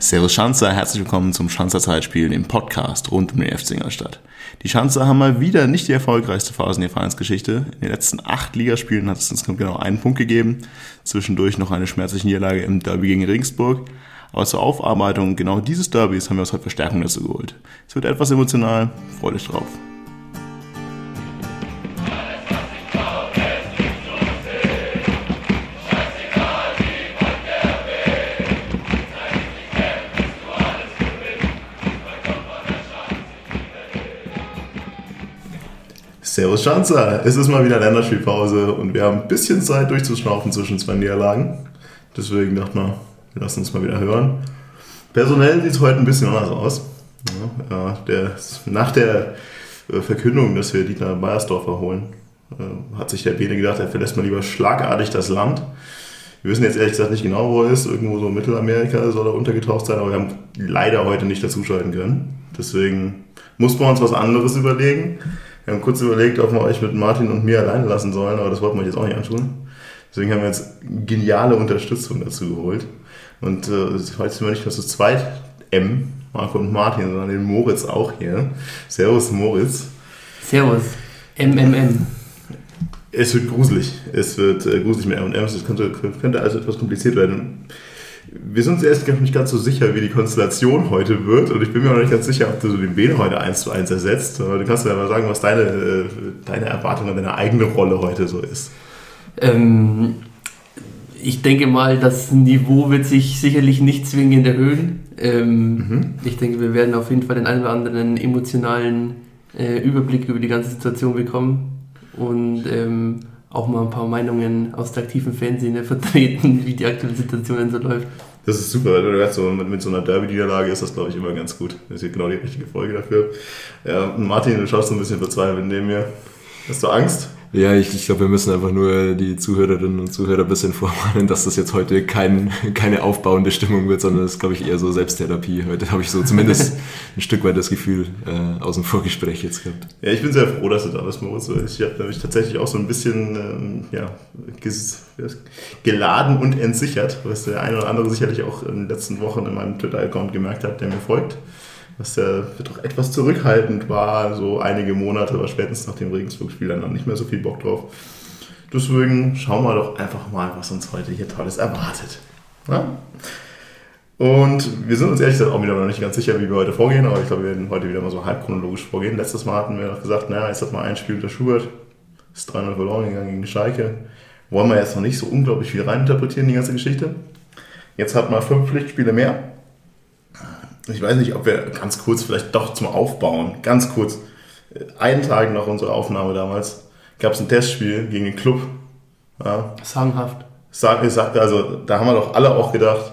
Servus Schanzer, herzlich willkommen zum Schanzer Zeitspiel, dem Podcast rund um den FC Ingolstadt. Die Schanzer haben mal wieder nicht die erfolgreichste Phase in der Vereinsgeschichte. In den letzten acht Ligaspielen hat es insgesamt genau einen Punkt gegeben. Zwischendurch noch eine schmerzliche Niederlage im Derby gegen Regensburg. Aber zur Aufarbeitung genau dieses Derbys haben wir uns heute Verstärkung dazu geholt. Es wird etwas emotional, freut euch drauf. Servus Schanzer, es ist mal wieder Länderspielpause und wir haben ein bisschen Zeit durchzuschnaufen zwischen zwei Niederlagen. Deswegen dachte man, wir lassen uns mal wieder hören. Personell sieht es heute ein bisschen anders aus. Ja, der, nach der äh, Verkündung, dass wir Dietmar Beiersdorfer holen, äh, hat sich der Bene gedacht, er verlässt mal lieber schlagartig das Land. Wir wissen jetzt ehrlich gesagt nicht genau, wo er ist. Irgendwo so in Mittelamerika soll er untergetaucht sein, aber wir haben leider heute nicht dazuschalten können. Deswegen mussten wir uns was anderes überlegen. Wir haben kurz überlegt, ob wir euch mit Martin und mir alleine lassen sollen, aber das wollten wir jetzt auch nicht antun. Deswegen haben wir jetzt geniale Unterstützung dazu geholt. Und äh, heute sind wir nicht nur zu zweit M, Marco und Martin, sondern den Moritz auch hier. Servus Moritz. Servus. MMM. Es wird gruselig. Es wird äh, gruselig mit M&M. Es könnte, könnte also etwas kompliziert werden. Wir sind uns erst nicht ganz so sicher, wie die Konstellation heute wird. Und ich bin mir auch nicht ganz sicher, ob du so den Bene heute eins zu eins ersetzt. Aber du kannst mir mal sagen, was deine, äh, deine Erwartung an deine eigene Rolle heute so ist. Ähm, ich denke mal, das Niveau wird sich sicherlich nicht zwingend erhöhen. Ähm, mhm. Ich denke, wir werden auf jeden Fall den einen oder anderen emotionalen äh, Überblick über die ganze Situation bekommen. Und ähm, auch mal ein paar Meinungen aus der aktiven Fanszene vertreten, wie die aktuelle Situation so läuft. Das ist super, du so, mit, mit so einer Derby-Niederlage ist das, glaube ich, immer ganz gut. Das ist genau die richtige Folge dafür. Ja, Martin, du schaust so ein bisschen verzweifelt neben mir. Hast du Angst? Ja, ich, ich glaube, wir müssen einfach nur die Zuhörerinnen und Zuhörer ein bisschen vorwarnen, dass das jetzt heute kein, keine aufbauende Stimmung wird, sondern das ist, glaube ich, eher so Selbsttherapie. Heute habe ich so zumindest ein Stück weit das Gefühl äh, aus dem Vorgespräch jetzt gehabt. Ja, ich bin sehr froh, dass du da bist, Moritz. Ich habe nämlich tatsächlich auch so ein bisschen ähm, ja, geladen und entsichert, was der eine oder andere sicherlich auch in den letzten Wochen in meinem Twitter-Account gemerkt hat, der mir folgt dass er doch etwas zurückhaltend war, so einige Monate, aber spätestens nach dem Regensburg-Spiel dann nicht mehr so viel Bock drauf. Deswegen schauen wir doch einfach mal, was uns heute hier Tolles erwartet. Ja? Und wir sind uns ehrlich gesagt auch wieder noch nicht ganz sicher, wie wir heute vorgehen, aber ich glaube, wir werden heute wieder mal so halb chronologisch vorgehen. Letztes Mal hatten wir noch gesagt, naja, jetzt hat mal ein Spiel unter Schubert, ist 3-0 verloren gegangen gegen Schalke. Wollen wir jetzt noch nicht so unglaublich viel reininterpretieren, die ganze Geschichte. Jetzt hat man fünf Pflichtspiele mehr ich weiß nicht, ob wir ganz kurz vielleicht doch zum Aufbauen, ganz kurz, einen Tag nach unserer Aufnahme damals, gab es ein Testspiel gegen den Club. Ja. Sagenhaft. Also da haben wir doch alle auch gedacht,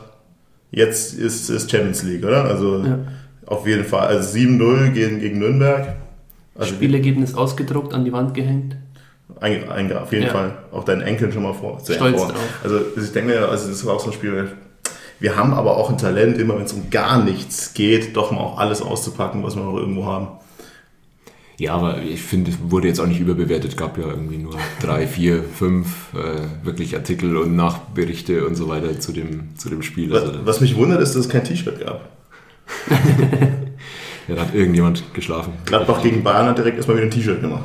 jetzt ist es Champions League, oder? Also ja. auf jeden Fall. Also 7-0 gegen, gegen Nürnberg. Also Spielergebnis ausgedruckt, an die Wand gehängt. Ein, ein, auf jeden ja. Fall. Auch deinen Enkeln schon mal vor. Stolz vor. drauf. Also ich denke mir, also das war auch so ein Spiel, wir haben aber auch ein Talent, immer wenn es um gar nichts geht, doch mal auch alles auszupacken, was wir noch irgendwo haben. Ja, aber ich finde, wurde jetzt auch nicht überbewertet. Gab ja irgendwie nur drei, vier, fünf äh, wirklich Artikel und Nachberichte und so weiter zu dem, zu dem Spiel. Also, was mich wundert, ist, dass es kein T-Shirt gab. ja, da hat irgendjemand geschlafen. Gladbach gegen Bayern hat direkt erstmal wieder ein T-Shirt gemacht.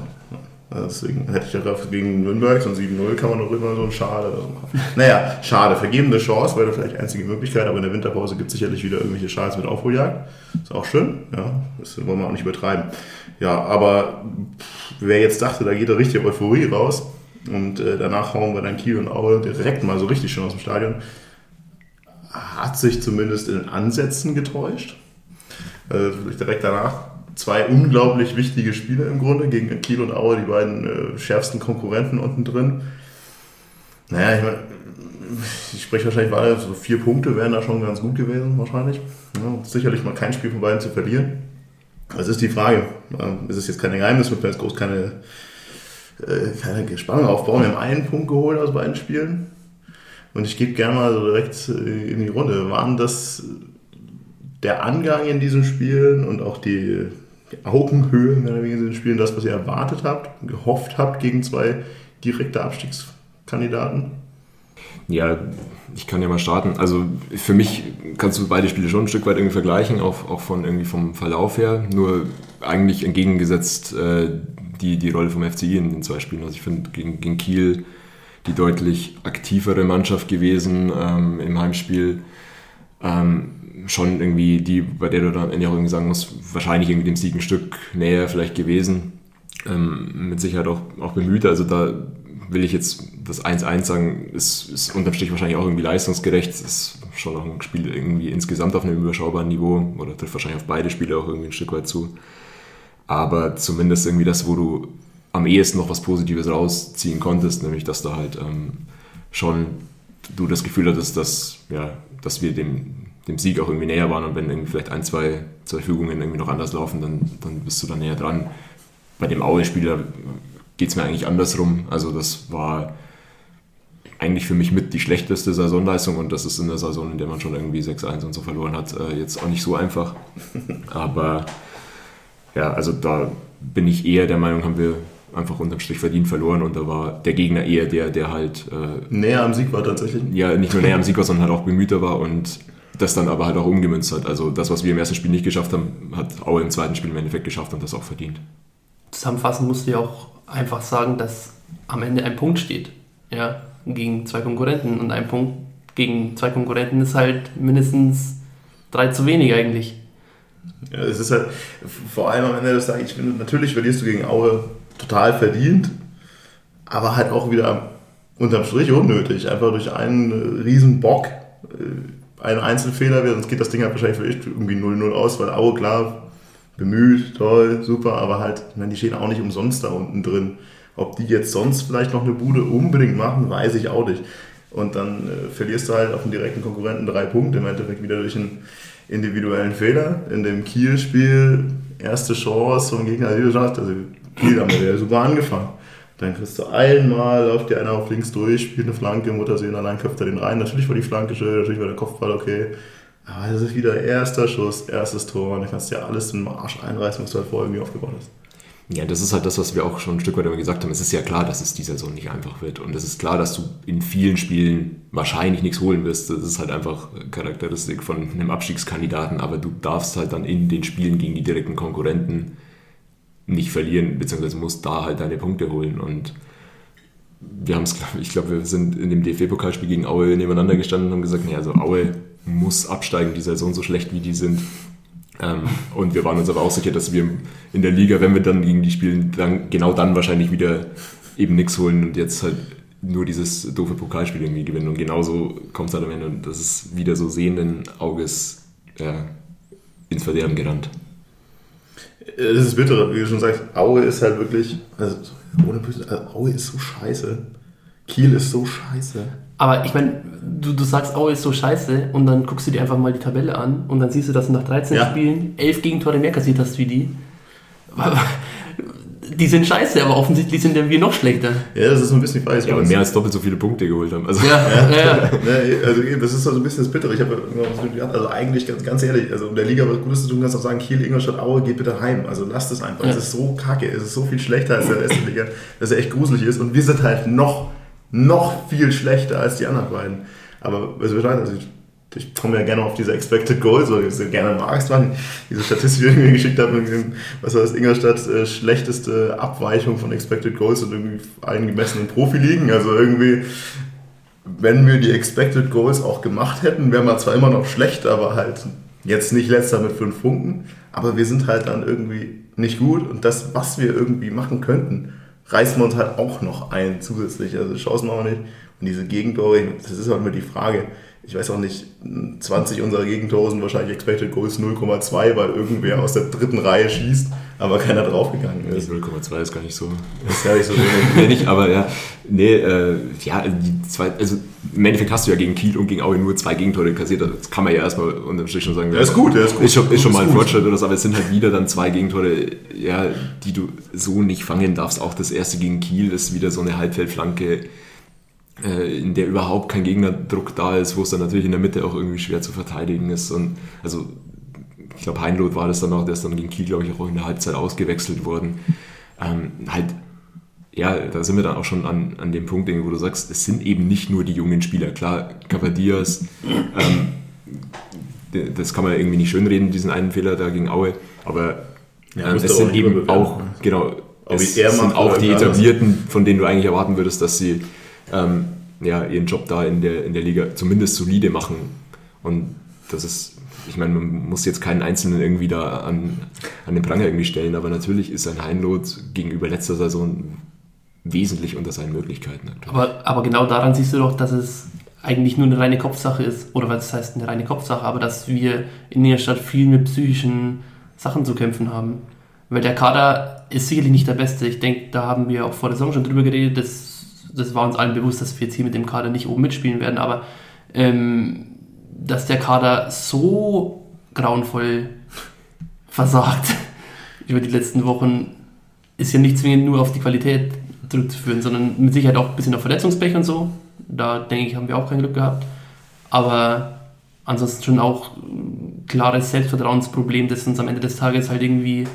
Deswegen hätte ich ja gegen Nürnberg, so ein 7-0 kann man doch immer so ein Schade. Naja, schade. Vergebene Chance wäre vielleicht einzige Möglichkeit, aber in der Winterpause gibt es sicherlich wieder irgendwelche Schals mit Aufholjagd. Ist auch schön, ja. Das wollen wir auch nicht übertreiben. Ja, aber wer jetzt dachte, da geht da richtig Euphorie raus und äh, danach hauen wir dann Kiel und Aue direkt mal so richtig schön aus dem Stadion, hat sich zumindest in Ansätzen getäuscht. Äh, direkt danach zwei unglaublich wichtige Spiele im Grunde gegen Kiel und Aue, die beiden äh, schärfsten Konkurrenten unten drin. Naja, ich meine, ich spreche wahrscheinlich weiter, so vier Punkte wären da schon ganz gut gewesen, wahrscheinlich. Ja, sicherlich mal kein Spiel von beiden zu verlieren. Das ist die Frage. Es ist jetzt kein Geheimnis, wird man jetzt groß keine äh, keine Spannung aufbauen. Wir haben einen Punkt geholt aus beiden Spielen. Und ich gebe gerne mal so direkt äh, in die Runde. Waren das der Angang in diesen Spielen und auch die, Augenhöhe in diesen Spielen das, was ihr erwartet habt, gehofft habt gegen zwei direkte Abstiegskandidaten? Ja, ich kann ja mal starten. Also für mich kannst du beide Spiele schon ein Stück weit irgendwie vergleichen, auch, auch von irgendwie vom Verlauf her. Nur eigentlich entgegengesetzt äh, die, die Rolle vom FCI in den zwei Spielen. Also ich finde gegen, gegen Kiel die deutlich aktivere Mannschaft gewesen ähm, im Heimspiel. Ähm, schon irgendwie die, bei der du dann am Ende auch irgendwie sagen musst, wahrscheinlich irgendwie dem Sieg ein Stück näher vielleicht gewesen. Ähm, mit Sicherheit auch, auch bemüht. Also da will ich jetzt das 1-1 sagen, ist, ist unterm Strich wahrscheinlich auch irgendwie leistungsgerecht. Es ist schon auch ein Spiel irgendwie insgesamt auf einem überschaubaren Niveau oder trifft wahrscheinlich auf beide Spiele auch irgendwie ein Stück weit zu. Aber zumindest irgendwie das, wo du am ehesten noch was Positives rausziehen konntest, nämlich dass da halt ähm, schon du das Gefühl hattest, dass, ja, dass wir dem, dem Sieg auch irgendwie näher waren und wenn irgendwie vielleicht ein, zwei, zwei Fügungen irgendwie noch anders laufen, dann, dann bist du da näher dran. Bei dem Aue-Spieler geht es mir eigentlich andersrum. Also das war eigentlich für mich mit die schlechteste Saisonleistung und das ist in der Saison, in der man schon irgendwie 6-1 und so verloren hat, äh, jetzt auch nicht so einfach. Aber ja, also da bin ich eher der Meinung, haben wir einfach unterm Strich verdient verloren und da war der Gegner eher der, der halt äh, näher am Sieg war tatsächlich. Ja, nicht nur näher am Sieg war, sondern halt auch bemühter war und das dann aber halt auch umgemünzt hat. Also das, was wir im ersten Spiel nicht geschafft haben, hat Aue im zweiten Spiel im Endeffekt geschafft und das auch verdient. Zusammenfassend musst du ja auch einfach sagen, dass am Ende ein Punkt steht. Ja, gegen zwei Konkurrenten. Und ein Punkt gegen zwei Konkurrenten ist halt mindestens drei zu wenig eigentlich. Ja, es ist halt vor allem am Ende des Tages, ich finde, natürlich verlierst du gegen Aue total verdient, aber halt auch wieder unterm Strich unnötig. Einfach durch einen riesen Bock, einen Einzelfehler, sonst geht das Ding halt wahrscheinlich für irgendwie 0-0 aus, weil Aue klar bemüht, toll, super, aber halt, ich meine, die stehen auch nicht umsonst da unten drin. Ob die jetzt sonst vielleicht noch eine Bude unbedingt machen, weiß ich auch nicht. Und dann äh, verlierst du halt auf den direkten Konkurrenten drei Punkte, im Endeffekt wieder durch einen individuellen Fehler. In dem Kiel-Spiel erste Chance vom Gegner, wie gesagt, also Kiel haben wir ja super angefangen. Dann kriegst du einmal, läuft dir einer auf links durch, spielt eine Flanke, Muttersehen, allein köpft er den rein. Natürlich war die Flanke schön, natürlich war der Kopfball okay. Aber das ist wieder erster Schuss, erstes Tor und dann kannst du ja alles in den Arsch einreißen, was du halt vorher irgendwie aufgebaut hast. Ja, das ist halt das, was wir auch schon ein Stück weit immer gesagt haben. Es ist ja klar, dass es dieser Saison nicht einfach wird. Und es ist klar, dass du in vielen Spielen wahrscheinlich nichts holen wirst. Das ist halt einfach Charakteristik von einem Abstiegskandidaten. Aber du darfst halt dann in den Spielen gegen die direkten Konkurrenten nicht verlieren, beziehungsweise musst da halt deine Punkte holen. Und wir haben es, ich glaube, wir sind in dem DFB-Pokalspiel gegen Aue nebeneinander gestanden und haben gesagt, nee, also Aue muss absteigen, die Saison so schlecht wie die sind. Ähm, und wir waren uns aber auch sicher, dass wir in der Liga, wenn wir dann gegen die spielen, dann genau dann wahrscheinlich wieder eben nichts holen und jetzt halt nur dieses doofe Pokalspiel irgendwie gewinnen. Und genauso kommt es halt am Ende und das ist wieder so sehenden Auges ja, ins Verderben gerannt. Das ist bitter, wie du schon sagst. Aue ist halt wirklich, also ohne Böse, also Aue ist so scheiße. Kiel ist so scheiße. Aber ich meine, du, du sagst, Aue ist so scheiße und dann guckst du dir einfach mal die Tabelle an und dann siehst du, dass du nach 13 ja. Spielen 11 Gegentore mehr kassiert hast wie die. Die sind scheiße, aber offensichtlich sind wir noch schlechter. Ja, das ist so ein bisschen die Frage. Ja, aber mehr als doppelt so viele Punkte geholt haben. Also ja, ja, ja. also das ist so ein bisschen das Bittere. Ich habe gedacht, also eigentlich ganz, ganz ehrlich, also in der Liga was Gutes zu tun, kannst auch sagen, Kiel, Ingolstadt, Aue, geht bitte heim. Also lasst es einfach. Es ist so kacke, es ist so viel schlechter als der erste Liga, dass er echt gruselig ist und wir sind halt noch noch viel schlechter als die anderen beiden. Aber also, also ich, komme ja gerne auf diese Expected Goals, ich es gerne magst, man. Diese Statistik, die ich mir geschickt habe, was das, Ingolstadt äh, schlechteste Abweichung von Expected Goals und irgendwie allen gemessenen Profiligen. Also irgendwie, wenn wir die Expected Goals auch gemacht hätten, wären wir zwar immer noch schlecht, aber halt jetzt nicht letzter mit fünf Punkten. Aber wir sind halt dann irgendwie nicht gut und das, was wir irgendwie machen könnten, reißen wir uns halt auch noch ein zusätzlich. Also Chancen wir nicht. Und diese Gegentore, das ist halt immer die Frage, ich weiß auch nicht, 20 unserer Gegentore sind wahrscheinlich Expected Goals 0,2, weil irgendwer aus der dritten Reihe schießt, aber keiner draufgegangen ist. 0,2 ist gar nicht so. ist gar nicht so wenig. aber ja, nee, äh, ja, die zwei, also im Endeffekt hast du ja gegen Kiel und gegen Aue nur zwei Gegentore kassiert, das kann man ja erstmal unterm Strich schon sagen. Der ist gut, der ist gut. Ist schon, ist schon mal ein Fortschritt oder so, aber es sind halt wieder dann zwei Gegentore, ja, die du so nicht fangen darfst. Auch das erste gegen Kiel ist wieder so eine Halbfeldflanke, in der überhaupt kein Gegnerdruck da ist, wo es dann natürlich in der Mitte auch irgendwie schwer zu verteidigen ist. Und also ich glaube, Heinloth war das dann auch, der ist dann gegen Kiel, glaube ich, auch in der Halbzeit ausgewechselt worden. Ähm, halt, ja, da sind wir dann auch schon an, an dem Punkt, wo du sagst, es sind eben nicht nur die jungen Spieler. Klar, Capadias, ähm, das kann man irgendwie nicht schönreden, diesen einen Fehler da gegen Aue, aber ja, ähm, es sind eben auch, ne? genau, es sind auch die Etablierten, von denen du eigentlich erwarten würdest, dass sie ähm, ja, ihren Job da in der, in der Liga zumindest solide machen. Und das ist, ich meine, man muss jetzt keinen Einzelnen irgendwie da an, an den Pranger irgendwie stellen, aber natürlich ist ein Heinloth gegenüber letzter Saison wesentlich unter seinen Möglichkeiten. Aber, aber genau daran siehst du doch, dass es eigentlich nur eine reine Kopfsache ist, oder was heißt eine reine Kopfsache, aber dass wir in der Stadt viel mit psychischen Sachen zu kämpfen haben. Weil der Kader ist sicherlich nicht der beste. Ich denke, da haben wir auch vor der Saison schon drüber geredet, dass das war uns allen bewusst, dass wir jetzt hier mit dem Kader nicht oben mitspielen werden, aber ähm, dass der Kader so grauenvoll versagt über die letzten Wochen, ist ja nicht zwingend nur auf die Qualität zurückzuführen, sondern mit Sicherheit auch ein bisschen auf Verletzungspech und so. Da denke ich, haben wir auch kein Glück gehabt. Aber ansonsten schon auch ein klares Selbstvertrauensproblem, das uns am Ende des Tages halt irgendwie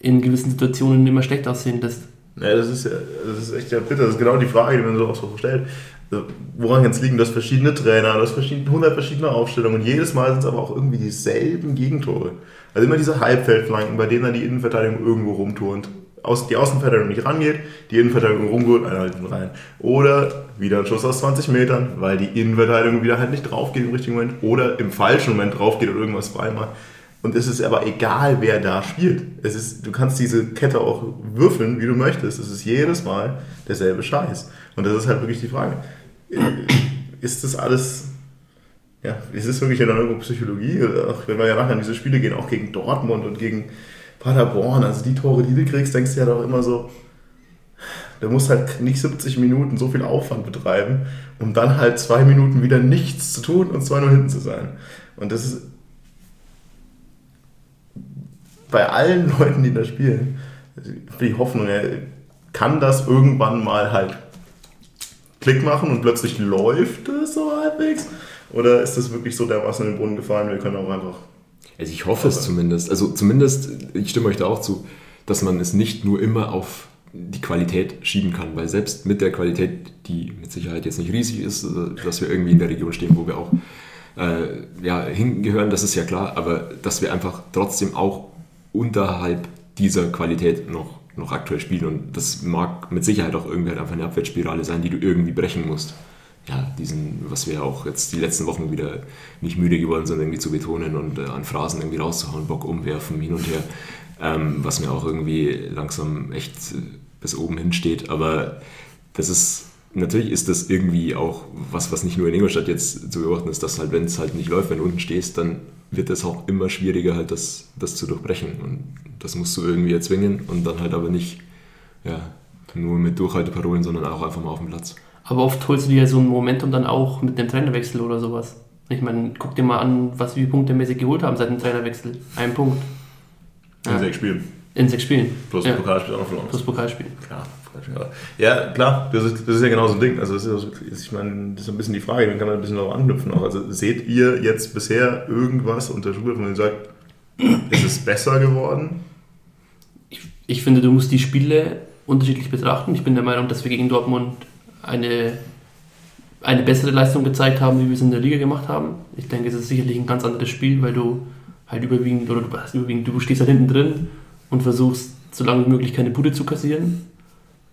in gewissen Situationen immer schlecht aussehen lässt. Ja, das ist ja, das ist echt ja bitter. Das ist genau die Frage, die man so auch so stellt. Woran kann liegen? Du hast verschiedene Trainer, du hast verschiedene, 100 verschiedene Aufstellungen und jedes Mal sind es aber auch irgendwie dieselben Gegentore. Also immer diese Halbfeldflanken, bei denen dann die Innenverteidigung irgendwo rumturnt. Aus, die Außenverteidigung nicht rangeht, die Innenverteidigung rumgeht, einer halt rein. Oder wieder ein Schuss aus 20 Metern, weil die Innenverteidigung wieder halt nicht drauf geht im richtigen Moment oder im falschen Moment drauf geht oder irgendwas frei macht. Und es ist aber egal, wer da spielt. Es ist, du kannst diese Kette auch würfeln, wie du möchtest. Es ist jedes Mal derselbe Scheiß. Und das ist halt wirklich die Frage. Ist das alles, ja, ist es wirklich dann irgendwo Psychologie? Auch wenn wir ja nachher in diese Spiele gehen, auch gegen Dortmund und gegen Paderborn, also die Tore, die du kriegst, denkst du ja doch immer so, du musst halt nicht 70 Minuten so viel Aufwand betreiben, um dann halt zwei Minuten wieder nichts zu tun und zwei nur hinten zu sein. Und das ist bei allen Leuten, die da spielen, die Hoffnung, kann das irgendwann mal halt Klick machen und plötzlich läuft es so halbwegs? Oder ist das wirklich so dermaßen in den Brunnen gefallen, wir können auch einfach. Also ich hoffe es zumindest. Also zumindest, ich stimme euch da auch zu, dass man es nicht nur immer auf die Qualität schieben kann, weil selbst mit der Qualität, die mit Sicherheit jetzt nicht riesig ist, äh, dass wir irgendwie in der Region stehen, wo wir auch äh, ja, hingehören, das ist ja klar, aber dass wir einfach trotzdem auch unterhalb dieser Qualität noch, noch aktuell spielen. Und das mag mit Sicherheit auch irgendwie halt einfach eine Abwärtsspirale sein, die du irgendwie brechen musst. Ja, diesen, was wir auch jetzt die letzten Wochen wieder nicht müde geworden sind, irgendwie zu betonen und äh, an Phrasen irgendwie rauszuhauen, Bock umwerfen, hin und her, ähm, was mir auch irgendwie langsam echt bis oben hin steht. Aber das ist natürlich ist das irgendwie auch was, was nicht nur in Ingolstadt jetzt zu beobachten ist, dass halt, wenn es halt nicht läuft, wenn du unten stehst, dann wird es auch immer schwieriger, halt das, das zu durchbrechen. Und das musst du irgendwie erzwingen und dann halt aber nicht ja, nur mit Durchhalteparolen, sondern auch einfach mal auf dem Platz. Aber oft holst du dir so ein Momentum dann auch mit dem Trainerwechsel oder sowas. Ich meine, guck dir mal an, was wie Punkte mäßig geholt haben seit dem Trainerwechsel. Ein Punkt. In ja. sechs Spielen. In sechs Spielen. Plus ja. Pokalspiel auch noch verloren. Plus Pokalspiel. Klar. Ja, klar, das ist, das ist ja genau so ein Ding. Also, ist, ich meine, das ist ein bisschen die Frage, dann kann man ein bisschen darauf anknüpfen. Auch. Also, seht ihr jetzt bisher irgendwas unter Schule, dem ihr sagt, ist es besser geworden? Ich, ich finde, du musst die Spiele unterschiedlich betrachten. Ich bin der Meinung, dass wir gegen Dortmund eine, eine bessere Leistung gezeigt haben, wie wir es in der Liga gemacht haben. Ich denke, es ist sicherlich ein ganz anderes Spiel, weil du halt überwiegend, oder du, überwiegend, du stehst halt hinten drin und versuchst, so lange wie möglich keine Bude zu kassieren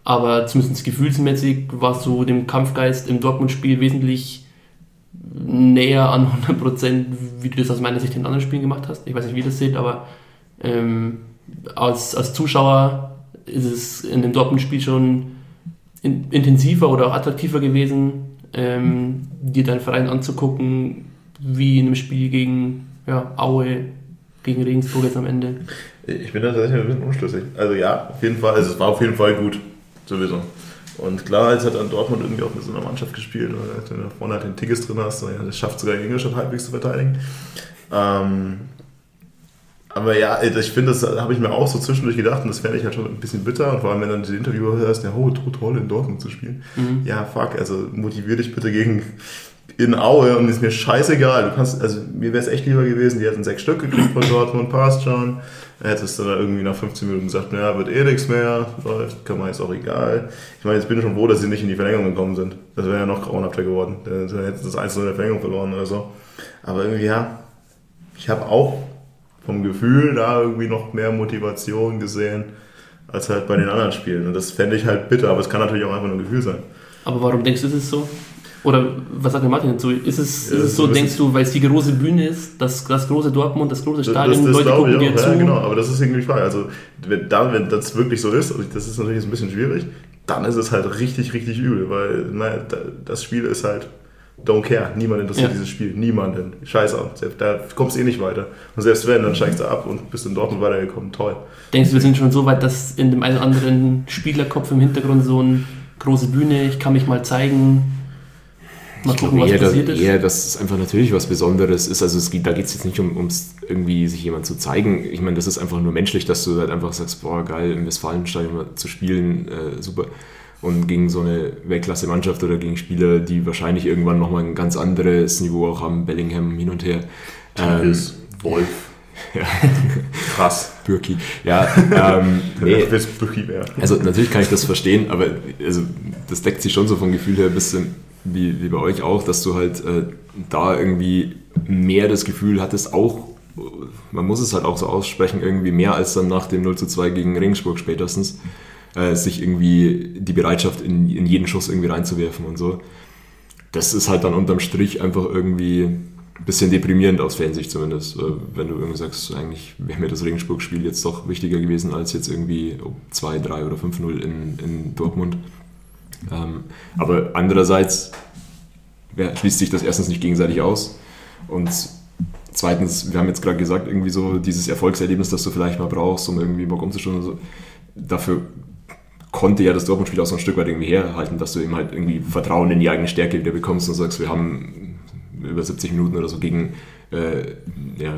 aber zumindest gefühlsmäßig war so dem Kampfgeist im Dortmund-Spiel wesentlich näher an 100%, wie du das aus meiner Sicht in anderen Spielen gemacht hast. Ich weiß nicht, wie ihr das seht, aber ähm, als, als Zuschauer ist es in dem Dortmund-Spiel schon in, intensiver oder auch attraktiver gewesen. ähm, dir deinen Verein anzugucken, wie in einem Spiel gegen ja, Aue, gegen Regensburg jetzt am Ende? Ich bin da tatsächlich ein bisschen unschlüssig. Also ja, auf jeden Fall, also es war auf jeden Fall gut, sowieso. Und klar, jetzt hat dann Dortmund irgendwie auch mit so einer Mannschaft gespielt, weil du da vorne halt den Tigges drin hast, das schafft sogar Ingolstadt halbwegs zu verteidigen. Ähm, aber ja, ich finde, das habe ich mir auch so zwischendurch gedacht und das fände ich halt schon ein bisschen bitter. Und vor allem, wenn dann die Interviewer hörst, ja, oh, toll in Dortmund zu spielen. Mhm. Ja, fuck, also motivier dich bitte gegen in Aue und ist mir scheißegal. Du kannst, also mir wäre es echt lieber gewesen, die hätten sechs Stück gekriegt von Dortmund, passt schon. Hättest du dann irgendwie nach 15 Minuten gesagt, naja, wird eh nichts mehr, läuft, kann man jetzt auch egal. Ich meine, jetzt bin ich schon froh, dass sie nicht in die Verlängerung gekommen sind. Das wäre ja noch grauenhafter geworden. Dann hätten sie das Einzelne der Verlängerung verloren oder so. Aber irgendwie, ja, ich habe auch vom Gefühl da irgendwie noch mehr Motivation gesehen als halt bei den anderen Spielen. Und das fände ich halt bitter, aber es kann natürlich auch einfach nur ein Gefühl sein. Aber warum denkst du, ist es so? Oder was sagt der Martin dazu? Ist es, ja, ist es so, denkst du, weil es die große Bühne ist, das, das große Dortmund, das große Stadion, das, das Leute gucken dir zu? Ja, genau, aber das ist irgendwie die Frage. Also, wenn, dann, wenn das wirklich so ist, das ist natürlich ein bisschen schwierig, dann ist es halt richtig, richtig übel, weil naja, das Spiel ist halt don't care. Niemand interessiert ja. dieses Spiel. Niemanden. Scheiße. Da kommst du eh nicht weiter. Und selbst wenn, dann steigst du ab und bist in Dortmund weitergekommen. Toll. Denkst du, wir sind schon so weit, dass in dem einen oder anderen Spielerkopf im Hintergrund so eine große Bühne, ich kann mich mal zeigen, Mal ich gucken, was eher, passiert ist. Eher, dass es einfach natürlich was Besonderes ist. Also es geht, da geht es jetzt nicht um ums irgendwie sich jemand zu zeigen. Ich meine, das ist einfach nur menschlich, dass du halt einfach sagst, boah, geil, im Westfalenstadion zu spielen, äh, super. Und gegen so eine Weltklasse-Mannschaft oder gegen Spieler, die wahrscheinlich irgendwann nochmal ein ganz anderes Niveau auch haben, Bellingham hin und her. Ähm, Wolf. Ja. Krass. Birki. Ja, ähm, nee. Also natürlich kann ich das verstehen, aber also, das deckt sich schon so vom Gefühl her ein bisschen wie, wie bei euch auch, dass du halt äh, da irgendwie mehr das Gefühl hattest, auch, man muss es halt auch so aussprechen, irgendwie mehr als dann nach dem 0 zu 2 gegen Regensburg spätestens, äh, sich irgendwie die Bereitschaft in, in jeden Schuss irgendwie reinzuwerfen und so. Das ist halt dann unterm Strich einfach irgendwie ein bisschen deprimierend aus Fansicht zumindest, äh, wenn du irgendwie sagst, eigentlich wäre mir das Regensburg-Spiel jetzt doch wichtiger gewesen als jetzt irgendwie 2, 3 oder 5-0 in, in Dortmund. Ähm, aber andererseits ja, schließt sich das erstens nicht gegenseitig aus und zweitens, wir haben jetzt gerade gesagt, irgendwie so dieses Erfolgserlebnis, das du vielleicht mal brauchst, um irgendwie Bock umzuschauen, so, dafür konnte ja das Dortmund-Spiel auch so ein Stück weit irgendwie herhalten, dass du eben halt irgendwie Vertrauen in die eigene Stärke wieder bekommst und sagst, wir haben über 70 Minuten oder so gegen äh, ja,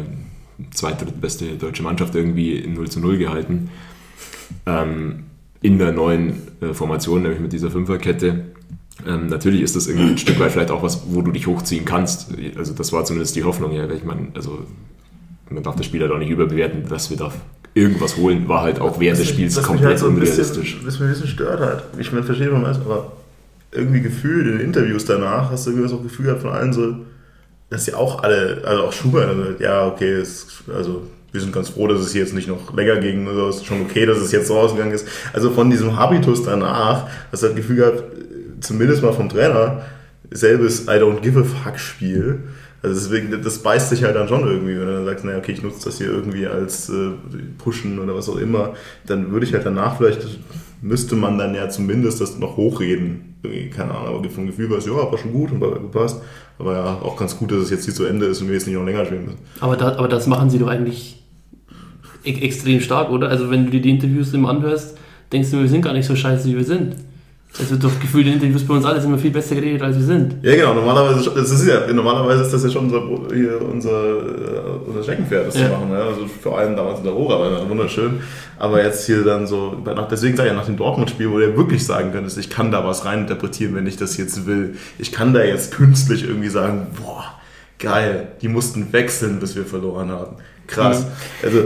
zweite, beste deutsche Mannschaft irgendwie 0 zu 0 gehalten. Ähm, in der neuen äh, Formation, nämlich mit dieser Fünferkette. Ähm, natürlich ist das irgendwie ein Stück weit vielleicht auch was, wo du dich hochziehen kannst. Also das war zumindest die Hoffnung, ja, ich meine, also man darf das Spiel halt auch nicht überbewerten, dass wir da irgendwas holen, war halt auch während des Spiels was komplett halt so unrealistisch. Bisschen, was mich ein bisschen stört halt. Ich meine, verstehe man das, aber irgendwie gefühlt in den Interviews danach hast du irgendwie so das Gefühl gehabt von allen so, dass sie auch alle, also auch Schubert, also, ja, okay, ist, also wir sind ganz froh, dass es jetzt nicht noch länger ging. Also ist schon okay, dass es jetzt so ausgegangen ist. Also von diesem Habitus danach, das Gefühl gehabt, zumindest mal vom Trainer, selbes I don't give a fuck Spiel. Also deswegen, das beißt sich halt dann schon irgendwie, wenn du dann sagst, naja, okay, ich nutze das hier irgendwie als äh, Pushen oder was auch immer, dann würde ich halt danach vielleicht, müsste man dann ja zumindest das noch hochreden. Keine Ahnung, aber vom Gefühl war es, ja, war schon gut und war gepasst. Aber ja, auch ganz gut, dass es jetzt hier zu Ende ist und wir jetzt nicht noch länger spielen müssen. Aber, da, aber das machen sie doch eigentlich extrem stark, oder? Also wenn du dir die Interviews immer anhörst, denkst du, wir sind gar nicht so scheiße, wie wir sind. Es wird doch gefühlt in Interviews bei uns alles immer viel besser geredet, als wir sind. Ja, genau. Normalerweise, das ist ja, normalerweise ist das ja schon unser, hier unser, äh, unser Steckenpferd, das ja. zu machen. Ja? Also vor allem damals in der Rohrer war wunderschön. Aber jetzt hier dann so, deswegen sage ich ja nach dem Dortmund-Spiel, wo du wirklich sagen könntest, ich kann da was reininterpretieren, wenn ich das jetzt will. Ich kann da jetzt künstlich irgendwie sagen, boah, geil, die mussten wechseln, bis wir verloren haben. Krass. Mhm. Also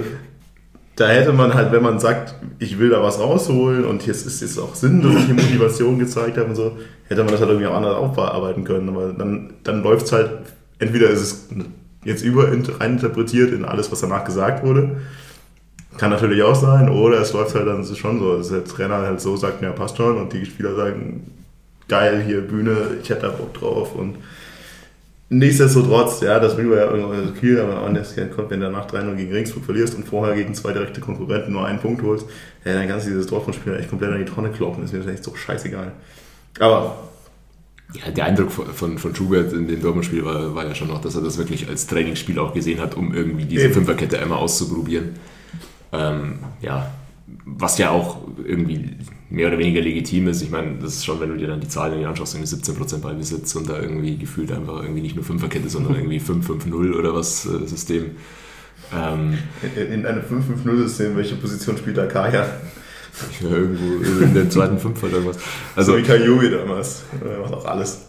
da hätte man halt, wenn man sagt, ich will da was rausholen und jetzt ist es auch Sinn, dass ich hier Motivation gezeigt habe und so, hätte man das halt irgendwie auch anders aufarbeiten können. Aber dann, dann läuft es halt, entweder ist es jetzt über reininterpretiert in alles, was danach gesagt wurde. Kann natürlich auch sein, oder es läuft halt dann schon so, dass der Trainer halt so sagt, ja, passt schon, und die Spieler sagen, geil, hier Bühne, ich hätte da Bock drauf und Nichtsdestotrotz, ja, das will wir ja irgendwann Kiel, aber anders kommt, wenn du danach 3-0 gegen Regensburg verlierst und vorher gegen zwei direkte Konkurrenten nur einen Punkt holst, ja, dann kannst du dieses Dortmund-Spiel echt komplett an die Tonne kloppen. Das ist mir echt so scheißegal. Aber Ja, der Eindruck von, von, von Schubert in dem Dortmund-Spiel war, war ja schon noch, dass er das wirklich als Trainingsspiel auch gesehen hat, um irgendwie diese Eben. Fünferkette einmal auszuprobieren. Ähm, ja, was ja auch irgendwie mehr oder weniger legitim ist. Ich meine, das ist schon, wenn du dir dann die Zahlen irgendwie anschaust, irgendwie 17% Ballbesitz und da irgendwie gefühlt einfach irgendwie nicht nur Fünferkette, sondern irgendwie 5-5-0 oder was äh, System. Ähm, In, in einem 5-5-0-System, welche Position spielt da Kaya? ja, irgendwo in der zweiten Fünf halt irgendwas. So Also, wie Kayomi damals. Er macht auch alles.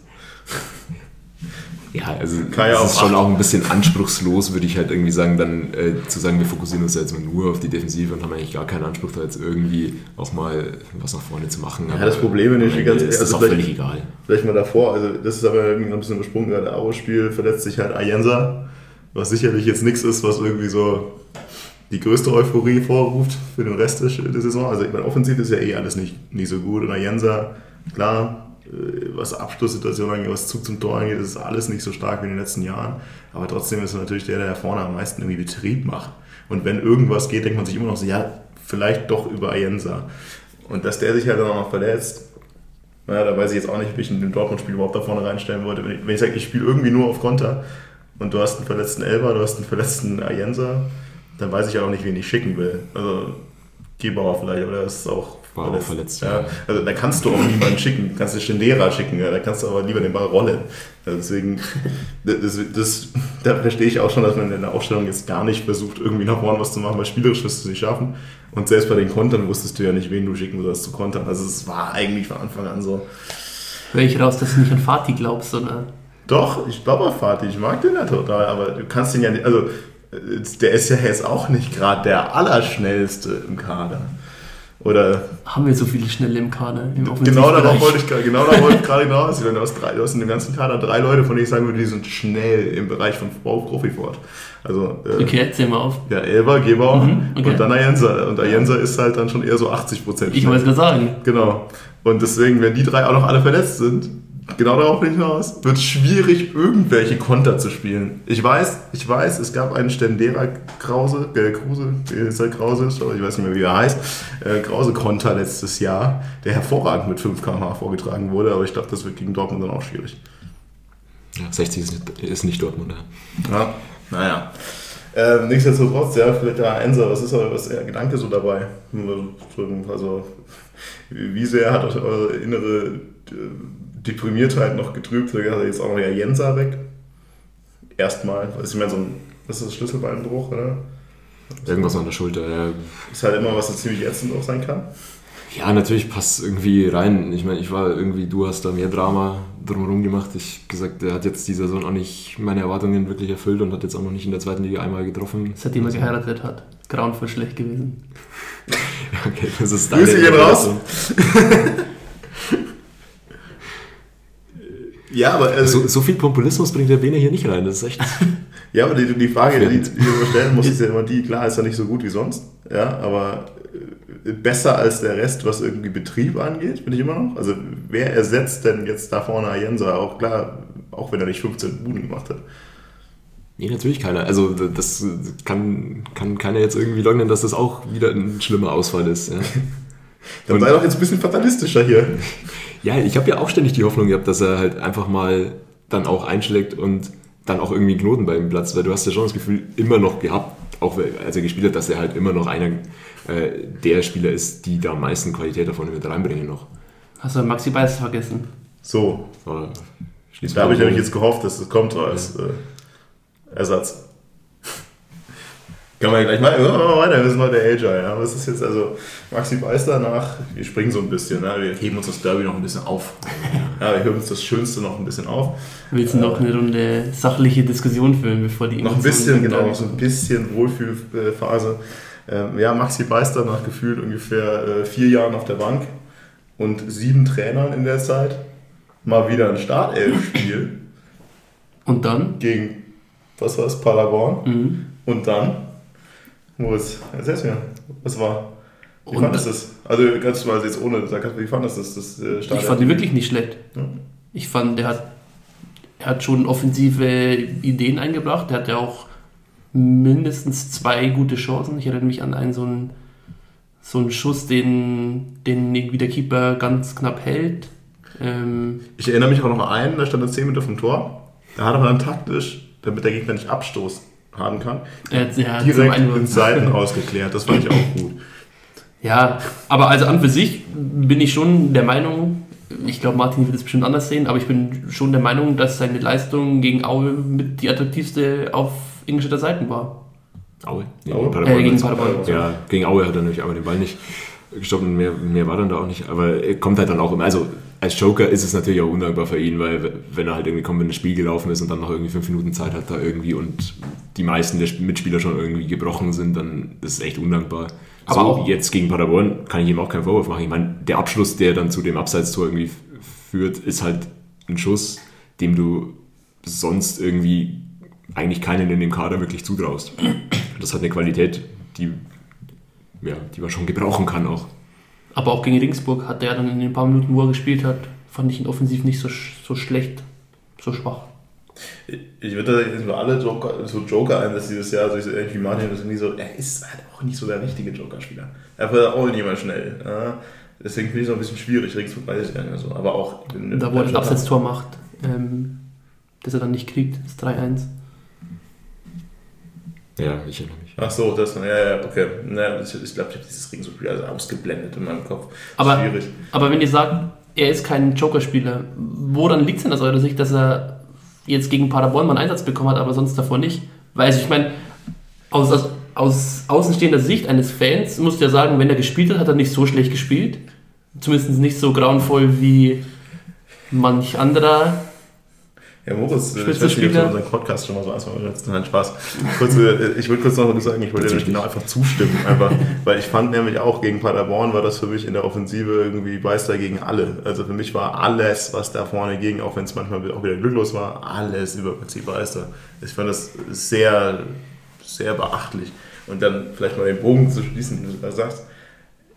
Ja, also Kann ja es auch ist schon auch ein bisschen anspruchslos, würde ich halt irgendwie sagen, dann äh, zu sagen, wir fokussieren uns jetzt mal nur auf die Defensive und haben eigentlich gar keinen Anspruch, da jetzt irgendwie auch mal was nach vorne zu machen. Ja, das Problem ist, ganz- ist das also auch vielleicht- völlig egal. Vielleicht mal davor, also das ist aber irgendwie noch ein bisschen übersprungen, gerade Aro-Spiel verletzt sich halt Ayensa, was sicherlich jetzt nichts ist, was irgendwie so die größte Euphorie vorruft für den Rest der Saison. Also ich meine, offensiv ist ja eh alles nicht, nicht so gut und Ayensa, klar, was Abschlusssituationen angeht, was Zug zum Tor angeht, ist alles nicht so stark wie in den letzten Jahren, aber trotzdem ist er natürlich der, der da vorne am meisten irgendwie Betrieb macht. Und wenn irgendwas geht, denkt man sich immer noch so, ja, vielleicht doch über Ayensa. Und dass der sich halt dann auch noch verletzt, naja, da weiß ich jetzt auch nicht, ob ich in dem Dortmund-Spiel überhaupt da vorne reinstellen wollte. Wenn ich, wenn ich sage, ich spiele irgendwie nur auf Konter und du hast einen verletzten Elber, du hast einen verletzten Ayensa, dann weiß ich ja auch nicht, wen ich schicken will. Also Gebauer vielleicht, aber der ist auch War auch verletzt, ja. ja. Also da kannst du auch niemanden schicken, du kannst du Stendera schicken, ja. da kannst du aber lieber den Ball rollen. Also deswegen, das, das, da verstehe ich auch schon, dass man in der Aufstellung jetzt gar nicht versucht, irgendwie nach vorne was zu machen, weil spielerisch wirst du es nicht schaffen. Und selbst bei den Kontern wusstest du ja nicht, wen du schicken sollst zu kontern. Also es war eigentlich von Anfang an so. Hör ich raus, dass du nicht an Fatih glaubst, sondern Doch, ich glaube auch Fatih, ich mag den ja total, aber du kannst ihn ja nicht, also äh, der ist ja jetzt auch nicht gerade der Allerschnellste im Kader. Oder haben wir so viele Schnelle im Kader, im genau darauf Offensivbereich. wollte ich, gerade- genau darauf wollte ich gerade hinaus. Du hast, drei, du hast in dem ganzen Kader drei Leute, von denen ich sagen würde, die sind schnell im Bereich von Profifort. Also äh, Okay, erzähl mal auf. ja, Elber, Gebauer Mhm, okay. und dann Ayensa. Und Ayensa ist halt dann schon eher so 80 Prozent. Ich wollte es gerade sagen. Genau. Und deswegen, wenn die drei auch noch alle verletzt sind, genau darauf bin ich hinaus, wird schwierig, irgendwelche Konter zu spielen. Ich weiß, ich weiß, es gab einen Stendera Krause, äh, Kruse, äh, ist halt Krause, ich weiß nicht mehr, wie er heißt, äh, Krause-Konter letztes Jahr, der hervorragend mit 5 km/h vorgetragen wurde, aber ich glaube, das wird gegen Dortmund dann auch schwierig. Ja, 60 ist nicht, ist nicht Dortmund. Ja. Ja, naja. Ähm, nichtsdestotrotz, ja, vielleicht der Enser, was ist der Gedanke so dabei? Also, wie sehr hat euch eure innere äh, Deprimiertheit noch getrübt? Da ist jetzt auch noch ja Jensa weg. Erstmal, also ich meine, so ein, das ist das Schlüsselbeinbruch, oder? Irgendwas an der Schulter. Ja. Ist halt immer was, das ziemlich ätzend auch sein kann. Ja, natürlich passt irgendwie rein. Ich meine, ich war irgendwie, du hast da mehr Drama drumherum gemacht. Ich hab gesagt, der hat jetzt die Saison auch nicht meine Erwartungen wirklich erfüllt und hat jetzt auch noch nicht in der zweiten Liga einmal getroffen. Seitdem er geheiratet hat. Grauenvoll schlecht gewesen. Okay, das ist Grüße gehen raus. Ja, aber also, So, so viel Populismus bringt der Bene hier nicht rein. Das ist echt. Ja, aber die, die Frage, die, die du stellen musst, ist ja immer die, klar, ist ja nicht so gut wie sonst, ja, aber äh, besser als der Rest, was irgendwie Betrieb angeht, bin ich immer noch. Also wer ersetzt denn jetzt da vorne Ayensa? Auch klar, auch wenn er nicht 15 Buden gemacht hat. Nee, natürlich keiner. Also das kann, kann keiner jetzt irgendwie leugnen, dass das auch wieder ein schlimmer Ausfall ist. Ja, Dann Und- sei doch jetzt ein bisschen fatalistischer hier. ja ich habe ja auch ständig die Hoffnung gehabt, dass er halt einfach mal dann auch einschlägt und dann auch irgendwie einen Knoten bei ihm platzt, weil du hast ja schon das Gefühl immer noch gehabt, auch als er gespielt hat, dass er halt immer noch einer äh, der Spieler ist, die da am meisten Qualität davon mit reinbringen noch. Hast du Maxi Beiß vergessen? So, da habe ich nämlich jetzt gehofft, dass das kommt als äh, Ersatz. Kann man ja gleich mal, machen wir weiter, wir sind heute Agile. Ja. Was ist jetzt also Maxi Beister nach, wir springen so ein bisschen, ne? wir heben uns das Derby noch ein bisschen auf. Ja, wir heben uns das Schönste noch ein bisschen auf. Willst du noch eine Runde sachliche Diskussion führen, bevor die Noch ein Emotionen bisschen, genau, noch so ein bisschen Wohlfühlphase. Ähm, ja, Maxi Beister nach gefühlt ungefähr äh, vier Jahren auf der Bank und sieben Trainern in der Zeit. Mal wieder ein Startelf-Spiel Und dann? gegen, was war es, Paderborn. Mhm. Und dann, Moritz, erzähl's mir, was war? Wie Und- fandest du das? Also ganz mal jetzt ohne Sarkasmus, wie fandest du das, das äh, Ich fand ihn wirklich nicht schlecht. Ja. Ich fand, der hat, er hat schon offensive Ideen eingebracht. Der hat ja auch mindestens zwei gute Chancen. Ich erinnere mich an einen so einen, so einen Schuss, den, den irgendwie der Keeper ganz knapp hält. Ähm, Ich erinnere mich auch noch an einen, da stand er 10 Meter vom Tor. Da hat er dann taktisch, damit der Gegner nicht Abstoß haben kann, er hat, ja, direkt ins Seiten ausgeklärt. Das fand ich auch gut. Ja, aber also an für sich bin ich schon der Meinung, ich glaube, Martin wird es bestimmt anders sehen, aber ich bin schon der Meinung, dass seine Leistung gegen Aue mit die attraktivste auf Ingolstädter Seiten war. Aue? Nee, Aue? Paderborn Äh, gegen? Paderborn. Ja, gegen Aue hat er natürlich aber den Ball nicht gestoppt und mehr, mehr war dann da auch nicht. Aber er kommt halt dann auch immer. Also als Joker ist es natürlich auch undankbar für ihn, weil wenn er halt irgendwie kommt, wenn das Spiel gelaufen ist und dann noch irgendwie fünf Minuten Zeit hat da irgendwie und die meisten der Mitspieler schon irgendwie gebrochen sind, dann ist es echt undankbar. Aber so, auch- jetzt gegen Paderborn kann ich ihm auch keinen Vorwurf machen. Ich meine, der Abschluss, der dann zu dem Abseitstor irgendwie führt, ist halt ein Schuss, dem du sonst irgendwie eigentlich keinen in dem Kader wirklich zutraust. Das hat eine Qualität, die, ja, die man schon gebrauchen kann auch. Aber auch gegen Ringsburg hat er dann in den paar Minuten, wo er gespielt hat, fand ich ihn offensiv nicht so, so schlecht, so schwach. Ich würde da jetzt nur alle Joker, so Joker ein, dass dieses Jahr, so ich so ähnlich wie Martin, das irgendwie so, er ist halt auch nicht so der richtige Joker-Spieler. Er wird auch nicht immer schnell. Ja. Deswegen finde ich es noch ein bisschen schwierig, Regensburg weiß ich gar nicht mehr so. Aber auch. in- Da, wo er das Abseitstor macht, ähm, das er dann nicht kriegt, das 3-1. Ja, ich erinnere mich. Ach so, das, ja, ja, okay. Naja, ich glaube, ich habe dieses Regensburg also ausgeblendet in meinem Kopf. Aber- Schwierig. Aber wenn ihr sagt, er ist kein Joker-Spieler, woran liegt es denn aus eurer Sicht, dass er jetzt gegen Paderborn mal einen Einsatz bekommen hat, aber sonst davor nicht? Weil also ich meine, aus, aus, aus außenstehender Sicht eines Fans musst du ja sagen, wenn er gespielt hat, hat er nicht so schlecht gespielt. Zumindest nicht so grauenvoll wie manch anderer. Ja, Moritz, äh, ich weiß nicht, ob du unseren Podcast schon mal so letzten Nein, Spaß. Kurz, äh, ich würde kurz noch was sagen, ich wollte dir genau einfach zustimmen, einfach, weil ich fand nämlich auch gegen Paderborn war das für mich in der Offensive irgendwie Beister gegen alle. Also für mich war alles, was da vorne ging, auch wenn es manchmal auch wieder glücklos war, alles über Prinzip Beister. Ich fand das sehr, sehr beachtlich. Und dann vielleicht mal den Bogen zu schließen, wie du da sagst,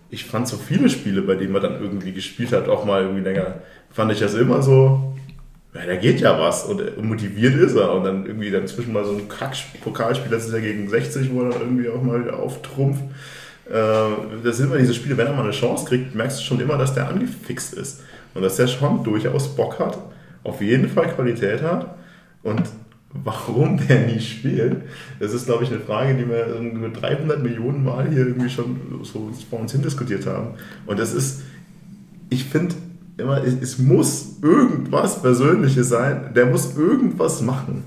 ich fand so viele Spiele, bei denen man dann irgendwie gespielt hat, auch mal irgendwie länger, fand ich das immer so, ja, da geht ja was und äh, motiviert ist er und dann irgendwie dann zwischen mal so ein Kack-Pokalspiel, das ist ja gegen 60, wo er dann irgendwie auch mal wieder auftrumpft. Äh, das sind immer diese Spiele, wenn er mal eine Chance kriegt, merkst du schon immer, dass der angefixt ist und dass der schon durchaus Bock hat, auf jeden Fall Qualität hat und warum der nie spielt, das ist, glaube ich, eine Frage, die wir irgendwie 300 Millionen Mal hier irgendwie schon so vor uns hin diskutiert haben. Und das ist, ich finde immer, es, es muss irgendwas Persönliches sein. Der muss irgendwas machen.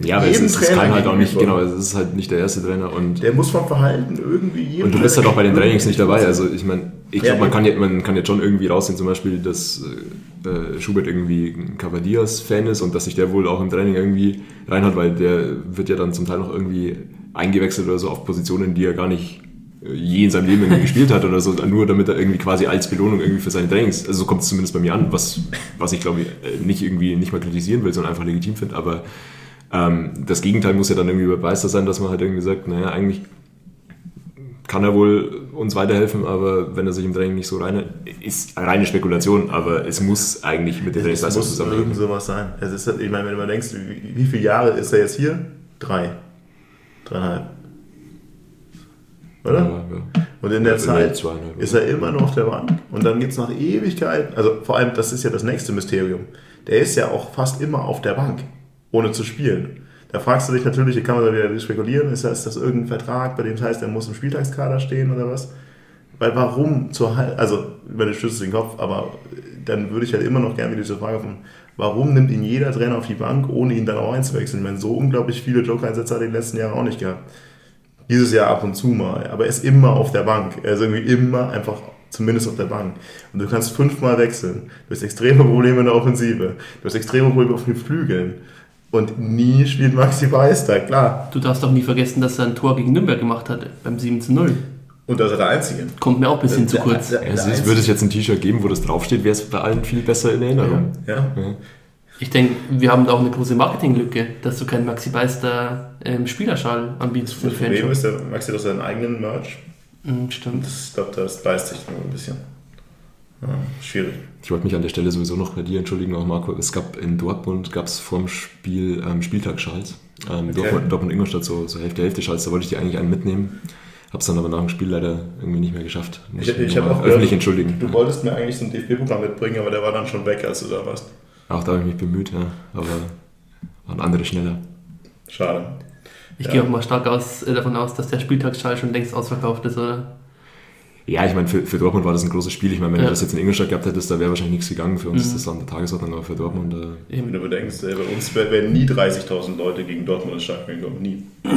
Ja, aber es, ist, es Trainer kann halt auch nicht, genau, es ist halt nicht der erste Trainer und, Der muss vom Verhalten irgendwie jedem und du bist halt auch bei den Trainings nicht dabei. Also ich meine, ich Ja, glaube, man, kann ja- man kann jetzt schon irgendwie raussehen, zum Beispiel, dass äh, Schubert irgendwie ein Cavadias-Fan ist und dass sich der wohl auch im Training irgendwie reinhat, weil der wird ja dann zum Teil noch irgendwie eingewechselt oder so auf Positionen, die er gar nicht äh, je in seinem Leben irgendwie gespielt hat oder so, nur damit er irgendwie quasi als Belohnung irgendwie für seine Trainings, also so kommt es zumindest bei mir an, was, was ich glaube äh, nicht irgendwie nicht mal kritisieren will, sondern einfach legitim finde, aber ähm, das Gegenteil muss ja dann irgendwie beweisbar sein, dass man halt irgendwie sagt, naja, eigentlich kann er wohl uns weiterhelfen, aber wenn er sich im Training nicht so rein ist reine Spekulation, aber es muss eigentlich mit der Es Trainingsleistung muss zusammenhängen. irgend sowas sein. Es ist, halt- ich meine, wenn du mal denkst, wie, wie viele Jahre ist er jetzt hier? Drei. Dreieinhalb. Oder? Ja, ja. Und in der Ja, Zeit ist er immer noch auf der Bank. Und dann geht es nach Ewigkeiten. Also vor allem, das ist ja das nächste Mysterium. Der ist ja auch fast immer auf der Bank, ohne zu spielen. Da fragst du dich natürlich, hier kann man da wieder spekulieren, ist das, ist das irgendein Vertrag, bei dem es heißt, er muss im Spieltagskader stehen oder was? Weil warum zur Hal also über den Schlüssel den Kopf, aber dann würde ich halt immer noch gerne wieder diese Frage von, warum nimmt ihn jeder Trainer auf die Bank, ohne ihn dann auch einzuwechseln? Ich meine, so unglaublich viele Joker-Einsätze hat er in den letzten Jahren auch nicht gehabt. Dieses Jahr ab und zu mal, aber er ist immer auf der Bank. Er ist irgendwie immer einfach zumindest auf der Bank. Und du kannst fünfmal wechseln. Du hast extreme Probleme in der Offensive. Du hast extreme Probleme auf den Flügeln. Und nie spielt Maxi Beister, klar. Du darfst auch nie vergessen, dass er ein Tor gegen Nürnberg gemacht hat, beim 7 zu 0. Und das ist er der Einzige. Kommt mir auch ein bisschen zu Der- kurz. der- Ja, der Einzige. würde es jetzt ein T-Shirt geben, wo das draufsteht, wäre es bei allen viel besser in Erinnerung. Ja. Ja. Ich denke, wir haben da auch eine große Marketinglücke, dass du keinen Maxi Beister ähm, Spielerschal anbietest für Das Problem ist, der Maxi hat seinen eigenen Merch. Mhm, stimmt. Das, ich glaube, das beißt sich nur ein bisschen. Ja, schwierig. Ich wollte mich an der Stelle sowieso noch bei dir entschuldigen, auch Marco. Es gab in Dortmund gab es vorm Spiel ähm, Spieltagsschals. Ähm, Okay. Dortmund, Dortmund Ingolstadt so, so Hälfte Hälfte Schals. Da wollte ich dir eigentlich einen mitnehmen. habe es dann aber nach dem Spiel leider irgendwie nicht mehr geschafft. Muss Ich, ich mich habe auch öffentlich gehört, entschuldigen. Du wolltest mir eigentlich so ein DFB-Programm mitbringen, aber der war dann schon weg, als du da warst. Auch da habe ich mich bemüht, ja. Aber waren andere schneller. Schade. Ich Ja. gehe auch mal stark aus, äh, davon aus, dass der Spieltagsschall schon längst ausverkauft ist, oder? Ja, ich meine, für, für Dortmund war das ein großes Spiel. Ich meine, wenn Ja. du das jetzt in Ingolstadt gehabt hättest, da wäre wahrscheinlich nichts gegangen. Für uns Mhm. ist das an der Tagesordnung, aber für Dortmund, äh, Wenn du bedenkst, äh, bei uns wären nie 30.000 Leute gegen Dortmund ins Stadion gekommen. Nie.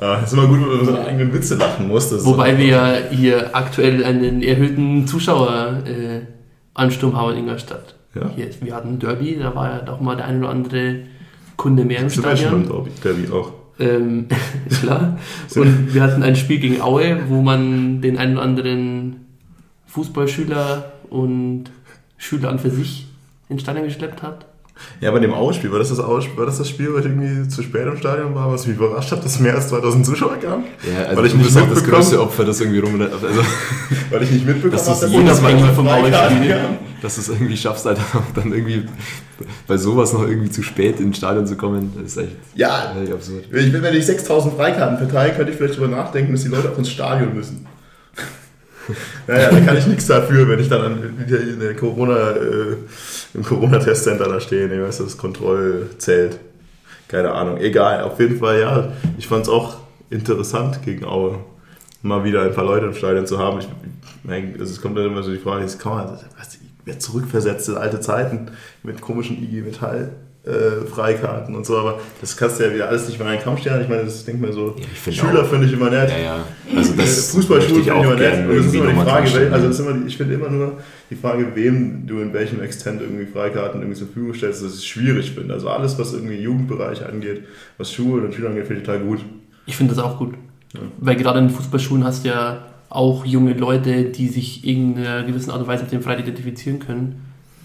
Ah, ist immer gut, wenn man über seine eigenen Witze lachen muss. Wobei wir ja hier aktuell einen erhöhten Zuschaueransturm äh, Ansturm haben in Ingolstadt. Ja. Hier, wir hatten ein Derby, da war ja doch mal der ein oder andere Kunde mehr im wir schon im Stadion. Derby, Derby auch. Ähm, klar. Und wir hatten ein Spiel gegen Aue, wo man den einen oder anderen Fußballschüler und Schüler an für sich ins Stadion geschleppt hat. Ja, bei dem Ausspiel, war das das Ausspiel, war das das Spiel, ich irgendwie zu spät im Stadion war, was mich überrascht hat, dass mehr als 2000 Zuschauer kamen? ja, also Weil ich nicht auch das mitbekommen- größte Opfer, das irgendwie rum... Also, Weil ich nicht mitbekommen Dass habe, jedes Mal Fußball vom Ausspiel- dass du es irgendwie schaffst, Alter, dann irgendwie bei sowas noch irgendwie zu spät ins Stadion zu kommen, ist echt Ja, absurd. Ich, wenn ich 6000 Freikarten verteile, könnte ich vielleicht darüber nachdenken, dass die Leute auch ins Stadion müssen. naja, da kann ich nichts dafür, wenn ich dann an, wieder in der Corona, äh, im Corona-Testcenter da stehe. Nee, weißt du, das Kontrollzelt. Keine Ahnung. Egal, auf jeden Fall, ja. Ich fand es auch interessant gegen Aue, mal wieder ein paar Leute im Stadion zu haben. Ich, also es kommt dann immer so die Frage, das kann man, was, wer zurückversetzt in alte Zeiten mit komischen IG Metall. Äh, Freikarten und so, aber das kannst du ja wieder alles nicht mehr in einen Kamm stellen. Ich meine, das denke mir so, Ja, ich Schüler finde ich immer nett. Ja, ja. Also das ich auch finde ich immer nett. Und es ist immer die Frage, wel, also es ist immer, die- ich finde immer nur die Frage, wem du in welchem Extent irgendwie Freikarten irgendwie zur Verfügung stellst, dass ich schwierig finde. Also alles, was irgendwie Jugendbereich angeht, was Schulen und Schüler angeht, finde ich total gut. Ich finde das auch gut. Weil gerade in den Fußballschulen hast du ja auch junge Leute, die sich in einer gewissen Art und Weise mit dem Freitag identifizieren können,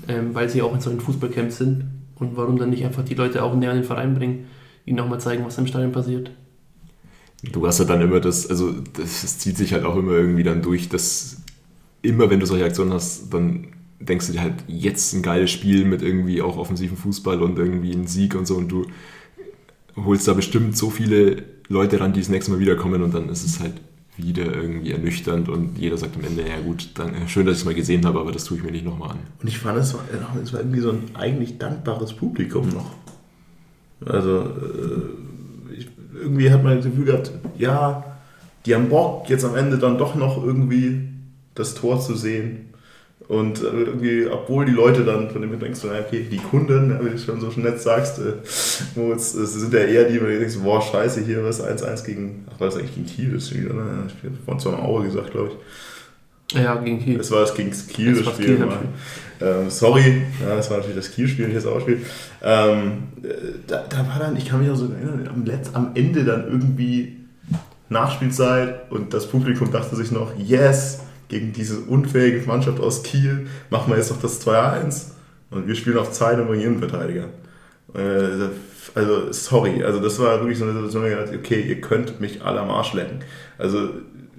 ähm, weil sie auch in solchen Fußballcamps sind. Und warum dann nicht einfach die Leute auch näher an den Verein bringen, ihnen auch mal zeigen, was im Stadion passiert. Du hast ja dann immer das, also das, das zieht sich halt auch immer irgendwie dann durch, dass immer wenn du solche Aktionen hast, dann denkst du dir halt jetzt ein geiles Spiel mit irgendwie auch offensiven Fußball und irgendwie einen Sieg und so und du holst da bestimmt so viele Leute ran, die das nächste Mal wiederkommen und dann ist es halt wieder irgendwie ernüchternd und jeder sagt am Ende, ja gut, dann, schön, dass ich es mal gesehen habe, aber das tue ich mir nicht nochmal an. Und ich fand, es war, es war irgendwie so ein eigentlich dankbares Publikum noch. Also, äh, ich, irgendwie hat man das Gefühl gehabt, ja, die haben Bock, jetzt am Ende dann doch noch irgendwie das Tor zu sehen. Und äh, irgendwie, obwohl die Leute dann, von dem denkst, so, okay, die Kunden, ja, wie du schon so nett sagst, äh, Moritz, es sind ja eher die, wo du denkst, boah, scheiße, hier was 1-1 gegen, ach, war das eigentlich gegen Kiel das Spiel, oder? Ja, Ich hab vorhin zwar Aue gesagt, glaube ich. Ja, gegen Kiel. Das war das gegen Kiel, Das das, Spiel. Kiel. Ähm, sorry, ja, das war natürlich das Kiel-Spiel, nicht das Ausspiel. Ähm, äh, da, da war dann, ich kann mich auch so erinnern, am, Letz-, am Ende dann irgendwie Nachspielzeit und das Publikum dachte sich noch, yes, gegen diese unfähige Mannschaft aus Kiel machen wir jetzt noch das 2-1 und wir spielen auf Zeit und bringen Innenverteidiger. Äh, also, sorry, also das war wirklich so eine Situation, wo ich gedacht, okay, ihr könnt mich alle am Arsch lecken. Also,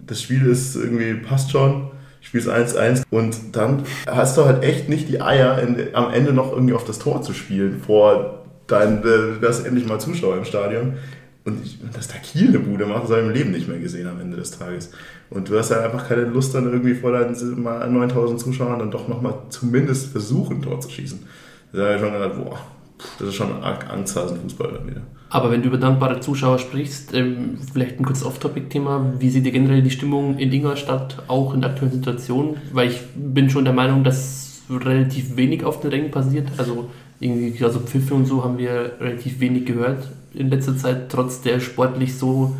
das Spiel ist irgendwie, passt schon, spielst 1-1 und dann hast du halt echt nicht die Eier, in, am Ende noch irgendwie auf das Tor zu spielen, vor dein, äh, du hast endlich mal Zuschauer im Stadion. Und ich, dass der Kiel eine Bude macht, das habe ich im Leben nicht mehr gesehen am Ende des Tages. Und du hast ja einfach keine Lust, dann irgendwie vor deinen mal 9000 Zuschauern dann doch nochmal zumindest versuchen, Tor zu schießen. Da habe ich schon gedacht, boah, das ist schon arg angsthasen Fußball dann wieder. Aber wenn du über dankbare Zuschauer sprichst, ähm, vielleicht ein kurzes Off-Topic-Thema, wie sieht ihr generell die Stimmung in Ingolstadt, auch in der aktuellen Situation? Weil ich bin schon der Meinung, dass relativ wenig auf den Rängen passiert. Also irgendwie, also Pfiffe und so haben wir relativ wenig gehört in letzter Zeit, trotz der sportlich so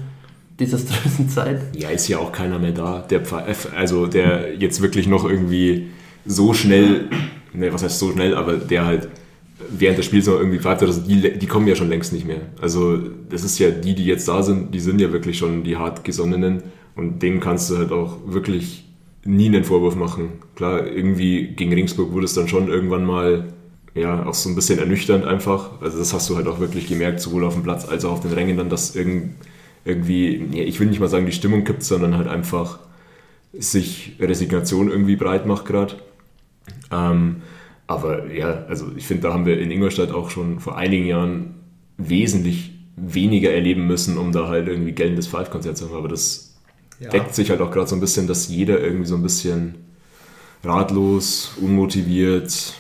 desaströsen Zeit. Ja, ist ja auch keiner mehr da, der, Pfe- also der jetzt wirklich noch irgendwie so schnell, ne, was heißt so schnell, aber der halt während des Spiels noch irgendwie pfeift, also die, die kommen ja schon längst nicht mehr. Also das ist ja die, die jetzt da sind, die sind ja wirklich schon die hartgesonnenen und denen kannst du halt auch wirklich nie einen Vorwurf machen. Klar, irgendwie gegen Ringsburg wurde es dann schon irgendwann mal ja, auch so ein bisschen ernüchternd einfach. Also das hast du halt auch wirklich gemerkt, sowohl auf dem Platz als auch auf den Rängen dann, dass irgend, irgendwie, ja, ich will nicht mal sagen, die Stimmung kippt, sondern halt einfach sich Resignation irgendwie breit macht gerade. Ähm, aber ja, also ich finde, da haben wir in Ingolstadt auch schon vor einigen Jahren wesentlich weniger erleben müssen, um da halt irgendwie geltendes Five-Konzert zu haben. Aber das ja. deckt sich halt auch gerade so ein bisschen, dass jeder irgendwie so ein bisschen ratlos, unmotiviert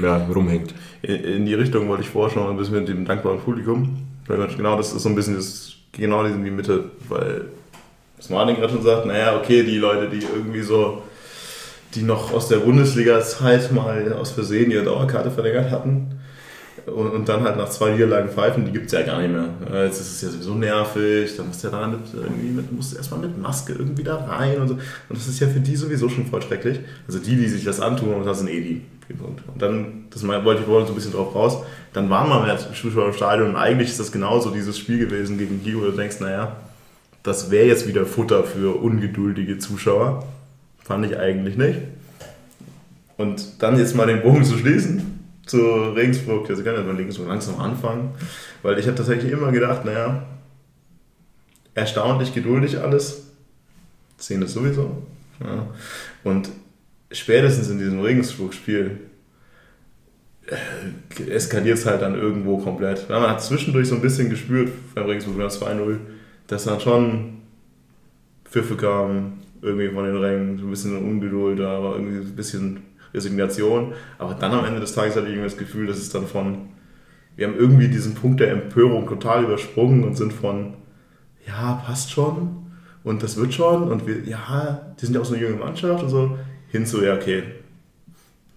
ja, rumhängt. In, in die Richtung wollte ich vorschauen, ein bisschen mit dem dankbaren Publikum. Genau das ist so ein bisschen das, genau in die Mitte, weil was Martin gerade schon sagt, naja, okay, die Leute, die irgendwie so, die noch aus der Bundesliga-Zeit mal aus Versehen ihre Dauerkarte verlängert hatten, und, und dann halt nach zwei Niederlagen pfeifen, die gibt es ja gar nicht mehr. Jetzt ist es ja sowieso nervig, dann musst du ja da mit, irgendwie mit, musst du erstmal mit Maske irgendwie da rein und so. Und das ist ja für die sowieso schon voll schrecklich. Also die, die sich das antun, und das sind eh die. Und dann, das wollte ich wollte so ein bisschen drauf raus, dann waren wir mit Zuschauer im Stadion und eigentlich ist das genauso dieses Spiel gewesen gegen Kiel, wo du denkst, naja, das wäre jetzt wieder Futter für ungeduldige Zuschauer. Fand ich eigentlich nicht. Und dann jetzt mal den Bogen zu schließen, zu Regensburg, also kann ja mal Regensburg langsam anfangen, weil ich habe tatsächlich immer gedacht, naja, erstaunlich geduldig alles, Szene sowieso. Ja. Und spätestens in diesem Regensburg-Spiel äh, eskaliert es halt dann irgendwo komplett. Ja, man hat zwischendurch so ein bisschen gespürt, beim Regensburg 2-0, dass dann schon Pfiffe kamen, irgendwie von den Rängen, so ein bisschen Ungeduld da, aber irgendwie ein bisschen Resignation. Aber dann am Ende des Tages hatte ich irgendwie das Gefühl, dass es dann von, wir haben irgendwie diesen Punkt der Empörung total übersprungen und sind von, ja, passt schon und das wird schon und wir, ja, die sind ja auch so eine junge Mannschaft und so, hin zu, ja, okay,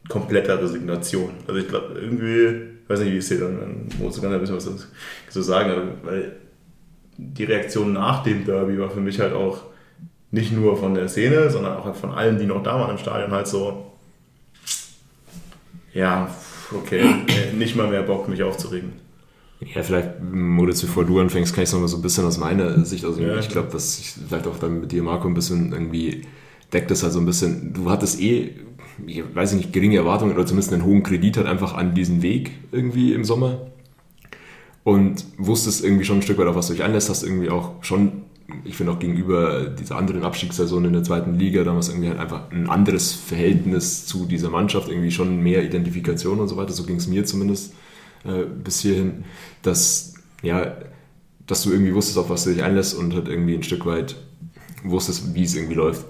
kompletter Resignation. Also ich glaube, irgendwie, ich weiß nicht, wie ich es sehe, dann muss ich ganz ein bisschen was dazu sagen, weil die Reaktion nach dem Derby war für mich halt auch nicht nur von der Szene, sondern auch von allen, die noch da waren im Stadion, halt so, ja, okay, nicht mal mehr Bock, mich aufzuregen. Ja, vielleicht, Moritz, bevor du anfängst, kann ich es nochmal so ein bisschen aus meiner Sicht, also ja, ich glaube, dass ich vielleicht auch dann mit dir, Marco, ein bisschen irgendwie deckt das halt so ein bisschen, du hattest eh, ich weiß nicht, geringe Erwartungen oder zumindest einen hohen Kredit halt einfach an diesen Weg irgendwie im Sommer und wusstest irgendwie schon ein Stück weit auf was du dich einlässt, hast irgendwie auch schon ich finde auch gegenüber dieser anderen Abstiegssaison in der zweiten Liga damals irgendwie halt einfach ein anderes Verhältnis zu dieser Mannschaft, irgendwie schon mehr Identifikation und so weiter, so ging es mir zumindest äh, bis hierhin, dass, ja, dass du irgendwie wusstest, auf was du dich einlässt und halt irgendwie ein Stück weit wusstest, wie es irgendwie läuft.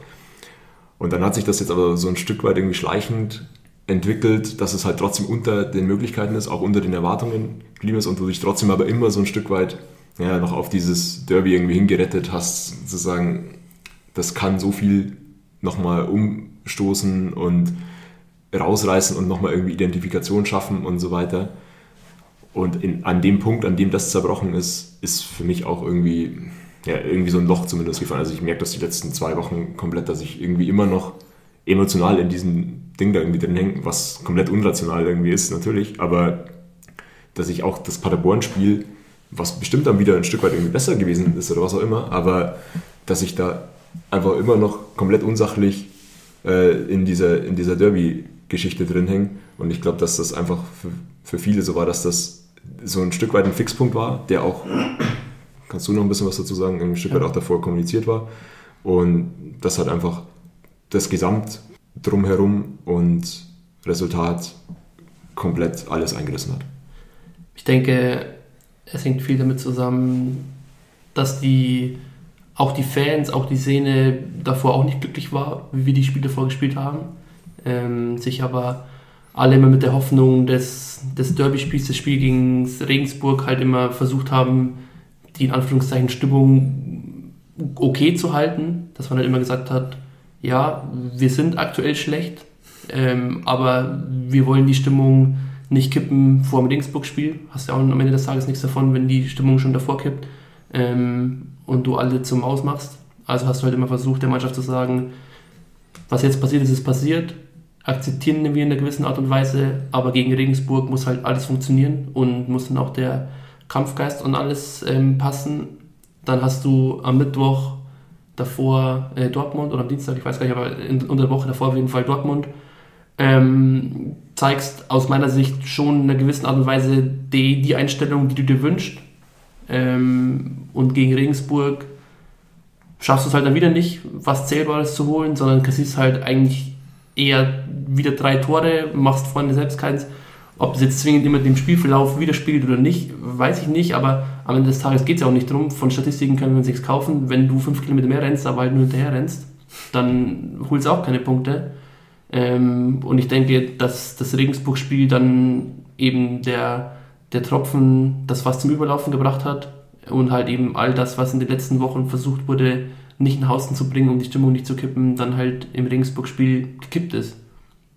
Und dann hat sich das jetzt aber so ein Stück weit irgendwie schleichend entwickelt, dass es halt trotzdem unter den Möglichkeiten ist, auch unter den Erwartungen geblieben ist und du dich trotzdem aber immer so ein Stück weit ja, noch auf dieses Derby irgendwie hingerettet hast, sozusagen, das kann so viel nochmal umstoßen und rausreißen und nochmal irgendwie Identifikation schaffen und so weiter. Und in, an dem Punkt, an dem das zerbrochen ist, ist für mich auch irgendwie, ja, irgendwie so ein Loch zumindest gefallen. Also ich merke das die letzten zwei Wochen komplett, dass ich irgendwie immer noch emotional in diesem Ding da irgendwie drin hänge, was komplett unrational irgendwie ist, natürlich, aber dass ich auch das Paderborn-Spiel was bestimmt dann wieder ein Stück weit irgendwie besser gewesen ist oder was auch immer, aber dass ich da einfach immer noch komplett unsachlich äh, in dieser, in dieser Derby-Geschichte drin hänge. Und ich glaube, dass das einfach für, für viele so war, dass das so ein Stück weit ein Fixpunkt war, der auch, kannst du noch ein bisschen was dazu sagen, ein Stück weit auch davor kommuniziert war. Und das hat einfach das Gesamt drumherum und Resultat komplett alles eingerissen hat. Ich denke, es hängt viel damit zusammen, dass die auch die Fans, auch die Szene davor auch nicht glücklich war, wie wir die Spiele vorgespielt haben. Ähm, sich aber alle immer mit der Hoffnung des, des Derby-Spiels, des Spiels gegen Regensburg halt immer versucht haben, die in Anführungszeichen Stimmung okay zu halten. Dass man halt immer gesagt hat, ja, wir sind aktuell schlecht, ähm, aber wir wollen die Stimmung nicht kippen vor dem Dingsburg-Spiel. Hast ja auch am Ende des Tages nichts davon, wenn die Stimmung schon davor kippt ähm, und du alle zum Ausmachst. Also hast du halt immer versucht, der Mannschaft zu sagen, was jetzt passiert ist, ist passiert. Akzeptieren wir in einer gewissen Art und Weise, aber gegen Regensburg muss halt alles funktionieren und muss dann auch der Kampfgeist und alles ähm, passen. Dann hast du am Mittwoch davor äh, Dortmund oder am Dienstag, ich weiß gar nicht, aber in, unter der Woche davor auf jeden Fall Dortmund ähm, zeigst aus meiner Sicht schon in einer gewissen Art und Weise die, die Einstellung, die du dir wünschst. Ähm, und gegen Regensburg schaffst du es halt dann wieder nicht, was Zählbares zu holen, sondern kassierst halt eigentlich eher wieder drei Tore, machst vorne selbst keins Ob es jetzt zwingend immer dem Spielverlauf widerspiegelt oder nicht, weiß ich nicht, aber am Ende des Tages geht es ja auch nicht darum. Von Statistiken können wir uns nichts kaufen. Wenn du fünf Kilometer mehr rennst, aber halt nur hinterher rennst, dann holst du auch keine Punkte. Ähm, und ich denke, dass das Regensburg-Spiel dann eben der, der Tropfen das was zum Überlaufen gebracht hat und halt eben all das, was in den letzten Wochen versucht wurde, nicht nach Hause zu bringen, um die Stimmung nicht zu kippen, dann halt im Regensburg-Spiel gekippt ist.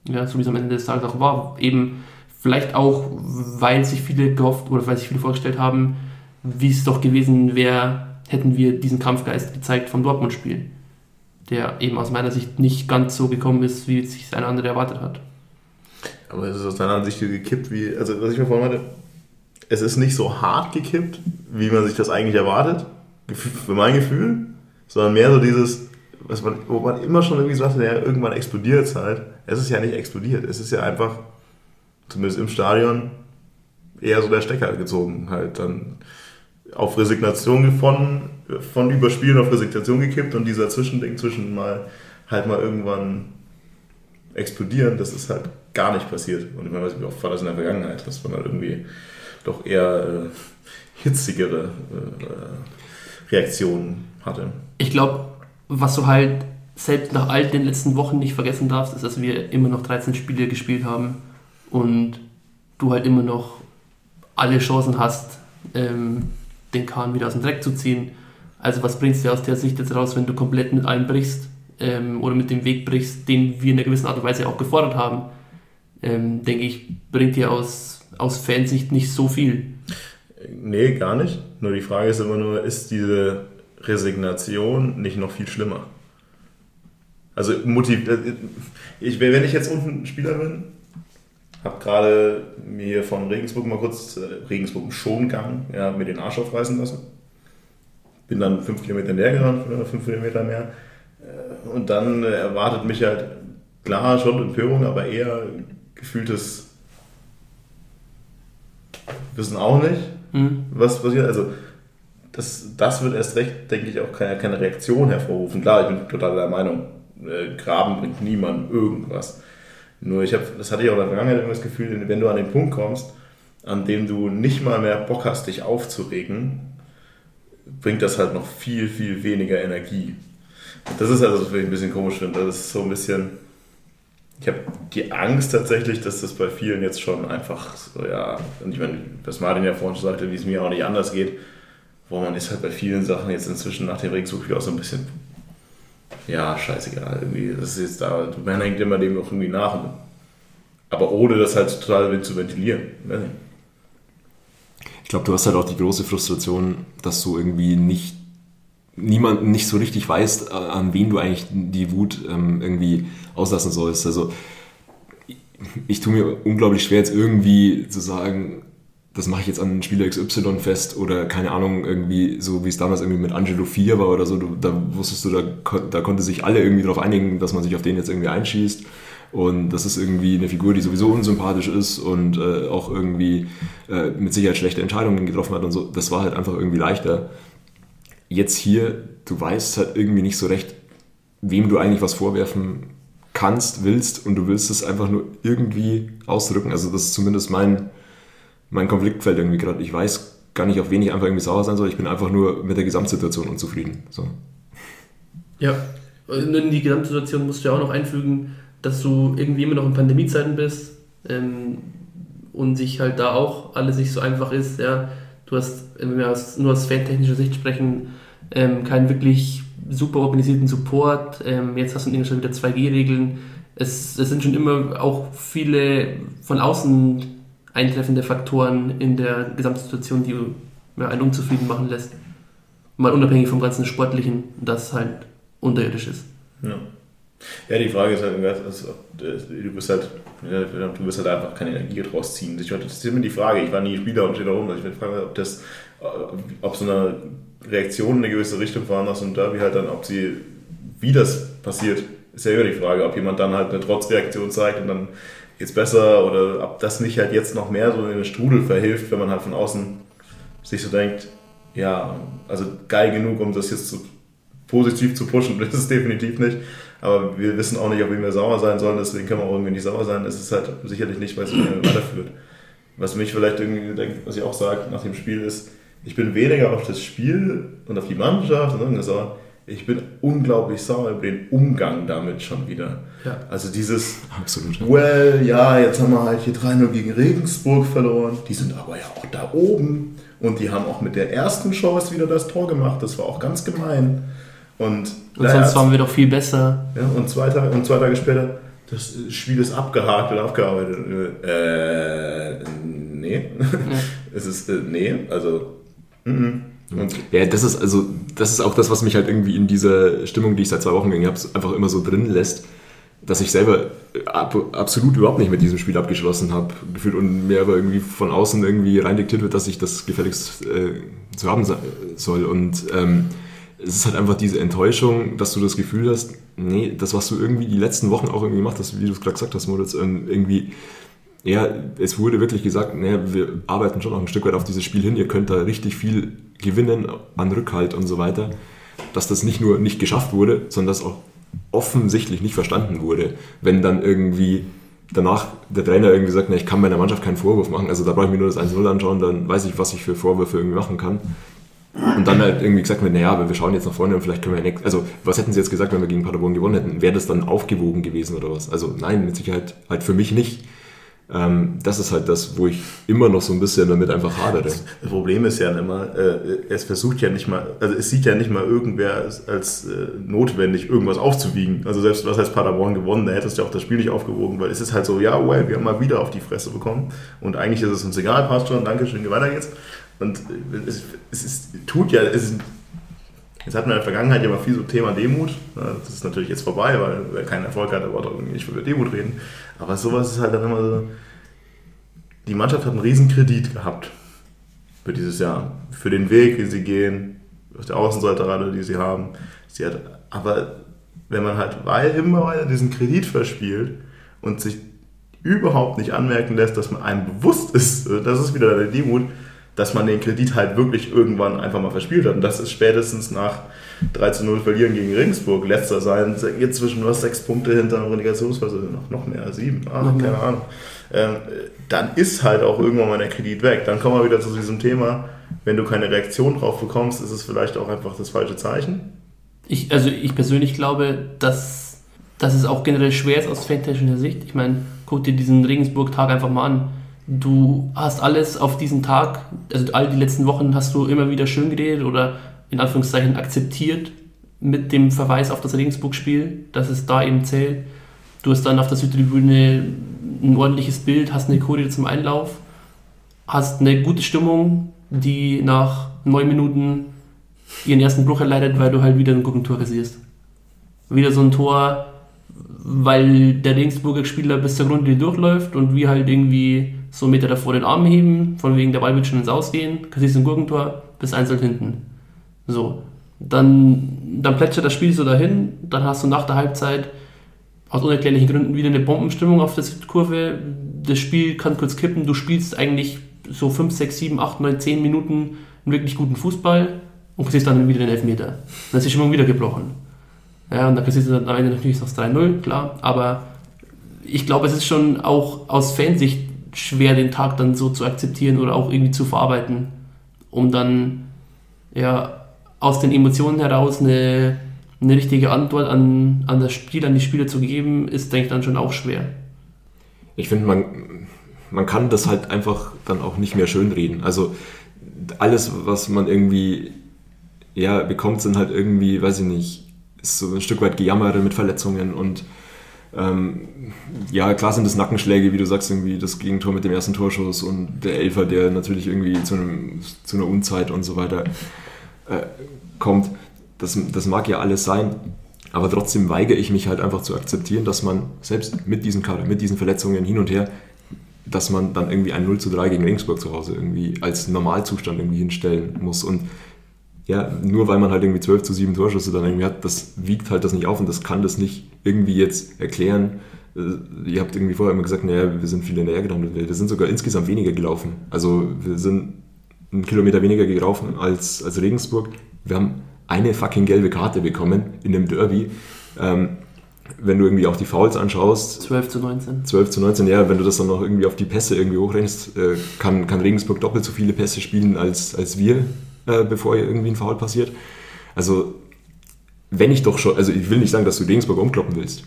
Ja, so wie es am Ende des Tages auch war. Eben Vielleicht auch, weil sich viele gehofft oder weil sich viele vorgestellt haben, wie es doch gewesen wäre, hätten wir diesen Kampfgeist gezeigt vom Dortmund-Spiel, der eben aus meiner Sicht nicht ganz so gekommen ist, wie sich ein anderer erwartet hat. Aber es ist aus deiner Ansicht gekippt, wie, also was ich mir vorhin meinte, es ist nicht so hart gekippt, wie man sich das eigentlich erwartet, für mein Gefühl, sondern mehr so dieses, was man, wo man immer schon irgendwie sagte, ja, irgendwann explodiert es halt. Es ist ja nicht explodiert, es ist ja einfach zumindest im Stadion, eher so der Stecker gezogen. Halt dann auf Resignation von, von Überspielen auf Resignation gekippt und dieser Zwischending zwischen mal halt mal irgendwann explodieren, das ist halt gar nicht passiert. Und ich meine, wie oft war das in der Vergangenheit, dass man halt irgendwie doch eher äh, hitzigere äh, Reaktionen hatte. Ich glaube, was du halt selbst nach all den letzten Wochen nicht vergessen darfst, ist, dass wir immer noch 13 Spiele gespielt haben und du halt immer noch alle Chancen hast, ähm, den Kahn wieder aus dem Dreck zu ziehen. Also was bringst du aus der Sicht jetzt raus, wenn du komplett mit allem brichst ähm, oder mit dem Weg brichst, den wir in einer gewissen Art und Weise auch gefordert haben, ähm, denke ich, bringt dir aus, aus Fansicht nicht so viel. Nee, gar nicht. Nur die Frage ist immer nur, ist diese Resignation nicht noch viel schlimmer? Also motiv äh, ich, wenn ich jetzt unten Spieler bin habe gerade mir von Regensburg mal kurz, äh, Regensburg Schongang, ja, mir den Arsch aufreißen lassen. Bin dann fünf Kilometer näher gerannt, oder fünf Kilometer mehr. Äh, und dann äh, erwartet mich halt, klar, schon Empörung, aber eher gefühltes Wissen auch nicht, mhm. was passiert. Also, das, das wird erst recht, denke ich, auch keine, keine Reaktion hervorrufen. Klar, ich bin total der Meinung, äh, Graben bringt niemandem irgendwas. Nur ich habe, das hatte ich auch in der Vergangenheit immer das Gefühl, wenn du an den Punkt kommst, an dem du nicht mal mehr Bock hast, dich aufzuregen, bringt das halt noch viel, viel weniger Energie. das ist also, was ich ein bisschen komisch finde. Das ist so ein bisschen. Ich habe die Angst tatsächlich, dass das bei vielen jetzt schon einfach so, ja, und ich meine, was Martin ja vorhin schon sagte, wie es mir auch nicht anders geht, wo man ist halt bei vielen Sachen jetzt inzwischen nach dem Regensburg auch so ein bisschen ja, scheißegal, irgendwie, das ist da, man hängt immer dem auch irgendwie nach. Aber ohne das halt total zu ventilieren. Ich glaube, du hast halt auch die große Frustration, dass du irgendwie nicht niemand nicht so richtig weißt, an wen du eigentlich die Wut ähm, irgendwie auslassen sollst. Also ich, ich tue mir unglaublich schwer, jetzt irgendwie zu sagen, das mache ich jetzt an Spieler XY fest oder keine Ahnung, irgendwie so wie es damals irgendwie mit Angelo 4 war oder so, da wusstest du, da, da konnte sich alle irgendwie darauf einigen, dass man sich auf den jetzt irgendwie einschießt. Und das ist irgendwie eine Figur, die sowieso unsympathisch ist und äh, auch irgendwie äh, mit Sicherheit schlechte Entscheidungen getroffen hat und so. Das war halt einfach irgendwie leichter. Jetzt hier, du weißt halt irgendwie nicht so recht, wem du eigentlich was vorwerfen kannst, willst und du willst es einfach nur irgendwie ausdrücken. Also das ist zumindest mein, mein Konfliktfeld irgendwie gerade. Ich weiß gar nicht, auf wen ich einfach irgendwie sauer sein soll. Ich bin einfach nur mit der Gesamtsituation unzufrieden. So. Ja, in die Gesamtsituation musst du ja auch noch einfügen, dass du irgendwie immer noch in Pandemiezeiten bist ähm, und sich halt da auch alles nicht so einfach ist. Ja. Du hast, wenn wir aus, nur aus fantechnischer Sicht sprechen, ähm, keinen wirklich super organisierten Support. Ähm, jetzt hast du in Ingolstadt wieder 2G-Regeln. Es, es sind schon immer auch viele von außen eintreffende Faktoren in der Gesamtsituation, die ja, einen unzufrieden machen lässt. Mal unabhängig vom ganzen Sportlichen, das halt unterirdisch ist. Ja. Ja, die Frage ist halt, du bist halt, du wirst halt einfach keine Energie draus ziehen. Das ist immer die Frage, ich war nie Spieler und stehe da rum, also ich will fragen, ob das, ob so eine Reaktion in eine gewisse Richtung war nach so einem Derby halt dann, ob sie, wie das passiert, ist ja immer die Frage, ob jemand dann halt eine Trotzreaktion zeigt und dann geht's besser oder ob das nicht halt jetzt noch mehr so in den Strudel verhilft, wenn man halt von außen sich so denkt, ja, also geil genug, um das jetzt zu, positiv zu pushen, das ist definitiv nicht. Aber wir wissen auch nicht, ob wir sauer sein sollen, deswegen können wir auch irgendwie nicht sauer sein. Es ist halt sicherlich nicht, weil es weiterführt. was mich vielleicht irgendwie denkt, was ich auch sage nach dem Spiel ist, ich bin weniger auf das Spiel und auf die Mannschaft, sondern ich bin unglaublich sauer über den Umgang damit schon wieder. Ja. Also dieses, Absolut. well, ja, jetzt haben wir halt hier 3-0 gegen Regensburg verloren, die sind aber ja auch da oben und die haben auch mit der ersten Chance wieder das Tor gemacht, das war auch ganz gemein. Und, und sonst waren wir doch viel besser. Ja, und zwei, Tage, und zwei Tage später, das Spiel ist abgehakt und abgearbeitet. Äh, nee. Ja. es ist, äh, nee, also, mm und ja, das ist also, das ist auch das, was mich halt irgendwie in dieser Stimmung, die ich seit zwei Wochen gegangen habe, einfach immer so drin lässt, dass ich selber ab, absolut überhaupt nicht mit diesem Spiel abgeschlossen habe, gefühlt und mir aber irgendwie von außen irgendwie rein diktiert wird, dass ich das gefälligst äh, zu haben soll. Und ähm, es ist halt einfach diese Enttäuschung, dass du das Gefühl hast, nee, das, was du irgendwie die letzten Wochen auch irgendwie gemacht hast, wie du es gerade gesagt hast, Moritz, ähm, irgendwie, ja, es wurde wirklich gesagt, naja, wir arbeiten schon noch ein Stück weit auf dieses Spiel hin, ihr könnt da richtig viel gewinnen an Rückhalt und so weiter, dass das nicht nur nicht geschafft wurde, sondern dass auch offensichtlich nicht verstanden wurde, wenn dann irgendwie danach der Trainer irgendwie sagt, na, ich kann meiner Mannschaft keinen Vorwurf machen, also da brauche ich mir nur das 1-0 anschauen, dann weiß ich, was ich für Vorwürfe irgendwie machen kann. Und dann halt irgendwie gesagt wird, naja, aber wir schauen jetzt nach vorne und vielleicht können wir nächstes. Also, was hätten sie jetzt gesagt, wenn wir gegen Paderborn gewonnen hätten? Wäre das dann aufgewogen gewesen oder was? Also, nein, mit Sicherheit halt für mich nicht. Ähm, das ist halt das, wo ich immer noch so ein bisschen damit einfach hadere. Das Problem ist ja immer, äh, es versucht ja nicht mal, also es sieht ja nicht mal irgendwer als, als äh, notwendig, irgendwas aufzuwiegen. Also selbst was heißt Paderborn gewonnen, da hättest du ja auch das Spiel nicht aufgewogen, weil es ist halt so, ja, well, wir haben mal wieder auf die Fresse bekommen und eigentlich ist es uns egal, passt schon, danke schön, weiter geht's. Und es, es ist, tut ja, es ist, jetzt hatten wir in der Vergangenheit ja mal viel so Thema Demut. Das ist natürlich jetzt vorbei, weil wer keinen Erfolg hat, der wollte irgendwie nicht über Demut reden. Aber sowas ist halt dann immer so. Die Mannschaft hat einen riesen Kredit gehabt für dieses Jahr. Für den Weg, wie sie gehen, auf der Außenseiterrolle, die sie haben. Sie hat, aber wenn man halt weil immer weiter diesen Kredit verspielt und sich überhaupt nicht anmerken lässt, dass man einem bewusst ist, das ist wieder der Demut, dass man den Kredit halt wirklich irgendwann einfach mal verspielt hat. Und das ist spätestens nach 3 zu 0 verlieren gegen Regensburg, letzter sein, jetzt zwischen was sechs Punkte hinter dem Relegationsphase, noch, noch mehr, sieben, ah, mhm. keine Ahnung. Ähm, dann ist halt auch irgendwann mal der Kredit weg. Dann kommen wir wieder zu diesem Thema, wenn du keine Reaktion drauf bekommst, ist es vielleicht auch einfach das falsche Zeichen. Ich, also ich persönlich glaube, dass, dass es auch generell schwer ist aus fantechnischer Sicht. Ich meine, guck dir diesen Regensburg-Tag einfach mal an du hast alles auf diesen Tag, also all die letzten Wochen hast du immer wieder schön geredet oder in Anführungszeichen akzeptiert mit dem Verweis auf das Regensburg-Spiel, dass es da eben zählt. Du hast dann auf der Südtribüne ein ordentliches Bild, hast eine Choreo zum Einlauf, hast eine gute Stimmung, die nach neun Minuten ihren ersten Bruch erleidet, weil du halt wieder ein guten Tor kassierst. Wieder so ein Tor, weil der Regensburger Spieler bis zur Grundlinie durchläuft und wir halt irgendwie so einen Meter davor den Arm heben, von wegen der Ball wird schon ins Ausgehen, kassierst ein Gurkentor, bis einzeln hinten. So. Dann, dann plätschert das Spiel so dahin, dann hast du nach der Halbzeit aus unerklärlichen Gründen wieder eine Bombenstimmung auf der Kurve. Das Spiel kann kurz kippen, du spielst eigentlich so 5, 6, 7, 8, 9, 10 Minuten einen wirklich guten Fußball und kassierst dann wieder den Elfmeter. Dann ist die Stimmung wieder gebrochen. Ja, und dann kassierst du dann am Ende natürlich das 3-0, klar, aber ich glaube, es ist schon auch aus Fansicht schwer, den Tag dann so zu akzeptieren oder auch irgendwie zu verarbeiten, um dann ja aus den Emotionen heraus eine, eine richtige Antwort an, an das Spiel, an die Spieler zu geben, ist, denke ich, dann schon auch schwer. Ich finde, man, man kann das halt einfach dann auch nicht mehr schönreden. Also alles, was man irgendwie ja, bekommt, sind halt irgendwie, weiß ich nicht, so ein Stück weit Gejammere mit Verletzungen und ähm, ja, klar sind das Nackenschläge, wie du sagst, irgendwie das Gegentor mit dem ersten Torschuss und der Elfer, der natürlich irgendwie zu, einem, zu einer Unzeit und so weiter äh, kommt. Das, das mag ja alles sein, aber trotzdem weigere ich mich halt einfach zu akzeptieren, dass man selbst mit diesen Kader, mit diesen Verletzungen hin und her, dass man dann irgendwie ein 0 zu 3 gegen Regensburg zu Hause irgendwie als Normalzustand irgendwie hinstellen muss. Und ja, nur weil man halt irgendwie 12 zu 7 Torschüsse dann irgendwie hat, das wiegt halt das nicht auf und das kann das nicht irgendwie jetzt erklären. Äh, ihr habt irgendwie vorher immer gesagt, naja, wir sind viel in der Ärger Wir sind sogar insgesamt weniger gelaufen. Also wir sind einen Kilometer weniger gelaufen als, als Regensburg. Wir haben eine fucking gelbe Karte bekommen in dem Derby. Ähm, wenn du irgendwie auch die Fouls anschaust, 12 zu 19. 12 zu 19, ja, wenn du das dann noch irgendwie auf die Pässe irgendwie hochrechnest, äh, kann, kann Regensburg doppelt so viele Pässe spielen als, als wir, äh, bevor hier irgendwie ein Foul passiert. Also, wenn ich doch schon, also ich will nicht sagen, dass du Regensburg umkloppen willst.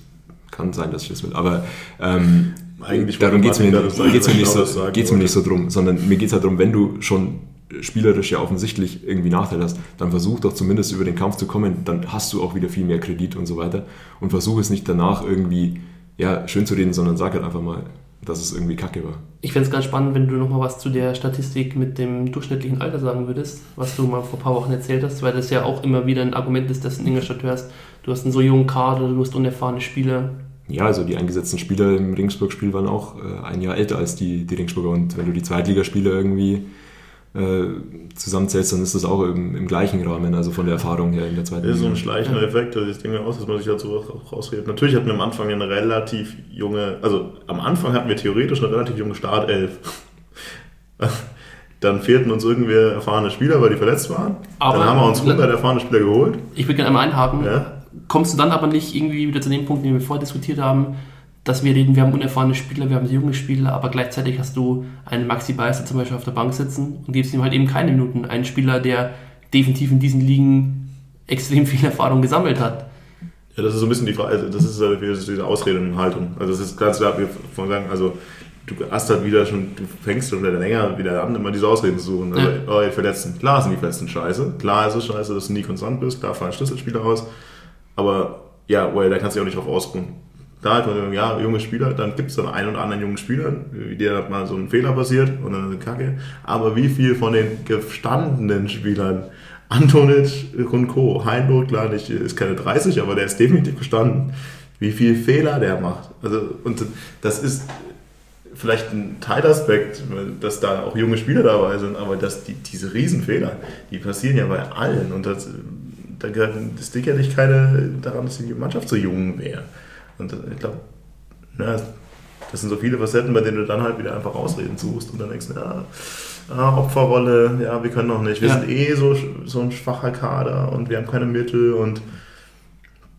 Kann sein, dass ich das will, aber ähm, Eigentlich darum geht es mir, Martin geht's mir, nicht so, geht's mir nicht so drum, sondern mir geht es halt darum, wenn du schon spielerisch ja offensichtlich irgendwie Nachteil hast, dann versuch doch zumindest über den Kampf zu kommen, dann hast du auch wieder viel mehr Kredit und so weiter und versuch es nicht danach irgendwie ja, schön zu reden, sondern sag halt einfach mal, dass es irgendwie kacke war. Ich fände es ganz spannend, wenn du nochmal was zu der Statistik mit dem durchschnittlichen Alter sagen würdest, was du mal vor ein paar Wochen erzählt hast, weil das ja auch immer wieder ein Argument ist, das in Ingolstadt hörst. Du hast einen so jungen Kader, du hast unerfahrene Spieler. Ja, also die eingesetzten Spieler im Regensburg-Spiel waren auch äh, ein Jahr älter als die, die Regensburger und wenn du die Zweitligaspieler irgendwie äh, zusammenzählst, dann ist das auch im, im gleichen Rahmen, also von der Erfahrung her in der zweiten Das ist so ein Liga. schleichender Effekt, also ich denke aus, dass man sich dazu auch rausredet. Natürlich hatten wir am Anfang eine relativ junge, also am Anfang hatten wir theoretisch eine relativ junge Startelf. Dann fehlten uns irgendwie erfahrene Spieler, weil die verletzt waren. Aber- dann haben wir uns 100 erfahrene Spieler geholt. Ich würde gerne einmal einhaken. Ja. Kommst du dann aber nicht irgendwie wieder zu dem Punkt, den wir vorher diskutiert haben, dass wir reden, wir haben unerfahrene Spieler, wir haben junge Spieler, aber gleichzeitig hast du einen Maxi Beister zum Beispiel auf der Bank sitzen und gibst ihm halt eben keine Minuten. Einen Spieler, der definitiv in diesen Ligen extrem viel Erfahrung gesammelt hat. Ja, das ist so ein bisschen die Frage, also das ist halt wieder diese Ausrede und Haltung. Also es ist ganz klar, wir von sagen, also du hast halt wieder schon, du fängst schon wieder länger wieder an, immer diese Ausreden zu suchen. Also, Ja. oh, die Verletzten, klar sind die Verletzten scheiße, klar ist es scheiße, dass du nie konstant bist, klar fallen Schlüsselspieler aus, aber ja, well, da kannst du dich auch nicht drauf ausruhen. Da halt ja, junge Spieler, dann gibt es dann einen oder anderen jungen Spieler, der hat mal so ein Fehler passiert und dann eine Kacke. Aber wie viel von den gestandenen Spielern, Antonic und Co., Heinburg, klar, nicht, ist keine 30, aber der ist definitiv gestanden. Wie viel Fehler der macht. Also, und das ist vielleicht ein Teilaspekt, dass da auch junge Spieler dabei sind, aber dass die, diese Riesenfehler, die passieren ja bei allen. Und das, da gehört, das liegt ja nicht keine daran, dass die Mannschaft so jung wäre. Und ich glaube, na, das sind so viele Facetten, bei denen du dann halt wieder einfach Ausreden suchst und dann denkst, ja, ah, Opferrolle, ja, wir können noch nicht. Wir Ja. sind eh so, so ein schwacher Kader und wir haben keine Mittel und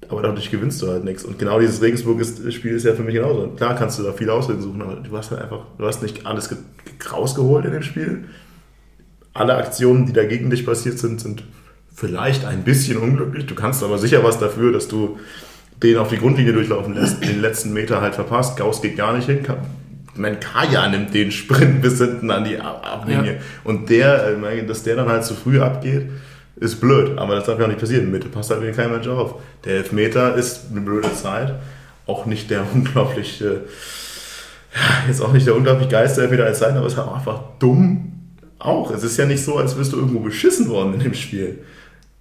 aber dadurch gewinnst du halt nichts. Und genau dieses Regensburg-Spiel ist ja für mich genauso. Klar kannst du da viele Ausreden suchen, aber du hast halt einfach, du hast nicht alles ge- rausgeholt in dem Spiel. Alle Aktionen, die da gegen dich passiert sind, sind vielleicht ein bisschen unglücklich. Du kannst aber sicher was dafür, dass du den auf die Grundlinie durchlaufen lässt, den letzten Meter halt verpasst. Gauss geht gar nicht hin. Mein Kaya nimmt den Sprint bis hinten an die Ab- Ablinie. Ja. Und der, meine, dass der dann halt zu früh abgeht, ist blöd. Aber das darf ja auch nicht passieren. Mitte passt halt wieder kein Mensch auf. Der Elfmeter ist eine blöde Zeit. Auch nicht der unglaublich, äh, ja, jetzt auch nicht der unglaublich geilste Elfmeter als sein, aber es ist halt auch einfach dumm. Auch. Es ist ja nicht so, als wirst du irgendwo beschissen worden in dem Spiel.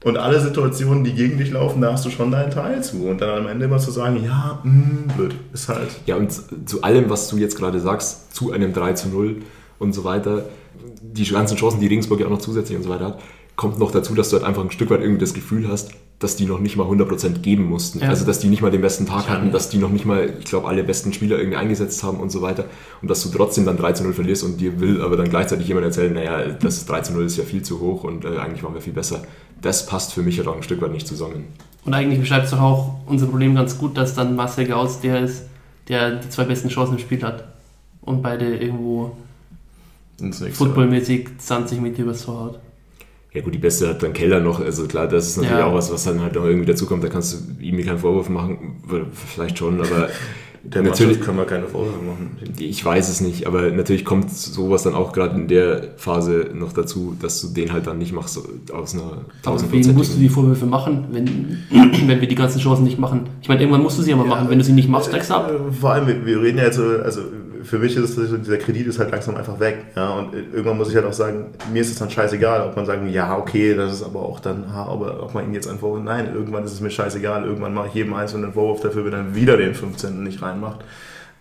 Und alle Situationen, die gegen dich laufen, da hast du schon deinen Teil zu. Und dann am Ende immer zu sagen, ja, mh, blöd, ist halt. Ja, und zu allem, was du jetzt gerade sagst, zu einem 3 zu 0 und so weiter, die ganzen Chancen, die Regensburg ja auch noch zusätzlich und so weiter hat, kommt noch dazu, dass du halt einfach ein Stück weit irgendwie das Gefühl hast, dass die noch nicht mal 100% geben mussten. Ja. Also, dass die nicht mal den besten Tag Ja, hatten, dass die noch nicht mal, ich glaube, alle besten Spieler irgendwie eingesetzt haben und so weiter. Und dass du trotzdem dann 3 zu 0 verlierst und dir will aber dann gleichzeitig jemand erzählen, naja, das 3 zu 0 ist ja viel zu hoch und äh, eigentlich waren wir viel besser. Das passt für mich halt auch ein Stück weit nicht zusammen. Und eigentlich beschreibt es doch auch unser Problem ganz gut, dass dann Marcel Gauss der ist, der die zwei besten Chancen im Spiel hat. Und beide irgendwo footballmäßig 20 Meter übers Tor haut. Ja gut, die Beste hat dann Keller noch, also klar, das ist natürlich Ja. auch was, was dann halt noch irgendwie dazukommt, da kannst du ihm keinen Vorwurf machen, vielleicht schon, aber Der natürlich, Mannschaft können wir keine Vorwürfe machen. ich weiß es nicht, aber natürlich kommt sowas dann auch gerade in der Phase noch dazu, dass du den halt dann nicht machst aus einer wem tausendprozentigen... musst du die Vorwürfe machen, wenn, wenn wir die ganzen Chancen nicht machen? Ich meine, irgendwann musst du sie aber machen. Wenn du sie nicht machst, steigst du ab. Äh, Vor allem, wir, reden ja jetzt, so, also für mich ist es so, dieser Kredit ist halt langsam einfach weg. Ja, und irgendwann muss ich halt auch sagen, mir ist es dann scheißegal, ob man sagen, ja, okay, das ist aber auch dann, aber ob man ihn jetzt Vorwurf, nein, irgendwann ist es mir scheißegal, irgendwann mache ich jedem einzelnen Vorwurf dafür, wenn er wieder den 15. nicht reinmacht.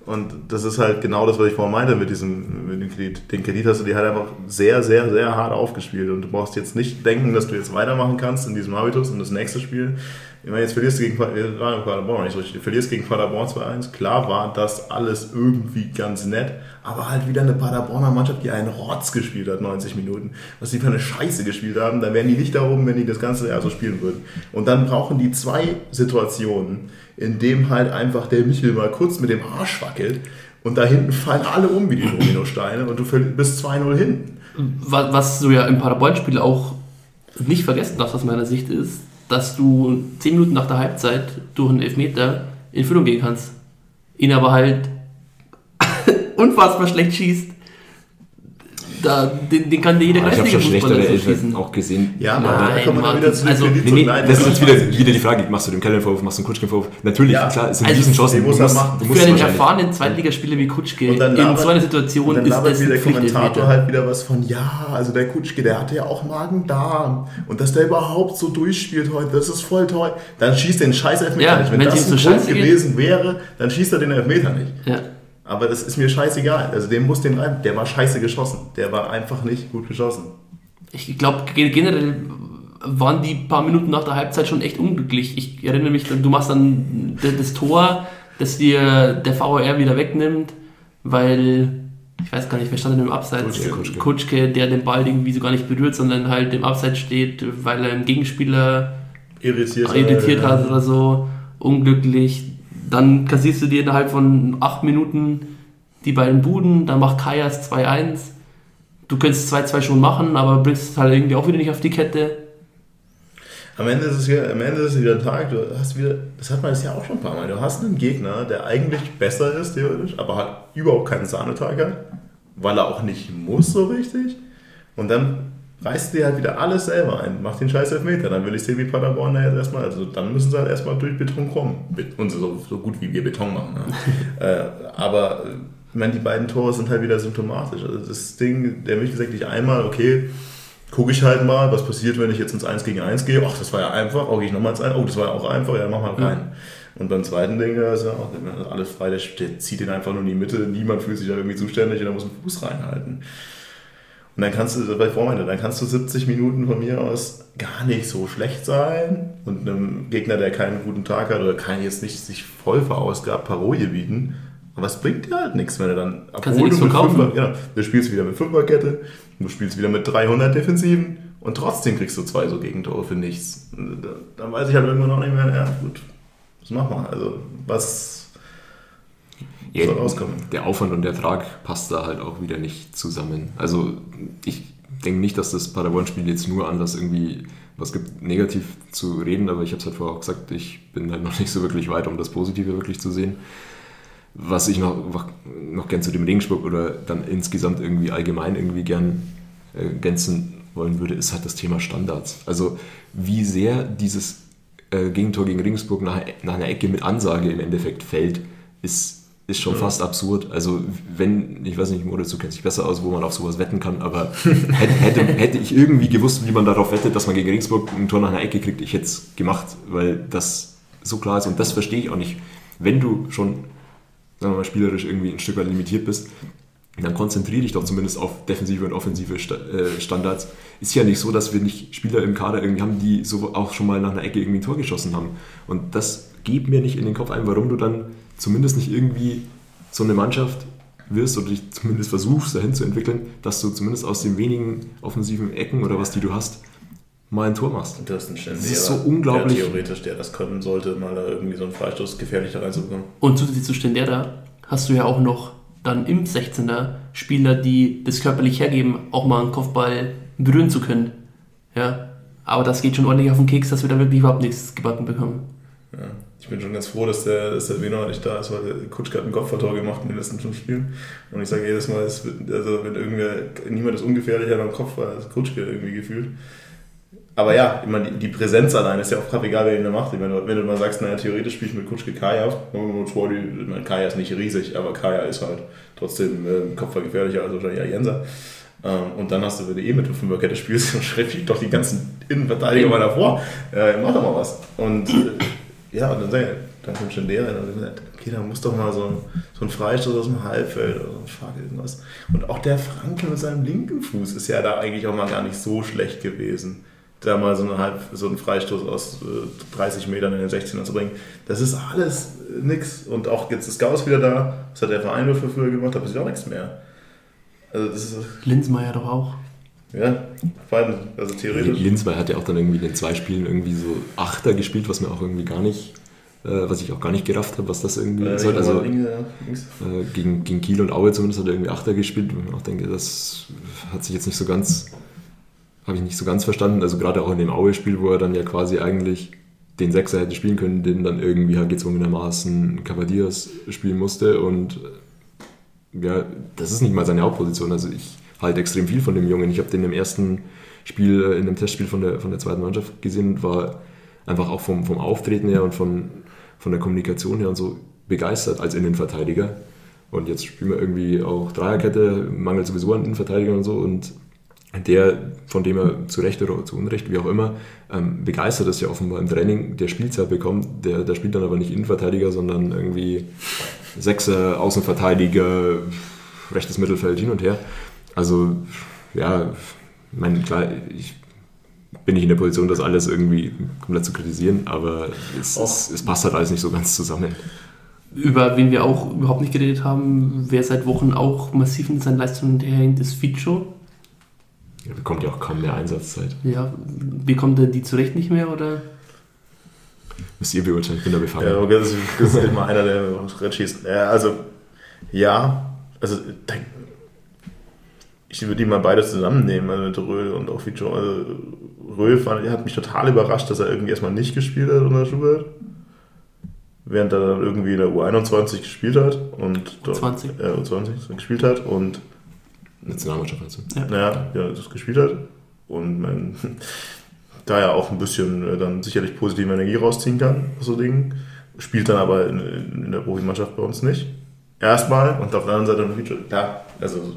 Und das ist halt genau das, was ich vorhin meinte mit diesem mit dem Kredit. Den Kredit hast du dir halt einfach sehr, sehr, sehr hart aufgespielt. Und du brauchst jetzt nicht denken, dass du jetzt weitermachen kannst in diesem Habitus und das nächste Spiel Ich meine, jetzt verlierst du gegen Paderborn nicht so richtig. Verlierst gegen Paderborn 2-1. Klar war das alles irgendwie ganz nett, aber halt wieder eine Paderborner Mannschaft, die einen Rotz gespielt hat, 90 Minuten. Was die für eine Scheiße gespielt haben, dann wären die nicht da oben, wenn die das ganze Jahr so spielen würden. Und dann brauchen die zwei Situationen, in dem halt einfach der Michel mal kurz mit dem Arsch wackelt und da hinten fallen alle um wie die Dominosteine und du bist 2-0 hinten. Was du ja im Paderborn-Spiel auch nicht vergessen darfst aus meiner Sicht ist, dass du 10 Minuten nach der Halbzeit durch einen Elfmeter in Füllung gehen kannst. Ihn aber halt unfassbar schlecht schießt da, den, den kann jeder ah, Ich habe schon schlechtere Elfer auch gesehen. Ja, aber da kommen wir wieder zu also, nee, nee, Das ist jetzt wieder, wieder die Frage, machst du dem Keller Vorwurf, machst du dem Kutschke Vorwurf? Natürlich, ja. klar, es sind also, Riesenchancen. Du musst, musst, du musst für einen erfahrenen Zweitligaspieler wie Kutschke in labert, so einer Situation ist das der Kommentator halt wieder was von, ja, also der Kutschke, der hatte ja auch Magen-Darm und dass der überhaupt so durchspielt heute, das ist voll toll. Dann schießt den scheiß Elfmeter ja, nicht. Wenn, wenn das ein Grund gewesen wäre, dann schießt er den Elfmeter nicht. Ja. Aber das ist mir scheißegal. Also dem muss den rein. Der war scheiße geschossen. Der war einfach nicht gut geschossen. Ich glaube, generell waren die paar Minuten nach der Halbzeit schon echt unglücklich. Ich erinnere mich, du machst dann das Tor, das dir der VAR wieder wegnimmt, weil ich weiß gar nicht, wer stand denn im Abseits? Kutschke, Kutschke. Kutschke, der den Ball irgendwie so gar nicht berührt, sondern halt im Abseits steht, weil er einen Gegenspieler irritiert, irritiert hat oder so. Unglücklich dann kassierst du dir innerhalb von acht Minuten die beiden Buden, dann macht Kajas 2-1. Du könntest 2-2 schon machen, aber bringst halt irgendwie auch wieder nicht auf die Kette. Am Ende ist es wieder, am Ende ist es wieder Tag, du hast wieder, das hat man das ja auch schon ein paar Mal, du hast einen Gegner, der eigentlich besser ist, theoretisch, aber halt überhaupt keinen Sahnetag hat, weil er auch nicht muss so richtig. Und dann reißt dir halt wieder alles selber ein, macht den scheiß Elfmeter, dann will ich sehen, wie Paderborn da jetzt erstmal, also dann müssen sie halt erstmal durch Beton kommen. Und so, so gut wie wir Beton machen. Ne? äh, aber ich meine, die beiden Tore sind halt wieder symptomatisch. Also das Ding, der mich gesagt nicht einmal, okay, gucke ich halt mal, was passiert, wenn ich jetzt ins 1 gegen 1 gehe. Ach, das war ja einfach, oh, gehe ich nochmal ins 1, oh, das war ja auch einfach, ja, mach mal rein. Ja. Und beim zweiten Ding, ist ja auch alles frei, der, der, zieht den einfach nur in die Mitte, niemand fühlt sich da irgendwie zuständig und da muss einen Fuß reinhalten. Und dann kannst du, bei Vormeinte, dann kannst du 70 Minuten von mir aus gar nicht so schlecht sein und einem Gegner, der keinen guten Tag hat oder kann jetzt nicht sich voll verausgabt, Parolie bieten. Aber es bringt dir halt nichts, wenn du dann, obwohl du mit Fünfer, ja, du spielst wieder mit Fünferkette, du spielst wieder mit 300 Defensiven und trotzdem kriegst du zwei so Gegentore für nichts. Dann weiß ich halt irgendwann noch nicht mehr, ja gut, was machen wir? Also was ja, rauskommen. Der Aufwand und der Ertrag passt da halt auch wieder nicht zusammen. Also ich denke nicht, dass das Paderborn-Spiel jetzt nur Anlass irgendwie was gibt, negativ zu reden, aber ich habe es halt vorher auch gesagt, ich bin halt noch nicht so wirklich weit, um das Positive wirklich zu sehen. Was ich noch, noch gern zu dem Regensburg oder dann insgesamt irgendwie allgemein irgendwie gern äh, ergänzen wollen würde, ist halt das Thema Standards. Also wie sehr dieses äh, Gegentor gegen Regensburg nach, nach einer Ecke mit Ansage im Endeffekt fällt, ist ist schon ja. fast absurd. Also, wenn, ich weiß nicht, Moritz, du kennst dich besser aus, wo man auf sowas wetten kann, aber hätte, hätte, hätte, ich irgendwie gewusst, wie man darauf wettet, dass man gegen Regensburg ein Tor nach einer Ecke kriegt, ich hätte es gemacht, weil das so klar ist und das verstehe ich auch nicht. Wenn du schon, sagen wir mal, spielerisch irgendwie ein Stück weit limitiert bist, dann konzentriere dich doch zumindest auf defensive und offensive äh, Standards. Ist ja nicht so, dass wir nicht Spieler im Kader irgendwie haben, die so auch schon mal nach einer Ecke irgendwie ein Tor geschossen haben. Und das geht mir nicht in den Kopf ein, warum du dann zumindest nicht irgendwie so eine Mannschaft wirst oder dich zumindest versuchst dahin zu entwickeln, dass du zumindest aus den wenigen offensiven Ecken oder was die du hast, mal ein Tor machst. Und du hast einen das ist so unglaublich. Der theoretisch, der das können sollte, mal da irgendwie so einen Freistoß gefährlicher reinzubekommen. Und zusätzlich zu Stendera hast du ja auch noch dann im 16er Spieler, die das körperlich hergeben, auch mal einen Kopfball berühren zu können. Ja, aber das geht schon ordentlich auf den Keks, dass wir da wirklich überhaupt nichts gebacken bekommen. Ja ich bin schon ganz froh, dass der, dass der Beno nicht da ist, weil der Kutschke hat ein Kopfballtor gemacht in den letzten fünf Spielen. Und ich sage jedes Mal, es wird, also wenn irgendwer, niemand ist ungefährlicher beim Kopf als Kutschke irgendwie gefühlt. Aber ja, ich meine, die Präsenz allein ist ja auch egal, wer ihn da macht. Ich meine, wenn du mal sagst, naja, theoretisch spiele ich mit Kutschke Kaya, ich Kaya ist nicht riesig, aber Kaya ist halt trotzdem äh, Kopfball gefährlicher als wahrscheinlich ja Jenser. Ähm, und dann hast du, wenn du eh mit der Fünferkette spielst, dann schreib ich doch die ganzen Innenverteidiger mal davor. Äh, mach doch mal was. Und äh, ja, und dann, sag ich, dann kommt schon der und dann gesagt, okay, dann muss doch mal so ein, so ein Freistoß aus dem Halbfeld oder so ein Fuck irgendwas. Und auch der Franke mit seinem linken Fuß ist ja da eigentlich auch mal gar nicht so schlecht gewesen. da mal so, eine halb, so einen Freistoß aus äh, 30 Metern in den 16er zu bringen. Das ist alles äh, nix. Und auch jetzt ist Gauss wieder da. Was hat der Verein nur für früher gemacht? Da passiert auch nichts mehr. Also das ist, Linsmeier doch auch. Ja, beiden, also theoretisch. Linsberg hat ja auch dann irgendwie in den zwei Spielen irgendwie so Achter gespielt, was mir auch irgendwie gar nicht, äh, was ich auch gar nicht gerafft habe, was das irgendwie Äh, soll. Also links, ja, äh, gegen, gegen Kiel und Aue zumindest hat er irgendwie Achter gespielt. Und ich auch denke, das hat sich jetzt nicht so ganz, habe ich nicht so ganz verstanden. Also gerade auch in dem Aue-Spiel, wo er dann ja quasi eigentlich den Sechser hätte spielen können, den dann irgendwie halt gezwungenermaßen Cavadias spielen musste und ja, das ist nicht mal seine Hauptposition. Also ich halte extrem viel von dem Jungen. Ich habe den im ersten Spiel, äh, in dem Testspiel von der, von der zweiten Mannschaft gesehen war einfach auch vom, vom Auftreten her und von, von der Kommunikation her und so begeistert als Innenverteidiger. Und jetzt spielen wir irgendwie auch Dreierkette, mangelt sowieso an Innenverteidigern und so. Und der, von dem er zu Recht oder zu Unrecht, wie auch immer, ähm, begeistert ist ja offenbar im Training, der Spielzeit bekommt, der, der spielt dann aber nicht Innenverteidiger, sondern irgendwie Sechser, Außenverteidiger, rechtes Mittelfeld hin und her. Also, ja, mein, klar, ich bin nicht in der Position, das alles irgendwie komplett zu kritisieren, aber es, es, es passt halt alles nicht so ganz zusammen. Über wen wir auch überhaupt nicht geredet haben, wer seit Wochen auch massiv in seinen Leistungen hinterherhängt, ist Ficho. Er bekommt ja auch kaum mehr Einsatzzeit. Ja, bekommt er die zurecht nicht mehr oder? Müsst ihr beurteilen, ich bin da befangen. Ja, okay, das ist, das ist immer einer, der schießt. Ja, also, ja, also, da- ich würde die mal beide zusammennehmen, also mit Röhl und auch Fico. Also, Röhl fand, hat mich total überrascht, dass er irgendwie erstmal nicht gespielt hat unter Schubert. Während er dann irgendwie in der U21 gespielt hat und dort, U20. Ja, U20 gespielt hat und Nationalmannschaft also. naja, ja, das gespielt hat. Und man da ja auch ein bisschen äh, dann sicherlich positive Energie rausziehen kann aus so Dingen. Spielt dann aber in, in der Profimannschaft bei uns nicht. Erstmal und auf der anderen Seite. Klar, also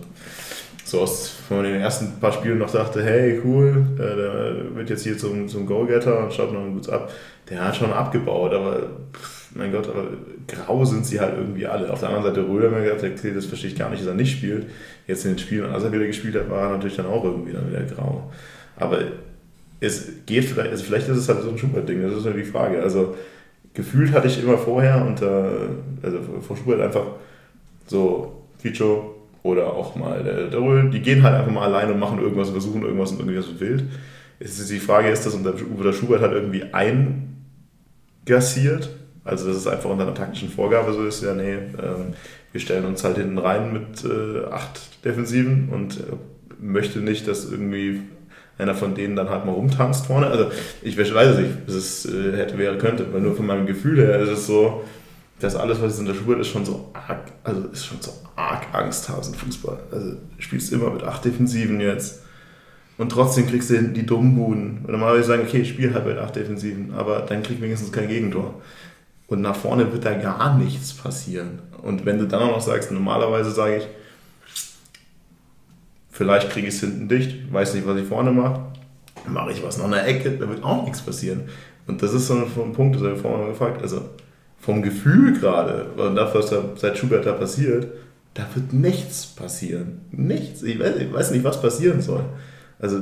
so aus, wenn den ersten paar Spielen noch dachte, hey, cool, äh, der wird jetzt hier zum, zum Goalgetter und schaut noch gut ab. Der hat schon abgebaut, aber mein Gott, aber grau sind sie halt irgendwie alle. Auf der anderen Seite Röder mir gedacht, okay, das verstehe ich gar nicht, dass er nicht spielt. Jetzt in den Spielen, als er wieder gespielt hat, war er natürlich dann auch irgendwie dann wieder grau. Aber es geht vielleicht, also vielleicht ist es halt so ein Schubert-Ding, das ist nur die Frage. Also gefühlt hatte ich immer vorher unter, also vor Schubert einfach so Ficho oder auch mal Röhl, die gehen halt einfach mal allein und machen irgendwas und versuchen irgendwas und irgendwie was wild. Ist die Frage, ist das unter, Schubert halt irgendwie eingassiert? Also dass es einfach unter einer taktischen Vorgabe so ist, ja nee, ähm, wir stellen uns halt hinten rein mit äh, acht Defensiven und äh, möchte nicht, dass irgendwie einer von denen dann halt mal rumtanzt vorne. Also ich weiß es nicht, dass es äh, hätte, wäre, könnte, weil nur von meinem Gefühl her ist es so, dass alles, was jetzt in der Schule ist, schon so arg, also ist schon so arg Angsthasen-Fußball. Also du spielst immer mit acht Defensiven jetzt und trotzdem kriegst du hinten die dummen Buden. Und normalerweise sagen, okay, ich spiele halt mit acht Defensiven, aber dann krieg ich wenigstens kein Gegentor. Und nach vorne wird da gar nichts passieren. Und wenn du dann auch noch sagst, normalerweise sage ich, vielleicht kriege ich es hinten dicht, weiß nicht, was ich vorne mache, mache ich was nach einer Ecke, da wird auch nichts passieren. Und das ist so ein Punkt, das habe ich vorhin mal gefragt, also vom Gefühl gerade, und das, was da seit Schubert da passiert, da wird nichts passieren. Nichts. Ich weiß, ich weiß nicht, was passieren soll. Also,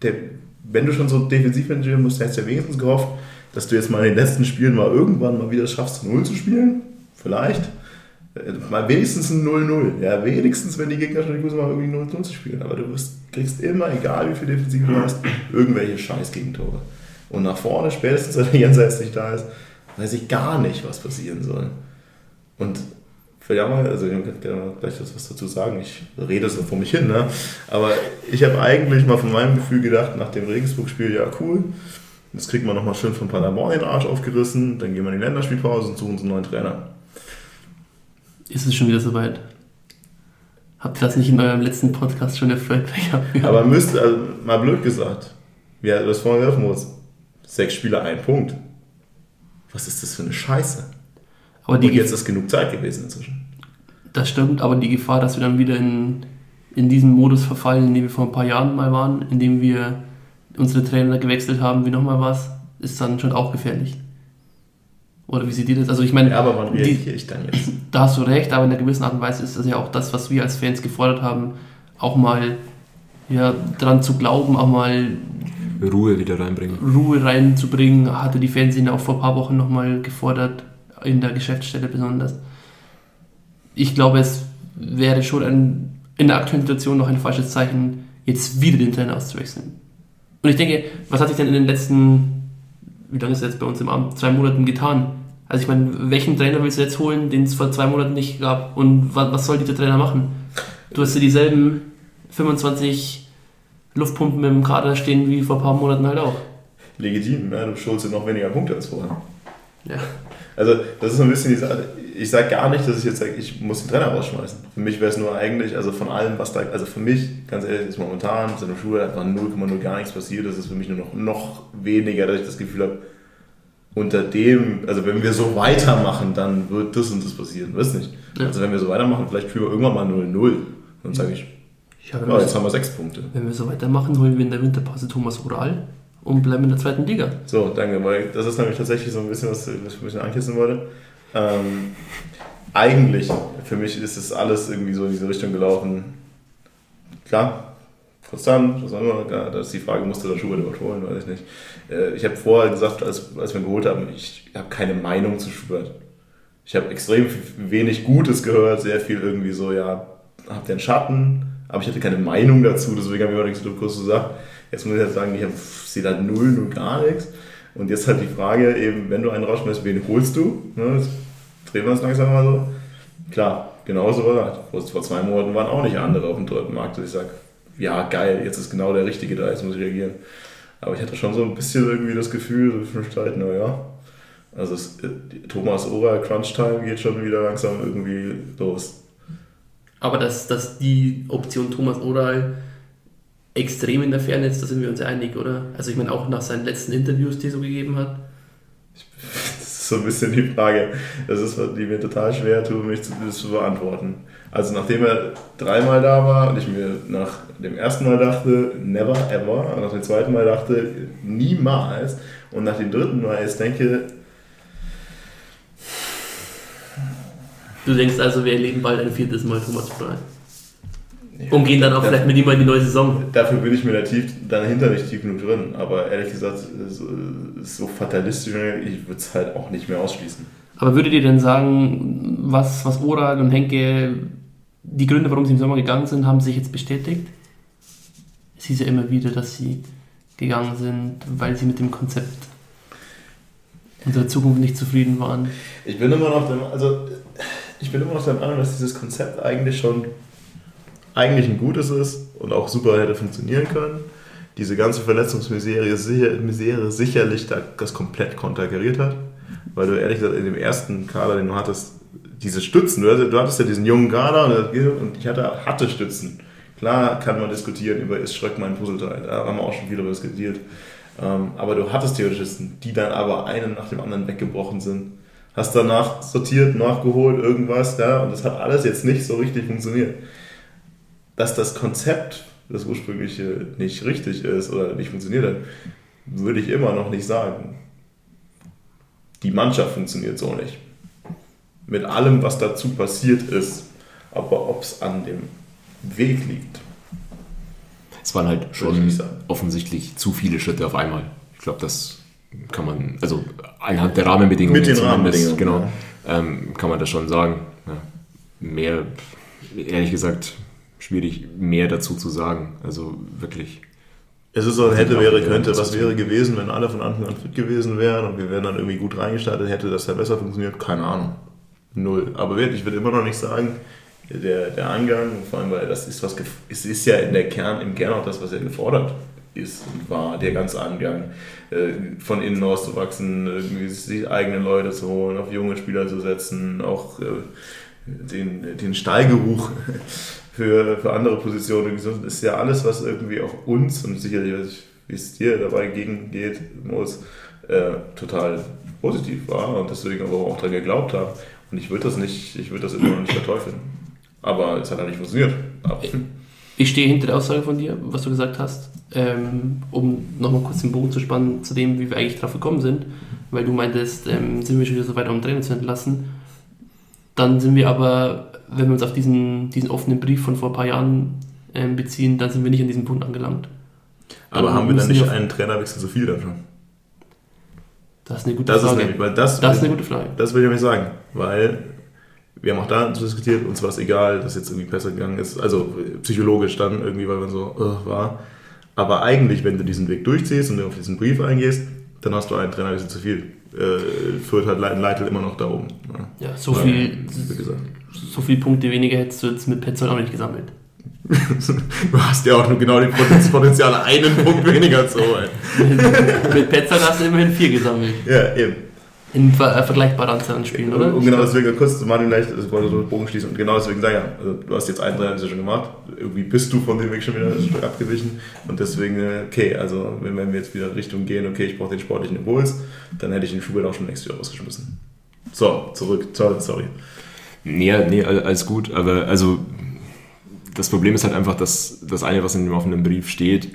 der, wenn du schon so defensiv engagieren musst, hättest du ja wenigstens gehofft, dass du jetzt mal in den letzten Spielen mal irgendwann mal wieder schaffst, 0 zu spielen. Vielleicht. Äh, Mal wenigstens ein 0-0. Ja, wenigstens, wenn die Gegner schon die Kurse mal irgendwie 0-0 zu spielen. Aber du wirst, kriegst immer, egal wie viel Defensive du hast, irgendwelche scheiß Gegentore. Und nach vorne, spätestens, wenn der Jenseits nicht da ist, weiß ich gar nicht, was passieren soll. Und auch mal, also ich kann gerne gleich was dazu sagen, ich rede so vor mich hin, ne? aber ich habe eigentlich mal von meinem Gefühl gedacht, nach dem Regensburg-Spiel, ja cool, jetzt kriegt man nochmal schön von Paderborn den Arsch aufgerissen, dann gehen wir in die Länderspielpause und suchen uns einen neuen Trainer. Ist es schon wieder soweit? Habt ihr das nicht in eurem letzten Podcast schon erfüllt gehabt? Aber müsste, also mal blöd gesagt, wie du das vorhin musst, sechs Spiele, ein Punkt. Was ist das für eine Scheiße? aber die Und jetzt ist genug Zeit gewesen inzwischen. Das stimmt, aber die Gefahr, dass wir dann wieder in, in diesen Modus verfallen, in dem wir vor ein paar Jahren mal waren, in dem wir unsere Trainer gewechselt haben, wie nochmal was, ist dann schon auch gefährlich. Oder wie seht ihr das? Also ich meine, Ja, aber wann reagiere ich dann jetzt? da hast du recht, aber in einer gewissen Art und Weise ist das ja auch das, was wir als Fans gefordert haben, auch mal ja, dran zu glauben, auch mal Ruhe wieder reinbringen. Ruhe reinzubringen, hatte die Fernsehen auch vor ein paar Wochen nochmal gefordert, in der Geschäftsstelle besonders. Ich glaube, es wäre schon ein, in der aktuellen Situation noch ein falsches Zeichen, jetzt wieder den Trainer auszuwechseln. Und ich denke, was hat sich denn in den letzten, wie lange ist es jetzt bei uns im Amt, zwei Monaten getan? Also ich meine, welchen Trainer willst du jetzt holen, den es vor zwei Monaten nicht gab? Und was, was soll dieser Trainer machen? Du hast ja dieselben 25 Luftpumpen im Kader stehen wie vor ein paar Monaten halt auch. Legitim, ne? du schulst noch weniger Punkte als vorher. Ja. Also, das ist so ein bisschen die Sache. Ich sage gar nicht, dass ich jetzt sage, ich muss den Trainer rausschmeißen. Für mich wäre es nur eigentlich, also von allem, was da, also für mich, ganz ehrlich, ist momentan in der Schule einfach 0,0 gar nichts passiert. Das ist für mich nur noch, noch weniger, dass ich das Gefühl habe, unter dem, also wenn wir so weitermachen, dann wird das und das passieren. Weißt nicht? Ja. Also wenn wir so weitermachen, vielleicht spielen wir irgendwann mal 0-0. Dann sage ich, Ja, ja, wir jetzt haben wir sechs Punkte. wenn wir so weitermachen, holen wir in der Winterpause Thomas Oral und bleiben in der zweiten Liga. So, danke, weil das ist nämlich tatsächlich so ein bisschen, was was ich ein bisschen ankissen wollte. Ähm, eigentlich, für mich ist es alles irgendwie so in diese Richtung gelaufen. Klar, konstant, was auch immer, ja, da ist die Frage, musste der Schubert überhaupt holen, weiß ich nicht. Äh, ich habe vorher gesagt, als, als wir ihn geholt haben, ich habe keine Meinung zu Schubert. Ich habe extrem wenig Gutes gehört, sehr viel irgendwie so, ja, habt ihr einen Schatten, aber ich hatte keine Meinung dazu, deswegen habe ich immer nichts so kurz gesagt. Jetzt muss ich halt sagen, ich sehe da null, null gar nichts. Und jetzt halt die Frage, eben, wenn du einen rausschmeißt, wen holst du? Ne, jetzt drehen wir uns langsam mal so. Klar, genauso war das. Vor zwei Monaten waren auch nicht andere auf dem dritten Markt, dass ich sage, ja, geil, jetzt ist genau der Richtige da, jetzt muss ich reagieren. Aber ich hatte schon so ein bisschen irgendwie das Gefühl, so für Streit, naja. Also es, äh, Thomas Ora Crunch Time geht schon wieder langsam irgendwie los. Aber dass, dass die Option Thomas Oral extrem in der Ferne ist, da sind wir uns einig, oder? Also ich meine auch nach seinen letzten Interviews, die er so gegeben hat. Das ist so ein bisschen die Frage. Das ist, die mir total schwer tut, mich zu, zu beantworten. Also nachdem er dreimal da war und ich mir nach dem ersten Mal dachte, never ever, und nach dem zweiten Mal dachte, niemals, und nach dem dritten Mal jetzt denke, Du denkst also, wir erleben bald ein viertes Mal Thomas Oral. Und gehen dann auch vielleicht mit ihm in die neue Saison. Dafür bin ich mir da tief, dahinter nicht tief genug drin. Aber ehrlich gesagt, so, so fatalistisch, ich würde es halt auch nicht mehr ausschließen. Aber würdet ihr denn sagen, was, was Oral und Henke, die Gründe, warum sie im Sommer gegangen sind, haben sich jetzt bestätigt? Es hieß ja immer wieder, dass sie gegangen sind, weil sie mit dem Konzept unserer Zukunft nicht zufrieden waren. Ich bin immer noch der, also ich bin immer noch der Meinung, dass dieses Konzept eigentlich schon eigentlich ein gutes ist und auch super hätte funktionieren können. Diese ganze Verletzungsmisere sicher, Misere sicherlich da, das komplett konterkariert hat, weil du ehrlich gesagt in dem ersten Kader, den du hattest, diese Stützen, du hattest, du hattest ja diesen jungen Kader und, und ich hatte, hatte Stützen. Klar kann man diskutieren über, ist Schröck mein Puzzleteil, da haben wir auch schon viel darüber diskutiert. Ähm, aber du hattest Theoretisten, die dann aber einen nach dem anderen weggebrochen sind. Hast danach sortiert, nachgeholt, irgendwas, ja, und das hat alles jetzt nicht so richtig funktioniert. Dass das Konzept, das ursprüngliche, nicht richtig ist oder nicht funktioniert hat, würde ich immer noch nicht sagen. Die Mannschaft funktioniert so nicht. Mit allem, was dazu passiert ist. Aber ob es an dem Weg liegt, Es waren halt schon offensichtlich zu viele Schritte auf einmal. Ich glaube, das kann man, also anhand der Rahmenbedingungen Mit den Rahmenbedingungen, genau, ähm, kann man das schon sagen. Ja. Mehr, ehrlich gesagt, schwierig mehr dazu zu sagen. Also wirklich. Es ist so, hätte, auch wäre, könnte. Was wäre gewesen, wenn alle von Anfang an fit gewesen wären und wir wären dann irgendwie gut reingestartet, hätte das ja besser funktioniert? Keine Ahnung. Null. Aber wirklich, ich würde immer noch nicht sagen, der, der Angang, vor allem, weil das ist was, es ist ja in der Kern, im Kern auch das, was ja gefordert ist und war, der ganze Angang, äh, von innen auszuwachsen, sich die eigenen Leute zu holen, auf junge Spieler zu setzen, auch äh, den, den Stallgeruch für, für andere Positionen. Das ist ja alles, was irgendwie auch uns und sicherlich, wie es dir dabei gegengeht, muss, äh, total positiv war und deswegen aber auch daran geglaubt haben. Und ich würde das nicht, ich würde das immer noch nicht verteufeln. Aber es hat halt nicht funktioniert. Aber, Ich stehe hinter der Aussage von dir, was du gesagt hast, ähm, um nochmal kurz den Bogen zu spannen zu dem, wie wir eigentlich drauf gekommen sind, weil du meintest, ähm, sind wir schon wieder so weit, um Trainer zu entlassen. Dann sind wir aber, wenn wir uns auf diesen, diesen offenen Brief von vor ein paar Jahren ähm, beziehen, dann sind wir nicht an diesem Punkt angelangt. Aber Dann haben wir dann nicht wir- einen Trainerwechsel zu viel dann schon? Das ist eine gute Das ist Frage. nämlich, weil das, das ist eine gute Frage. das will ich nämlich sagen, weil wir haben auch da diskutiert, uns war es egal, dass jetzt irgendwie besser gegangen ist, also psychologisch dann irgendwie, weil man so äh, war. Aber eigentlich, wenn du diesen Weg durchziehst und du auf diesen Brief eingehst, dann hast du einen Trainerwechsel zu viel. Äh, Fürth hat Leitl immer noch da oben. Ja, Ja, so viel, Wie gesagt. so viel Punkte weniger hättest du jetzt mit Petzold auch nicht gesammelt. Du hast ja auch nur genau die Potenz- Potenzial, einen Punkt weniger zu holen. mit Petzold hast du immerhin vier gesammelt. Ja, eben. In ver äh, vergleichbaren Anzahl an Spielen, oder? Und genau deswegen, kurz zu Martin gleich, ich wollte so Bogen schließen. Und genau deswegen sage ich ja, also du hast jetzt einen Trainer schon gemacht. Irgendwie bist du von dem Weg schon wieder ein Stück abgewichen. Und deswegen, äh, okay, also wenn, wenn wir jetzt wieder Richtung gehen, okay, ich brauche den sportlichen Impuls, dann hätte ich den Schubert auch schon längst wieder rausgeschmissen. So, zurück. Sorry, sorry. Nee, nee, all- alles gut. Aber also das Problem ist halt einfach, dass das eine, was in dem offenen Brief steht,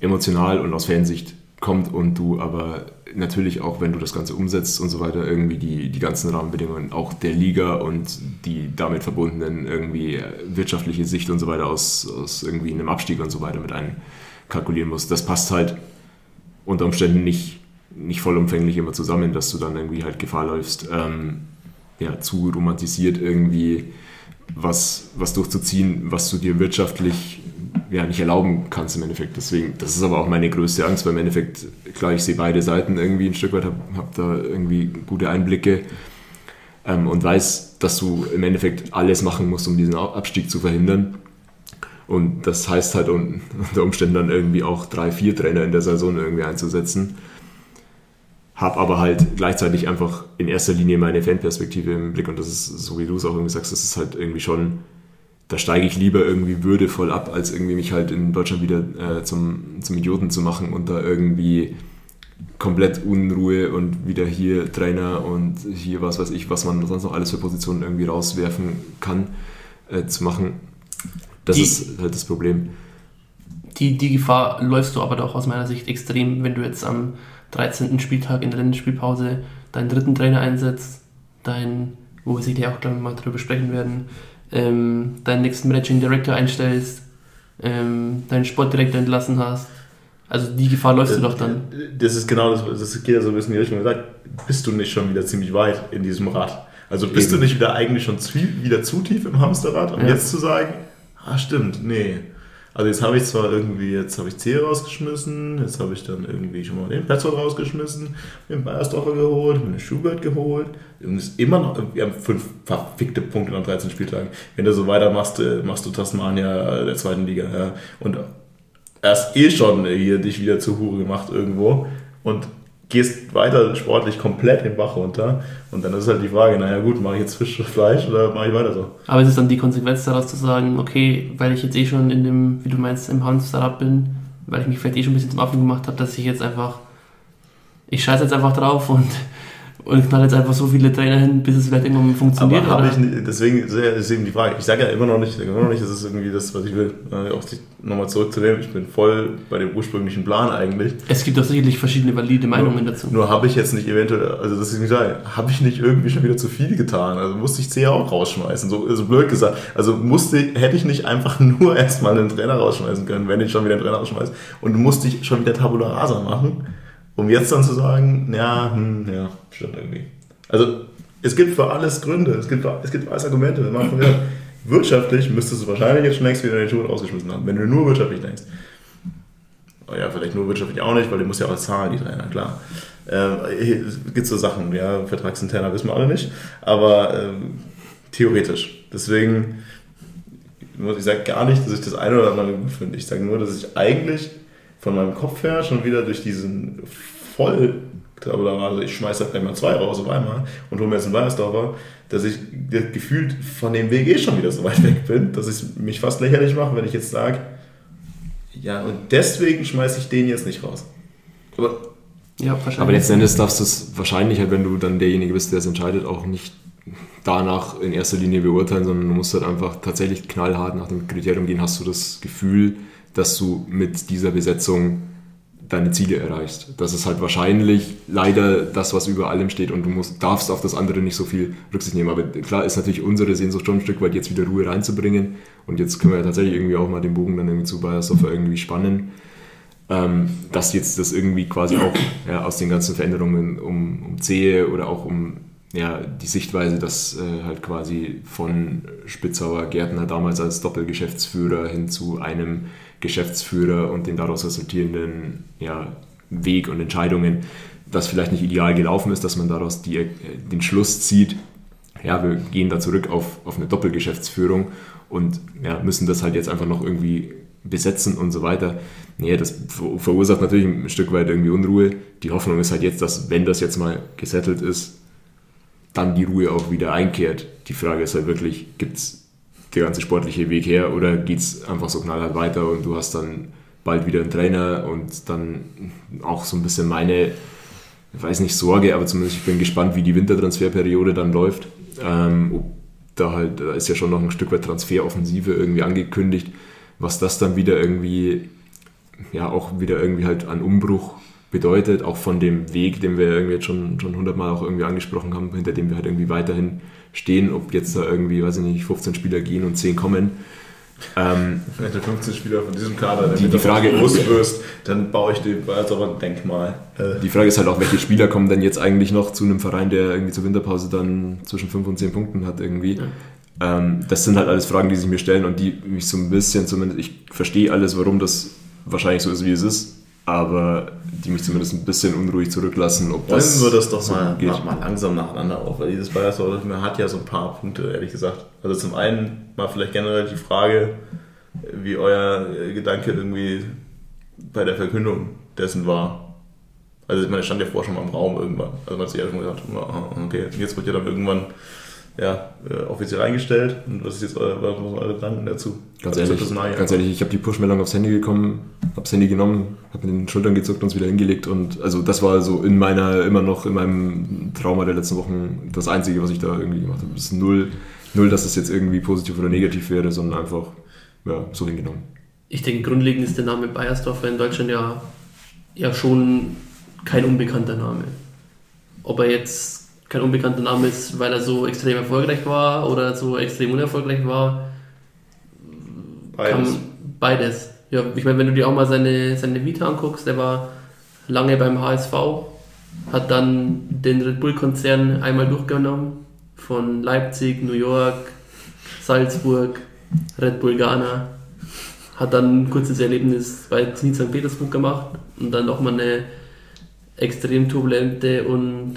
emotional und aus Fansicht kommt und du aber natürlich auch, wenn du das Ganze umsetzt und so weiter, irgendwie die, die ganzen Rahmenbedingungen auch der Liga und die damit verbundenen irgendwie äh, wirtschaftliche Sicht und so weiter aus, aus irgendwie einem Abstieg und so weiter mit einkalkulieren musst. Das passt halt unter Umständen nicht, nicht vollumfänglich immer zusammen, dass du dann irgendwie halt Gefahr läufst, ähm, ja, zu romantisiert irgendwie was, was durchzuziehen, was du dir wirtschaftlich ja, nicht erlauben kannst im Endeffekt. Deswegen, das ist aber auch meine größte Angst, weil im Endeffekt, klar, ich sehe beide Seiten irgendwie ein Stück weit, habe hab da irgendwie gute Einblicke ähm, und weiß, dass du im Endeffekt alles machen musst, um diesen Abstieg zu verhindern. Und das heißt halt un- unter Umständen dann irgendwie auch drei, vier Trainer in der Saison irgendwie einzusetzen. Hab aber halt gleichzeitig einfach in erster Linie meine Fanperspektive im Blick und das ist, so wie du es auch irgendwie sagst, das ist halt irgendwie schon, da steige ich lieber irgendwie würdevoll ab, als irgendwie mich halt in Deutschland wieder äh, zum, zum Idioten zu machen und da irgendwie komplett Unruhe und wieder hier Trainer und hier was weiß ich, was man sonst noch alles für Positionen irgendwie rauswerfen kann, äh, zu machen. Das Die- ist halt das Problem. Die, die Gefahr läufst du aber doch aus meiner Sicht extrem, wenn du jetzt am 13. Spieltag in der Länderspielpause deinen dritten Trainer einsetzt, dein, wo wir sicher auch gleich mal drüber sprechen werden, ähm, deinen nächsten Managing Director einstellst, ähm, deinen Sportdirektor entlassen hast. Also die Gefahr läufst du doch dann. Das ist genau das, das geht ja so ein bisschen in die Richtung gesagt. Bist du nicht schon wieder ziemlich weit in diesem Rad? Also bist Eben. du nicht wieder eigentlich schon zu, wieder zu tief im Hamsterrad? Und Ja. jetzt zu sagen, ah stimmt, nee. Also jetzt habe ich zwar irgendwie, jetzt habe ich C rausgeschmissen, jetzt habe ich dann irgendwie schon mal den Petzold rausgeschmissen, den Bayersdorfer geholt, den Schubert geholt. Und es ist immer noch, wir haben fünf verfickte Punkte nach 13 Spieltagen. Wenn du so weitermachst, äh, machst du Tasmania äh, der zweiten Liga. Ja. Und erst eh schon äh, hier dich wieder zur Hure gemacht irgendwo und gehst weiter sportlich komplett den Bach runter. Und dann ist halt die Frage, naja gut, mache ich jetzt Fisch oder Fleisch oder mache ich weiter so? Aber es ist dann die Konsequenz daraus zu sagen, okay, weil ich jetzt eh schon in dem, wie du meinst, im Hamsterrad bin, weil ich mich vielleicht eh schon ein bisschen zum Affen gemacht habe, dass ich jetzt einfach, ich scheiße jetzt einfach drauf und, und knall jetzt einfach so viele Trainer hin, bis es vielleicht irgendwann funktioniert. Aber ich nicht, deswegen ist eben die Frage. Ich sage ja immer noch nicht, ich sage immer noch nicht, das ist irgendwie das, was ich will. Auch nochmal zurückzunehmen, ich bin voll bei dem ursprünglichen Plan eigentlich. Es gibt doch sicherlich verschiedene valide Meinungen dazu. Nur habe ich jetzt nicht eventuell, also das ist nicht sagen, habe ich nicht irgendwie schon wieder zu viel getan. Also musste ich C auch rausschmeißen, so, so blöd gesagt. Also musste, hätte ich nicht einfach nur erstmal einen Trainer rausschmeißen können, wenn ich schon wieder einen Trainer rausschmeiße. Und musste ich schon wieder Tabula Rasa machen, um jetzt dann zu sagen, ja, hm, ja, stimmt irgendwie. Also es gibt für alles Gründe, es gibt, es gibt alles Argumente. Man hat schon gesagt, wirtschaftlich müsstest du wahrscheinlich jetzt schon längst wieder den Schuh rausgeschmissen haben, wenn du nur wirtschaftlich denkst. Oh ja, vielleicht nur wirtschaftlich auch nicht, weil die muss ja auch zahlen, die Trainer, klar. Ähm, es gibt so Sachen, ja, vertragsinterner wissen wir alle nicht, aber ähm, theoretisch. Deswegen, ich sage gar nicht, dass ich das eine oder andere gut finde. Ich sage nur, dass ich eigentlich von meinem Kopf her schon wieder durch diesen voll, also ich schmeiße halt gleich mal zwei raus auf einmal und hole mir jetzt einen Weinersdorfer, dass ich gefühlt von dem Weg eh schon wieder so weit weg bin, dass ich mich fast lächerlich mache, wenn ich jetzt sage, ja, und deswegen schmeiße ich den jetzt nicht raus. Aber Ja, wahrscheinlich. Aber letzten Endes darfst du es wahrscheinlich, halt, wenn du dann derjenige bist, der es entscheidet, auch nicht danach in erster Linie beurteilen, sondern du musst halt einfach tatsächlich knallhart nach dem Kriterium gehen. Hast du das Gefühl, dass du mit dieser Besetzung deine Ziele erreichst? Das ist halt wahrscheinlich leider das, was über allem steht und du musst, darfst auf das andere nicht so viel Rücksicht nehmen. Aber klar ist natürlich unsere Sehnsucht schon ein Stück weit, jetzt wieder Ruhe reinzubringen und jetzt können wir ja tatsächlich irgendwie auch mal den Bogen dann irgendwie zu Bayersdorfer irgendwie spannen. ähm, dass jetzt das irgendwie quasi auch ja, aus den ganzen Veränderungen um, um Zehe oder auch um ja, die Sichtweise, dass äh, halt quasi von Spitzauer Gärtner damals als Doppelgeschäftsführer hin zu einem Geschäftsführer und den daraus resultierenden ja, Weg und Entscheidungen, das vielleicht nicht ideal gelaufen ist, dass man daraus die, äh, den Schluss zieht, ja, wir gehen da zurück auf, auf eine Doppelgeschäftsführung und ja, müssen das halt jetzt einfach noch irgendwie besetzen und so weiter. Nee, das verursacht natürlich ein Stück weit irgendwie Unruhe. Die Hoffnung ist halt jetzt, dass wenn das jetzt mal gesettelt ist, dann die Ruhe auch wieder einkehrt. Die Frage ist halt wirklich, gibt es der ganze sportliche Weg her oder geht es einfach so knallhart weiter und du hast dann bald wieder einen Trainer und dann auch so ein bisschen meine, ich weiß nicht, Sorge, aber zumindest ich bin gespannt, wie die Wintertransferperiode dann läuft. Ähm, da halt, da ist ja schon noch ein Stück weit Transferoffensive irgendwie angekündigt, was das dann wieder irgendwie, ja, auch wieder irgendwie halt an Umbruch bedeutet, auch von dem Weg, den wir irgendwie jetzt schon, schon hundertmal auch irgendwie angesprochen haben, hinter dem wir halt irgendwie weiterhin stehen, ob jetzt da irgendwie, weiß ich nicht, 15 Spieler gehen und 10 kommen. Ähm, Wenn du 15 Spieler von diesem Kader die, die Frage groß wirst, dann baue ich dir als aber ein Denkmal. Äh. Die Frage ist halt auch, welche Spieler kommen denn jetzt eigentlich noch zu einem Verein, der irgendwie zur Winterpause dann zwischen 5 und 10 Punkten hat irgendwie. Ja. Ähm, das sind halt alles Fragen, die sich mir stellen und die mich so ein bisschen zumindest, ich verstehe alles, warum das wahrscheinlich so ist, wie es ist, aber die mich zumindest ein bisschen unruhig zurücklassen. Ob das wir das doch so mal, geht. mal langsam nacheinander auf, weil dieses Bayersdorf hat ja so ein paar Punkte, ehrlich gesagt. Also zum einen mal vielleicht generell die Frage, wie euer Gedanke irgendwie bei der Verkündung dessen war. Also ich meine, stand ja vorher schon mal im Raum irgendwann. Also man hat sich ja schon gedacht, okay, jetzt wird ja dann irgendwann ja, äh, offiziell eingestellt. Und was ist jetzt eure, was sind eure Gedanken dazu? Ganz ehrlich, ganz ehrlich, ich habe die Push-Meldung aufs Handy gekommen, habe das Handy genommen, habe mit den Schultern gezuckt und es wieder hingelegt. Und also das war so in meiner, immer noch in meinem Trauma der letzten Wochen das Einzige, was ich da irgendwie gemacht habe. Es ist null, null, dass es jetzt irgendwie positiv oder negativ wäre, sondern einfach ja, so hingenommen. Ich denke, grundlegend ist der Name Bayersdorfer in Deutschland ja, ja schon kein unbekannter Name. Ob er jetzt kein unbekannter Name ist, weil er so extrem erfolgreich war oder so extrem unerfolgreich war. Beides. beides. Ja, ich meine, wenn du dir auch mal seine, seine Vita anguckst, der war lange beim HSV, hat dann den Red Bull-Konzern einmal durchgenommen, von Leipzig, New York, Salzburg, Red Bull Ghana, hat dann ein kurzes Erlebnis bei Zenit St. Petersburg gemacht und dann nochmal eine extrem turbulente und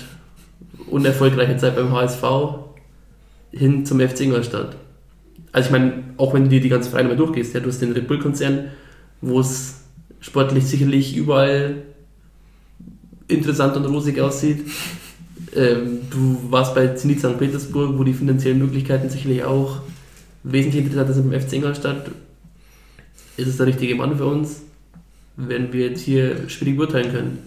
unerfolgreiche Zeit beim HSV hin zum FC Ingolstadt. Also ich meine, auch wenn du dir die ganzen Vereine mal durchgehst, ja, du hast den Red Bull-Konzern, wo es sportlich sicherlich überall interessant und rosig aussieht. Ähm, du warst bei Zenit St. Petersburg, wo die finanziellen Möglichkeiten sicherlich auch wesentlich interessanter sind beim FC Ingolstadt. Ist es der richtige Mann für uns? Werden wir jetzt hier schwierig beurteilen können.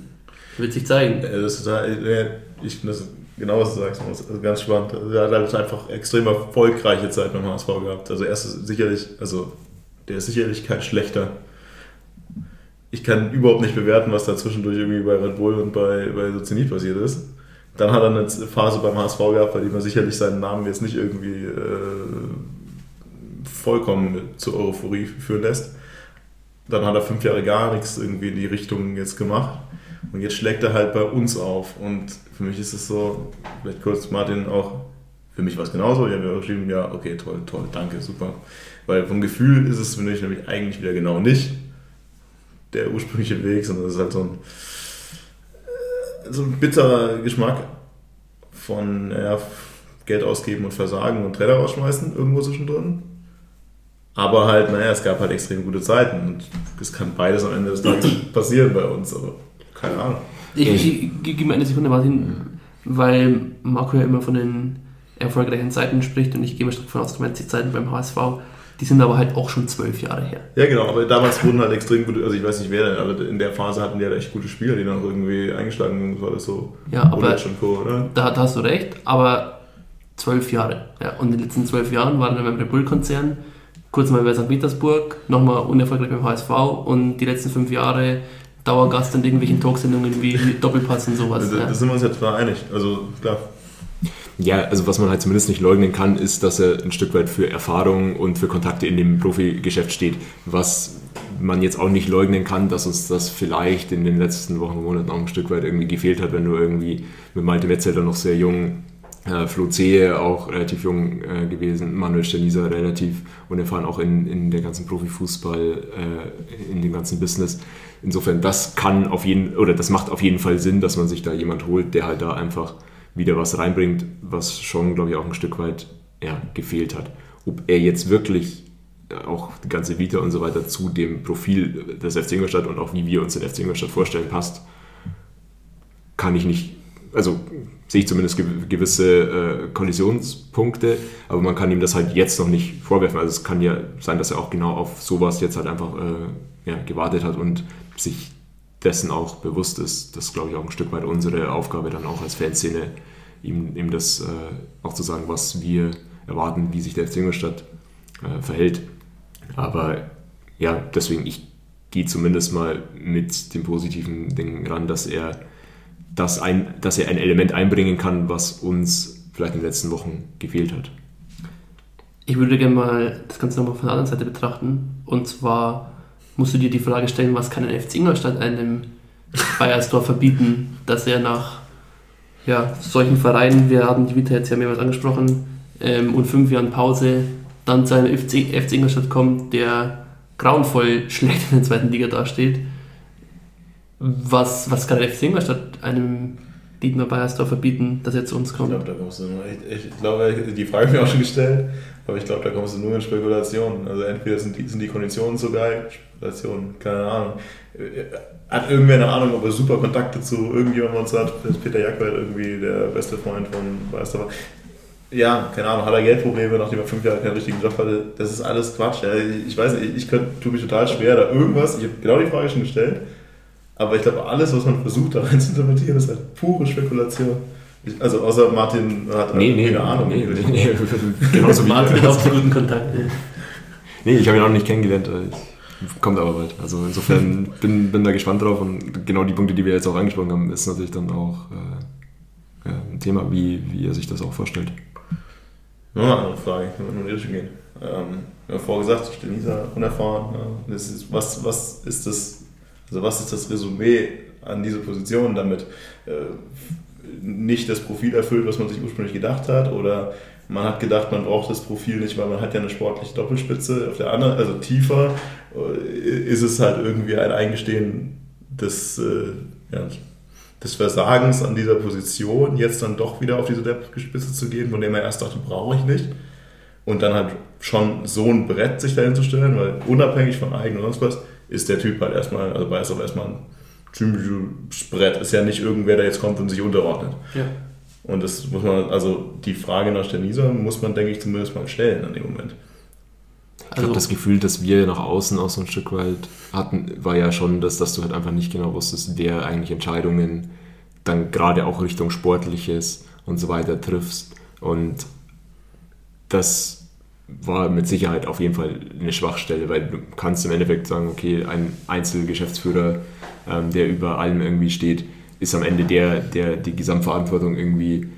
Wird sich zeigen. Das ist total, ich das genau was du sagst, also ganz spannend. Also er hat halt einfach extrem erfolgreiche Zeit beim HSV gehabt. Also er ist sicherlich, also der ist sicherlich kein schlechter. Ich kann überhaupt nicht bewerten, was da zwischendurch irgendwie bei Red Bull und bei, bei so passiert ist. Dann hat er eine Phase beim HSV gehabt, bei dem er sicherlich seinen Namen jetzt nicht irgendwie äh, vollkommen zur Euphorie führen lässt. Dann hat er fünf Jahre gar nichts irgendwie in die Richtung jetzt gemacht. Und jetzt schlägt er halt bei uns auf. Und für mich ist es so, vielleicht kurz Martin auch, für mich war es genauso. Ich habe geschrieben, ja, okay, toll, toll, danke, super. Weil vom Gefühl ist es für mich nämlich eigentlich wieder genau nicht der ursprüngliche Weg, sondern es ist halt so ein, äh, so ein bitterer Geschmack von ja, Geld ausgeben und Versagen und Trainer rausschmeißen, irgendwo zwischendrin. Aber halt, naja, es gab halt extrem gute Zeiten und es kann beides am Ende des Tages passieren bei uns. Aber keine Ahnung. Ich, ich, ich gebe mir eine Sekunde mal hin, weil Marco ja immer von den erfolgreichen Zeiten spricht und ich gehe mal stark davon aus, du meinst die Zeiten beim HSV. Die sind aber halt auch schon zwölf Jahre her. Ja, genau, aber damals wurden halt extrem gute, also ich weiß nicht wer denn, aber in der Phase hatten die halt echt gute Spieler, die dann irgendwie eingeschlagen sind, war das so. Ja, aber Co., Da, da, hast du recht, aber zwölf Jahre. Ja, und in den letzten zwölf Jahren waren wir beim Red Bull-Konzern, kurz mal bei St. Petersburg, nochmal unerfolgreich beim HSV und die letzten fünf Jahre Dauergast in irgendwelchen Talksendungen wie Doppelpass und sowas. Da, ja. sind wir uns jetzt mal einig. Also klar. Ja, also was man halt zumindest nicht leugnen kann, ist, dass er ein Stück weit für Erfahrung und für Kontakte in dem Profigeschäft steht, was man jetzt auch nicht leugnen kann, dass uns das vielleicht in den letzten Wochen und Monaten auch ein Stück weit irgendwie gefehlt hat, wenn du irgendwie mit Malte Metzeler noch sehr jung, äh, Flo Zehe auch relativ jung äh, gewesen, Manuel Stenisa relativ unerfahren auch in, in der ganzen Profifußball, äh, in dem ganzen Business. Insofern, das kann auf jeden, oder das macht auf jeden Fall Sinn, dass man sich da jemand holt, der halt da einfach wieder was reinbringt, was schon, glaube ich, auch ein Stück weit ja, gefehlt hat. Ob er jetzt wirklich auch die ganze Vita und so weiter zu dem Profil des FC Ingolstadt und auch wie wir uns den FC Ingolstadt vorstellen passt, kann ich nicht, also sehe ich zumindest gewisse äh, Kollisionspunkte, aber man kann ihm das halt jetzt noch nicht vorwerfen. Also es kann ja sein, dass er auch genau auf sowas jetzt halt einfach äh, ja, gewartet hat und sich dessen auch bewusst ist. Das ist, glaube ich, auch ein Stück weit unsere Aufgabe dann auch als Fanszene, ihm, ihm das äh, auch zu sagen, was wir erwarten, wie sich der FC Ingolstadt äh, verhält. Aber ja, deswegen, ich gehe zumindest mal mit dem positiven Ding ran, dass er, das ein, dass er ein Element einbringen kann, was uns vielleicht in den letzten Wochen gefehlt hat. Ich würde gerne mal das Ganze nochmal von der anderen Seite betrachten. Und zwar musst du dir die Frage stellen, was kann ein FC Ingolstadt einem Bayersdorf verbieten, dass er nach ja, solchen Vereinen, wir haben die Vita jetzt ja mehrmals angesprochen, ähm, und fünf Jahren Pause dann zu einem FC, FC Ingolstadt kommt, der grauenvoll schlecht in der zweiten Liga dasteht. Was, was kann der FC Ingolstadt einem Dietmar Beiersdorf verbieten, dass er zu uns kommt? Ich glaube, da kommst du nur, ich, ich glaube, die Frage ich mir auch schon gestellt, aber ich glaube, da kommst du nur in Spekulationen. Also entweder sind die, sind die Konditionen so geil, Spekulationen, keine Ahnung. Hat irgendwer eine Ahnung, ob er super Kontakte zu irgendjemandem uns hat? Peter Jackwald irgendwie der beste Freund von Beiersdorf ja, keine Ahnung, hat er Geldprobleme, nachdem er fünf Jahre keinen richtigen Job hatte. Das ist alles Quatsch. Ja. Ich weiß nicht, ich könnte, tue mich total schwer, da irgendwas, ich habe genau die Frage schon gestellt, aber ich glaube, alles, was man versucht, da rein zu interpretieren, ist halt pure Spekulation. Ich, also außer Martin hat nee, nee, keine Ahnung. Nee, nee, nee. Genauso wie Martin hat auch so guten Kontakt. Nee, ich habe ihn auch noch nicht kennengelernt. Kommt aber bald. Also insofern bin, bin da gespannt drauf und genau die Punkte, die wir jetzt auch angesprochen haben, ist natürlich dann auch äh, ein Thema, wie, wie er sich das auch vorstellt. Nur eine andere Frage, will nur in die Richtung gehen. Ähm, wir haben vorher gesagt, ich bin Lisa unerfahren. Ja. Das ist, was, was ist das, also was ist das Resümee an diese Position, damit äh, nicht das Profil erfüllt, was man sich ursprünglich gedacht hat, oder man hat gedacht, man braucht das Profil nicht, weil man hat ja eine sportliche Doppelspitze. Auf der anderen, also tiefer, äh, ist es halt irgendwie ein Eingestehen des, äh, ja, des Versagens an dieser Position, jetzt dann doch wieder auf diese Spitze zu gehen, von dem er erst dachte, brauche ich nicht. Und dann halt schon so ein Brett sich dahin zu stellen, weil unabhängig von Eigen und sonst was, ist der Typ halt erstmal, also weiß auch erstmal ein Brett. Ist ja nicht irgendwer, der jetzt kommt und sich unterordnet. Ja. Und das muss man, also die Frage nach Stenisa muss man, denke ich, zumindest mal stellen an dem Moment. Ich glaube, also, das Gefühl, das wir nach außen auch so ein Stück weit hatten, war ja schon, dass, dass du halt einfach nicht genau wusstest, wer eigentlich Entscheidungen dann gerade auch Richtung Sportliches und so weiter triffst. Und das war mit Sicherheit auf jeden Fall eine Schwachstelle, weil du kannst im Endeffekt sagen, okay, ein Einzelgeschäftsführer, ähm, der über allem irgendwie steht, ist am Ende der, der die Gesamtverantwortung irgendwie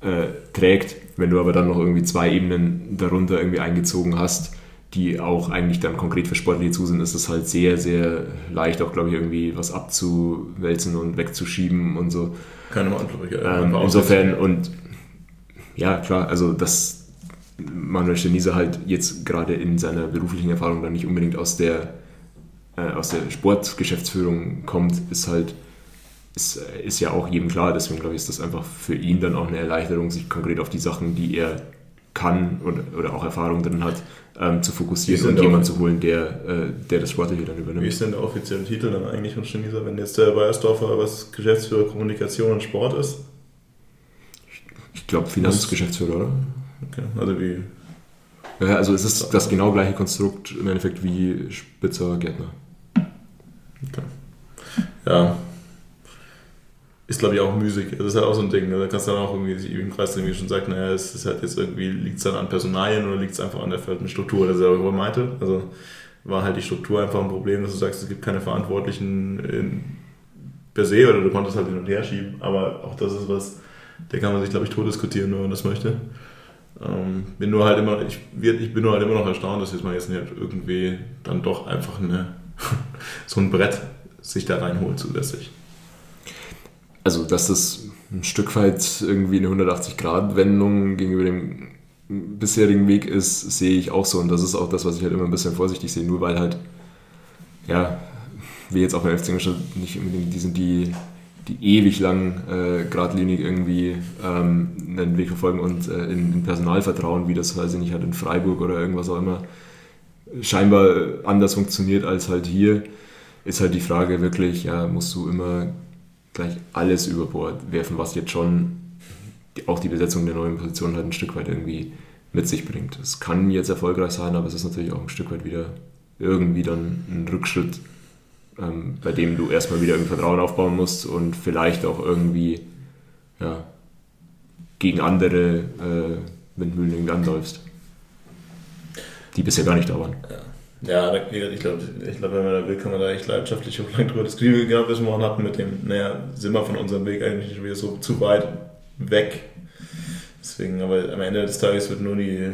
äh, trägt. Wenn du aber dann noch irgendwie zwei Ebenen darunter irgendwie eingezogen hast, die auch eigentlich dann konkret für Sportliche zu sind, ist es halt sehr, sehr leicht, auch glaube ich, irgendwie was abzuwälzen und wegzuschieben und so. Keine Verantwortung. Ähm, insofern und ja, klar, also dass Manuel Stenise halt jetzt gerade in seiner beruflichen Erfahrung dann nicht unbedingt aus der, äh, aus der Sportgeschäftsführung kommt, ist halt ist, ist ja auch jedem klar. Deswegen glaube ich, ist das einfach für ihn dann auch eine Erleichterung, sich konkret auf die Sachen, die er kann oder, oder auch Erfahrung drin hat, ähm, zu fokussieren und jemanden zu holen, der, äh, der das Sportliche dann übernimmt. Wie ist denn der offizielle Titel dann eigentlich von Schenisa, wenn jetzt der Bayersdorfer was Geschäftsführer Kommunikation und Sport ist? Ich glaube Finanzgeschäftsführer, oder? Okay, also wie. Ja, also es ist das genau gleiche Konstrukt im Endeffekt wie Spitzer Gärtner. Okay. Ja, ist, glaube ich, auch müßig. Das ist halt auch so ein Ding. Ne? Da kannst du dann auch irgendwie sich im Kreis irgendwie schon sagen, naja, es ist halt jetzt irgendwie, liegt es dann an Personalien oder liegt es einfach an der fehlenden Struktur, das er darüber meinte. Also war halt die Struktur einfach ein Problem, dass du sagst, es gibt keine Verantwortlichen in, per se oder du konntest halt hin und her schieben. Aber auch das ist was, der kann man sich, glaube ich, tot diskutieren, wenn man das möchte. Ähm, bin nur halt immer, ich, ich bin nur halt immer noch erstaunt, dass jetzt mal jetzt nicht irgendwie dann doch einfach eine so ein Brett sich da reinholt zusätzlich. Also, dass das ein Stück weit irgendwie eine 180-Grad-Wendung gegenüber dem bisherigen Weg ist, sehe ich auch so. Und das ist auch das, was ich halt immer ein bisschen vorsichtig sehe. Nur weil halt, ja, wir jetzt auch beim FC Ingolstadt nicht unbedingt, die sind die, die ewig lang äh, geradlinig irgendwie ähm, einen Weg verfolgen und äh, in, in Personal vertrauen, wie das, weiß ich nicht, halt in Freiburg oder irgendwas auch immer scheinbar anders funktioniert als halt hier, ist halt die Frage wirklich, ja, musst du immer gleich alles über Bord werfen, was jetzt schon auch die Besetzung der neuen Position halt ein Stück weit irgendwie mit sich bringt. Es kann jetzt erfolgreich sein, aber es ist natürlich auch ein Stück weit wieder irgendwie dann ein Rückschritt, ähm, bei dem du erstmal wieder irgendwie Vertrauen aufbauen musst und vielleicht auch irgendwie ja, gegen andere äh, Windmühlen irgendwie anläufst, die bisher gar nicht da waren. Ja. Ja, ich glaube, ich glaub, wenn man da will, kann man da echt leidenschaftlich und lang drüber diskutieren. Das, was wir hatten mit dem, naja, sind wir von unserem Weg eigentlich schon wieder so zu weit weg. Deswegen, aber am Ende des Tages wird nur die,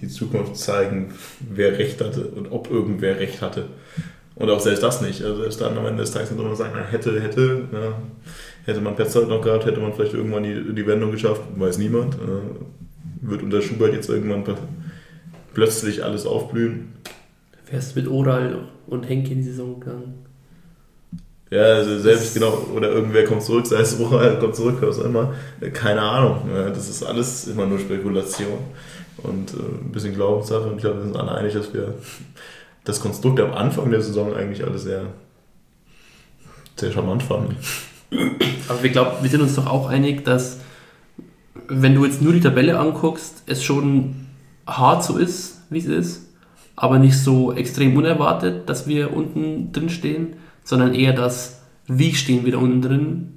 die Zukunft zeigen, wer Recht hatte und ob irgendwer Recht hatte. Und auch selbst das nicht. Also selbst dann am Ende des Tages kann man sagen, na, hätte, hätte, ja, hätte man Petzold noch gehabt, hätte man vielleicht irgendwann die, die Wendung geschafft, weiß niemand. Äh, wird unter Schubert jetzt irgendwann plötzlich alles aufblühen. Wärst mit Oral und Henke in die Saison gegangen? Ja, also selbst genau, oder irgendwer kommt zurück, sei es Oral kommt zurück, was auch immer. Keine Ahnung. Das ist alles immer nur Spekulation und äh, ein bisschen Glaubenssache. Und ich glaube, wir sind alle einig, dass wir das Konstrukt am Anfang der Saison eigentlich alle sehr, sehr charmant fanden. Aber wir glauben, wir sind uns doch auch einig, dass wenn du jetzt nur die Tabelle anguckst, es schon hart so ist, wie es ist aber nicht so extrem unerwartet, dass wir unten drin stehen, sondern eher das, wie stehen wir da unten drin,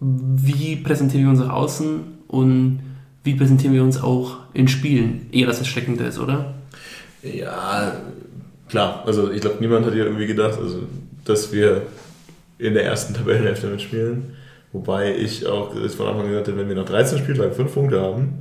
wie präsentieren wir uns nach außen und wie präsentieren wir uns auch in Spielen. Eher, dass es schreckender ist, oder? Ja, klar. Also ich glaube, niemand hat ja irgendwie gedacht, also, dass wir in der ersten Tabellenhälfte mitspielen. Wobei ich auch von Anfang an gesagt habe, wenn wir nach 13 Spieltagen 5 Punkte haben,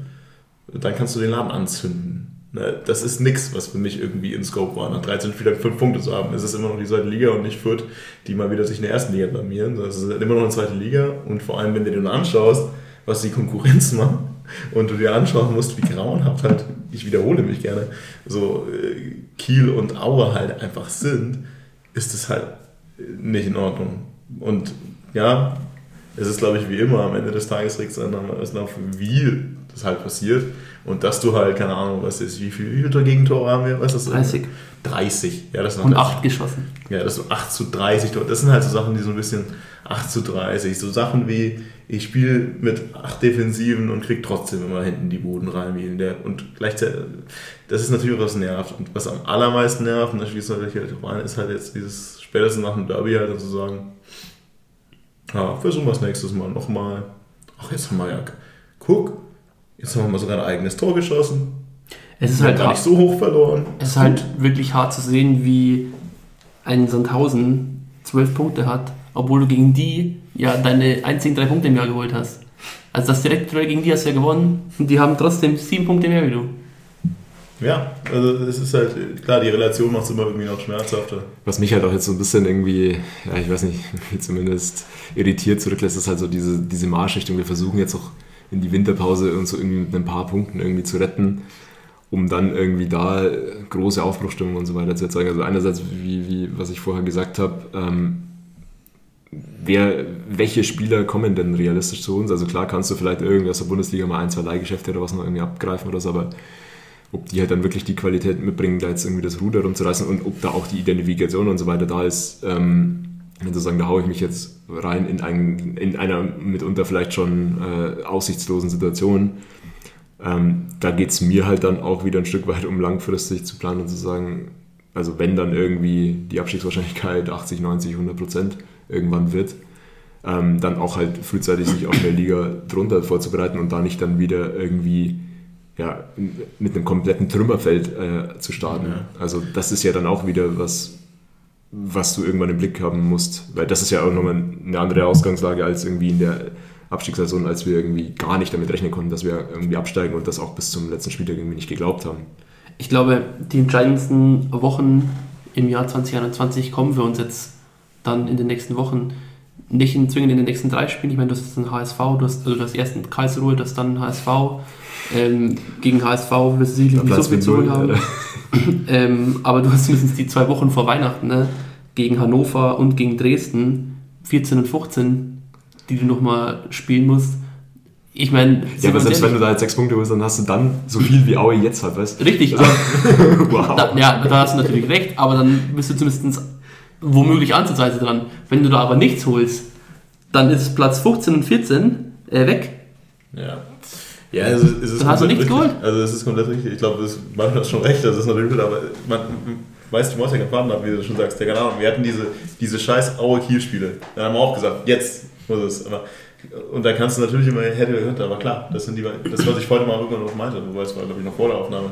dann kannst du den Laden anzünden. Ne, das ist nichts, was für mich irgendwie in Scope war, nach 13 Spielern 5 Punkte zu haben. Es ist immer noch die zweite Liga und nicht Fürth, die mal wieder sich in der ersten Liga blamieren. Es ist immer noch eine zweite Liga und vor allem, wenn du dir nur anschaust, was die Konkurrenz macht und du dir anschauen musst, wie grauenhaft halt, ich wiederhole mich gerne, so äh, Kiel und Aue halt einfach sind, ist das halt nicht in Ordnung. Und ja, es ist, glaube ich, wie immer, am Ende des Tages regt es dann auf, wie das halt passiert. Und dass du halt, keine Ahnung, was ist, wie viel, wie viele Gegentore haben wir? Was ist das? 30. 30. Ja, das Und 8 geschossen. Ja, das so 8 zu 30. Das sind halt so Sachen, die so ein bisschen 8 zu 30. So Sachen wie, ich spiele mit 8 Defensiven und krieg trotzdem immer hinten die Boden rein. Wie in der, und gleichzeitig, das ist natürlich was nervt. Und was am allermeisten nervt, und da schließt natürlich halt rein, ist halt jetzt dieses, spätestens nach dem Derby halt zu sagen, ja, versuchen wir es nächstes Mal nochmal. Ach, jetzt haben wir ja, guck, Jetzt haben wir mal sogar ein eigenes Tor geschossen. Es ist halt gar nicht so hoch verloren. Es ist halt wirklich hart zu sehen, wie ein Sandhausen zwölf Punkte hat, obwohl du gegen die ja deine einzigen drei Punkte im Jahr geholt hast. Also das Direktduell gegen die hast du ja gewonnen und die haben trotzdem sieben Punkte mehr wie du. Ja, also es ist halt, klar, die Relation macht es immer irgendwie noch schmerzhafter. Was mich halt auch jetzt so ein bisschen irgendwie, ja, ich weiß nicht, zumindest irritiert zurücklässt, ist halt so diese, diese Marschrichtung. Wir versuchen jetzt auch in die Winterpause und so irgendwie mit ein paar Punkten irgendwie zu retten, um dann irgendwie da große Aufbruchstimmung und so weiter zu erzeugen. Also einerseits, wie, wie was ich vorher gesagt habe, ähm, wer, welche Spieler kommen denn realistisch zu uns? Also klar kannst du vielleicht irgendwie aus der Bundesliga mal ein, zwei Leihgeschäfte oder was noch irgendwie abgreifen oder so, aber ob die halt dann wirklich die Qualität mitbringen, da jetzt irgendwie das Ruder rumzureißen und ob da auch die Identifikation und so weiter da ist, ähm, wenn sagen, da haue ich mich jetzt rein in, ein, in einer mitunter vielleicht schon äh, aussichtslosen Situation. Ähm, da geht es mir halt dann auch wieder ein Stück weit um langfristig zu planen und zu sagen, also wenn dann irgendwie die Abstiegswahrscheinlichkeit 80, 90, 100 Prozent irgendwann wird, ähm, dann auch halt frühzeitig sich auf der Liga drunter vorzubereiten und da nicht dann wieder irgendwie ja, mit einem kompletten Trümmerfeld äh, zu starten. Ja. Also das ist ja dann auch wieder was, was du irgendwann im Blick haben musst. Weil das ist ja auch nochmal eine andere Ausgangslage als irgendwie in der Abstiegssaison, als wir irgendwie gar nicht damit rechnen konnten, dass wir irgendwie absteigen und das auch bis zum letzten Spieltag irgendwie nicht geglaubt haben. Ich glaube, die entscheidendsten Wochen im Jahr 2021 kommen wir uns jetzt dann in den nächsten Wochen nicht in, zwingend in den nächsten drei Spielen. Ich meine, du hast jetzt einen HSV, du hast, also du hast erst einen Karlsruhe, du hast dann HSV. Ähm, gegen HSV wirst du sicherlich nicht so viel zu holen haben. ähm, aber du hast mindestens die zwei Wochen vor Weihnachten, ne? gegen Hannover und gegen Dresden, 14 und 15, die du nochmal spielen musst. Ich meine, Ja, aber selbst wenn du da jetzt sechs Punkte holst, dann hast du dann so viel wie Aue jetzt hat, weißt du? Richtig, Also, aber, wow. da, ja, da hast du natürlich recht, aber dann bist du zumindest womöglich ansatzweise dran. Wenn du da aber nichts holst, dann ist Platz 15 und 14 äh, weg. Ja. Ja, ist, es ist Dann hast du nichts richtig. Also es ist komplett richtig. Ich glaube, das- manchmal hast schon recht, das ist natürlich gut, aber man, weißt du, du musst ja gefahren haben, wie du schon sagst, ja keine Ahnung, wir hatten diese, diese scheiß Aue-Kiel-Spiele. Dann haben wir auch gesagt, jetzt muss es. Aber, und da kannst du natürlich immer, hätte gehört, aber klar, das sind die, das, was ich vorhin mal irgendwann noch meinte, wobei es war, glaube ich, noch vor der Aufnahme.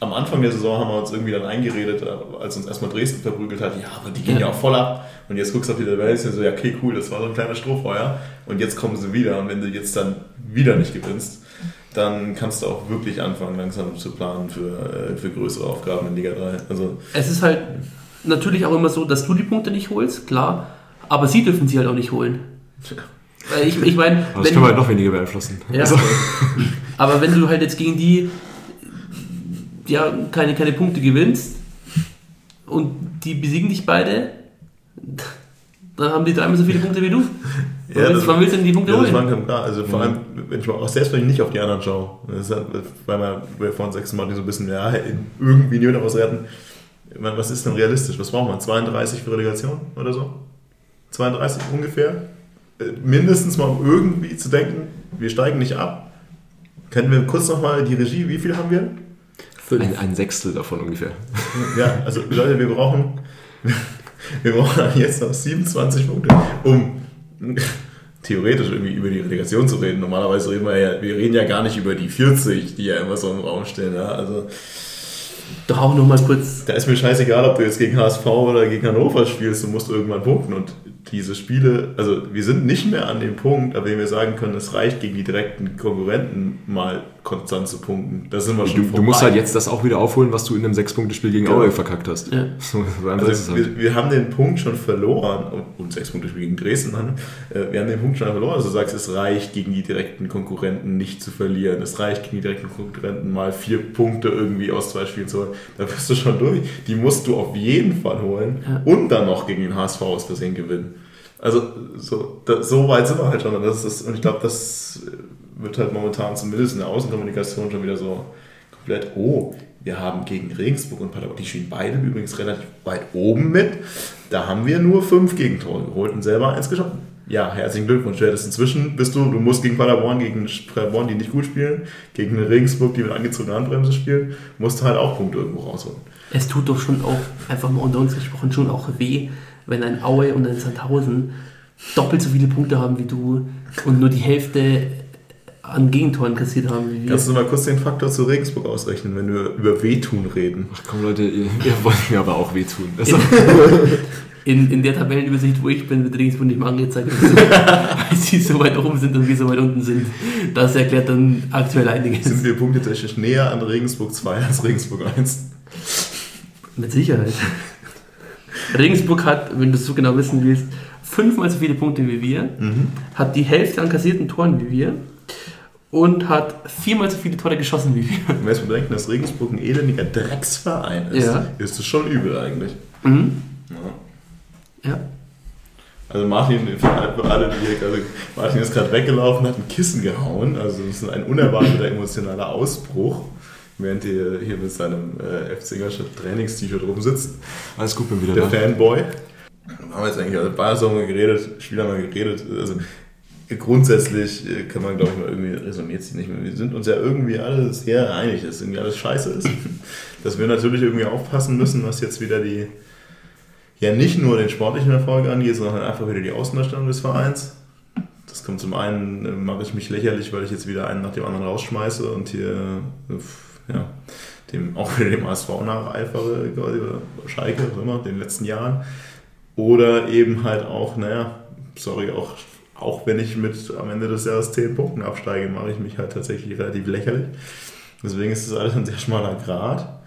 Am Anfang der Saison haben wir uns irgendwie dann eingeredet, als uns erstmal Dresden verprügelt hat, ja, aber die gehen ja, Ja. auch voll ab. Und jetzt guckst du auf die Tabelle, ja so, ja, okay, cool, das war so ein kleiner Strohfeuer. Und jetzt kommen sie wieder. Und wenn du jetzt dann wieder nicht gewinnst, dann kannst du auch wirklich anfangen, langsam zu planen für, äh, für größere Aufgaben in Liga 3. Also, Es ist halt natürlich auch immer so, dass du die Punkte nicht holst, klar, aber sie dürfen sie halt auch nicht holen. Weil ich, ich meine, das können wir halt noch weniger beeinflussen. Ja. Also, Aber wenn du halt jetzt gegen die ja, keine, keine Punkte gewinnst und die besiegen dich beide, dann haben die dreimal so viele Punkte wie du. Ja, willst, das- wann willst du denn die Punkte ja, holen? ganz klar. Also vor allem, wenn ich mal auch selbst wenn ich nicht auf die anderen schaue, das halt, weil wir, wir vorhin sechs Mal so ein bisschen, ja, irgendwie nie wieder was retten. Ich meine, was ist denn realistisch? Was braucht man? 32 für Relegation oder so? 32 ungefähr? Äh, Mindestens mal, um irgendwie zu denken, wir steigen nicht ab. Können wir kurz nochmal die Regie, wie viel haben wir? Ein, ein Sechstel davon ungefähr. Ja, also Leute, wir brauchen, wir brauchen jetzt noch 27 Punkte, um theoretisch irgendwie über die Relegation zu reden. Normalerweise reden wir ja, wir reden ja gar nicht über die 40, die ja immer so im Raum stehen. Ja? Also Doch auch nochmal kurz. da ist mir scheißegal, ob du jetzt gegen HSV oder gegen Hannover spielst, du musst irgendwann punkten. Und diese Spiele, also wir sind nicht mehr an dem Punkt, an dem wir sagen können, es reicht gegen die direkten Konkurrenten mal konstant zu punkten. Da sind wir Du, schon du musst vorbei. halt jetzt das auch wieder aufholen, was du in einem Sechs-Punkte-Spiel gegen Genau. Aue verkackt hast. Ja. So, Also halt. wir, wir haben den Punkt schon verloren, und- und sechs Punkte Spiel gegen Dresden, Mann. Äh, wir haben den Punkt schon verloren, also du sagst, es reicht gegen die direkten Konkurrenten nicht zu verlieren. Es reicht gegen die direkten Konkurrenten mal vier Punkte irgendwie aus zwei Spielen zu holen. Da bist du schon durch. Die musst du auf jeden Fall holen Ja. und dann noch gegen den HSV aus Versehen gewinnen. Also so, da, so weit sind wir halt schon. Und, das ist, und ich glaube, das wird halt momentan zumindest in der Außenkommunikation schon wieder so komplett, oh, wir haben gegen Regensburg und Paderborn, die spielen beide übrigens relativ weit oben mit. Da haben wir nur fünf Gegentore geholt und selber eins geschossen. Ja, herzlichen Glückwunsch. Du hättest inzwischen bist du, du musst gegen Paderborn, gegen Paderborn, die nicht gut spielen, gegen Regensburg, die mit angezogener Handbremse spielen, musst du halt auch Punkte irgendwo rausholen. Es tut doch schon auch, einfach mal unter uns gesprochen, schon auch weh, wenn ein Aue und ein Sandhausen doppelt so viele Punkte haben wie du und nur die Hälfte an Gegentoren kassiert haben wie wir. Kannst du mal kurz den Faktor zu Regensburg ausrechnen, wenn wir über Wehtun reden? Ach komm Leute, ihr, ihr wollt mir aber auch wehtun. Also, In, in der Tabellenübersicht, wo ich bin, wird Regensburg nicht mal angezeigt, weil sie so weit oben sind und wir so weit unten sind. Das erklärt dann aktuell einiges. Sind wir punktetechnisch näher an Regensburg 2 als Regensburg 1? Mit Sicherheit. Regensburg hat, wenn du es so genau wissen willst, fünfmal so viele Punkte wie wir, hat die Hälfte an kassierten Toren wie wir und hat viermal so viele Tore geschossen wie wir. Wenn wir jetzt bedenken, dass Regensburg ein elendiger Drecksverein ist, Ja. ist das schon übel eigentlich. Mhm. Ja. Ja. Also Martin, alle, also Martin ist gerade weggelaufen, hat ein Kissen gehauen. Also das ist ein unerwarteter emotionaler Ausbruch, während er hier mit seinem äh, FC Ingolstadt Trainings-T-Shirt rumsitzt. alles gut, bin wieder Der da. Fanboy. Haben wir jetzt eigentlich, also wir geredet, Spieler wir geredet. Also grundsätzlich äh, kann man, glaube ich, mal irgendwie resümiert sich nicht mehr. Wir sind uns ja irgendwie alle sehr einig, dass irgendwie alles scheiße ist. Dass wir natürlich irgendwie aufpassen müssen, was jetzt wieder die, ja nicht nur den sportlichen Erfolg angeht, sondern halt einfach wieder die Außendarstellung des Vereins. Das kommt zum einen, äh, mache ich mich lächerlich, weil ich jetzt wieder einen nach dem anderen rausschmeiße und hier, äh, ja, dem, auch wieder dem ASV nacheifere, Schalke, was immer, den letzten Jahren. Oder eben halt auch, naja, sorry, auch, auch wenn ich mit am Ende des Jahres 10 Punkten absteige, mache ich mich halt tatsächlich relativ lächerlich. Deswegen ist das alles ein sehr schmaler Grad.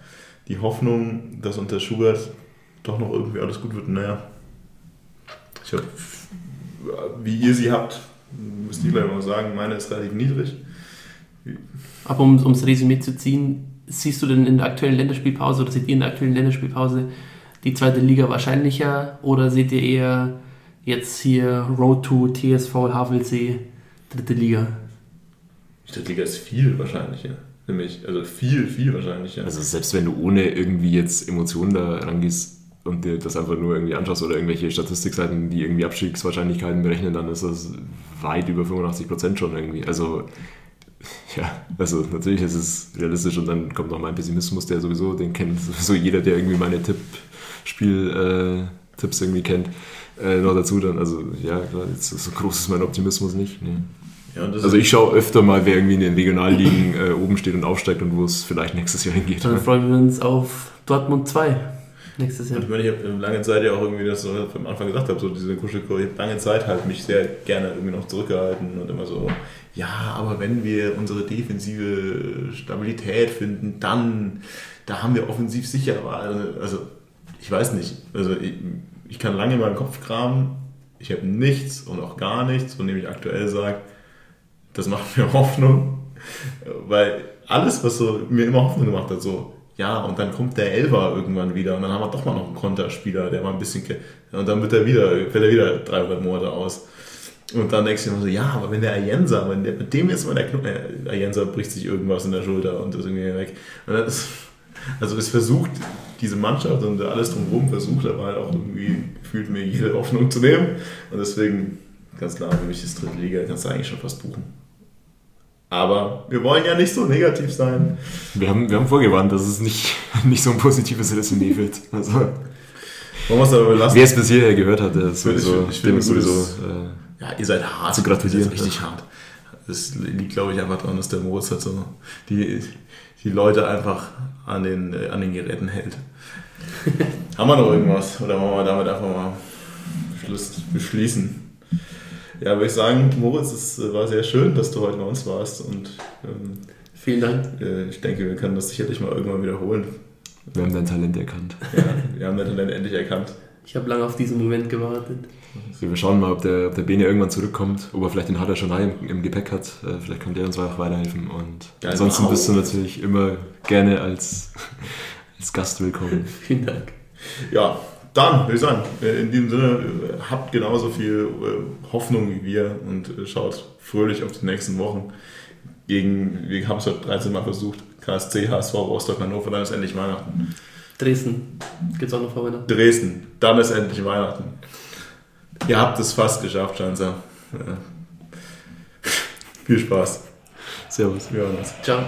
Die Hoffnung, dass unter Schubert doch noch irgendwie alles gut wird. Naja, ich habe, wie ihr sie habt, müsst ihr gleich mal sagen, meine ist relativ niedrig. Aber um ums Resümee zu ziehen, siehst du denn in der aktuellen Länderspielpause oder seht ihr in der aktuellen Länderspielpause die zweite Liga wahrscheinlicher oder seht ihr eher jetzt hier Road to TSV Havelsee, dritte Liga? Die dritte Liga ist viel wahrscheinlicher. Nämlich, also viel, viel wahrscheinlicher. Also selbst wenn du ohne irgendwie jetzt Emotionen da rangehst und dir das einfach nur irgendwie anschaust oder irgendwelche Statistikseiten, die irgendwie Abstiegswahrscheinlichkeiten berechnen, dann ist das weit über 85 Prozent schon irgendwie. Also ja, also natürlich ist es realistisch und dann kommt noch mein Pessimismus, der sowieso, den kennt sowieso jeder, der irgendwie meine Tippspiel-Tipps äh, irgendwie kennt, äh, noch dazu dann. Also ja, klar, jetzt so groß ist mein Optimismus nicht. Nee. Ja, also ich schaue öfter mal, wer irgendwie in den Regionalligen äh, oben steht und aufsteigt und wo es vielleicht nächstes Jahr hingeht. Dann freuen wir uns auf Dortmund 2 nächstes Jahr. Ich meine, ich habe lange Zeit ja auch irgendwie, das so am Anfang gesagt habe, so diese Kuschelkur, ich habe lange Zeit halt mich sehr gerne irgendwie noch zurückgehalten und immer so, ja, aber wenn wir unsere defensive Stabilität finden, dann, da haben wir offensiv sicher, also ich weiß nicht, also ich, ich kann lange in meinem Kopf kramen, ich habe nichts und auch gar nichts, von dem ich aktuell sage, das macht mir Hoffnung, weil alles, was so mir immer Hoffnung gemacht hat, so, ja, und dann kommt der Elfer irgendwann wieder und dann haben wir doch mal noch einen Konterspieler, der mal ein bisschen, und dann wird er wieder, fällt er wieder 300 Monate aus. Und dann denkst du dir so, ja, aber wenn der Ayensa, wenn der, mit dem jetzt mal der Knoten, äh, Ayensa bricht sich irgendwas in der Schulter und ist irgendwie weg. Ist, also es versucht, diese Mannschaft und alles drumherum versucht aber halt auch irgendwie gefühlt mir jede Hoffnung zu nehmen. Und deswegen, ganz klar, für mich ist dritte Liga, kannst du eigentlich schon fast buchen. Aber wir wollen ja nicht so negativ sein. Wir haben, wir haben vorgewarnt, dass es nicht, nicht so ein positives Resümee wird. Also, wollen wir es aber belassen? Wer es bis hierher gehört hat, ist sowieso, ich, ich dem ist sowieso äh, ja, ihr seid hart. Zu gratulieren. Ihr seid richtig hart. Das liegt, glaube ich, einfach daran, dass der Moritz halt so die, die Leute einfach an den, an den Geräten hält. Haben wir noch irgendwas? Oder wollen wir damit einfach mal beschließen? Ja, würde ich sagen, Moritz, es war sehr schön, dass du heute bei uns warst. Und, ähm, Vielen Dank. Äh, ich denke, wir können das sicherlich mal irgendwann wiederholen. Wir haben dein Talent erkannt. Ja, wir haben dein Talent endlich erkannt. Ich habe lange auf diesen Moment gewartet. Also wir schauen mal, ob der, ob der Bene irgendwann zurückkommt, ob er vielleicht den Hader schon im, im Gepäck hat. Äh, vielleicht kann der uns auch weiterhelfen. Und ja, ansonsten bist du natürlich immer gerne als, als Gast willkommen. Vielen Dank. Ja, dann würde ich sagen, äh, in diesem Sinne, äh, habt genauso viel Hoffnung wie wir und schaut fröhlich auf die nächsten Wochen. Gegen, wir haben es heute 13 Mal versucht, KSC, HSV, Rostock, Hannover, dann ist endlich Weihnachten. Dresden, gibt es auch noch vor Weihnachten? Dresden, dann ist endlich Weihnachten. Ihr habt es fast geschafft, Schanzer. Ja. Viel Spaß. Servus. Wir hören uns. Ciao.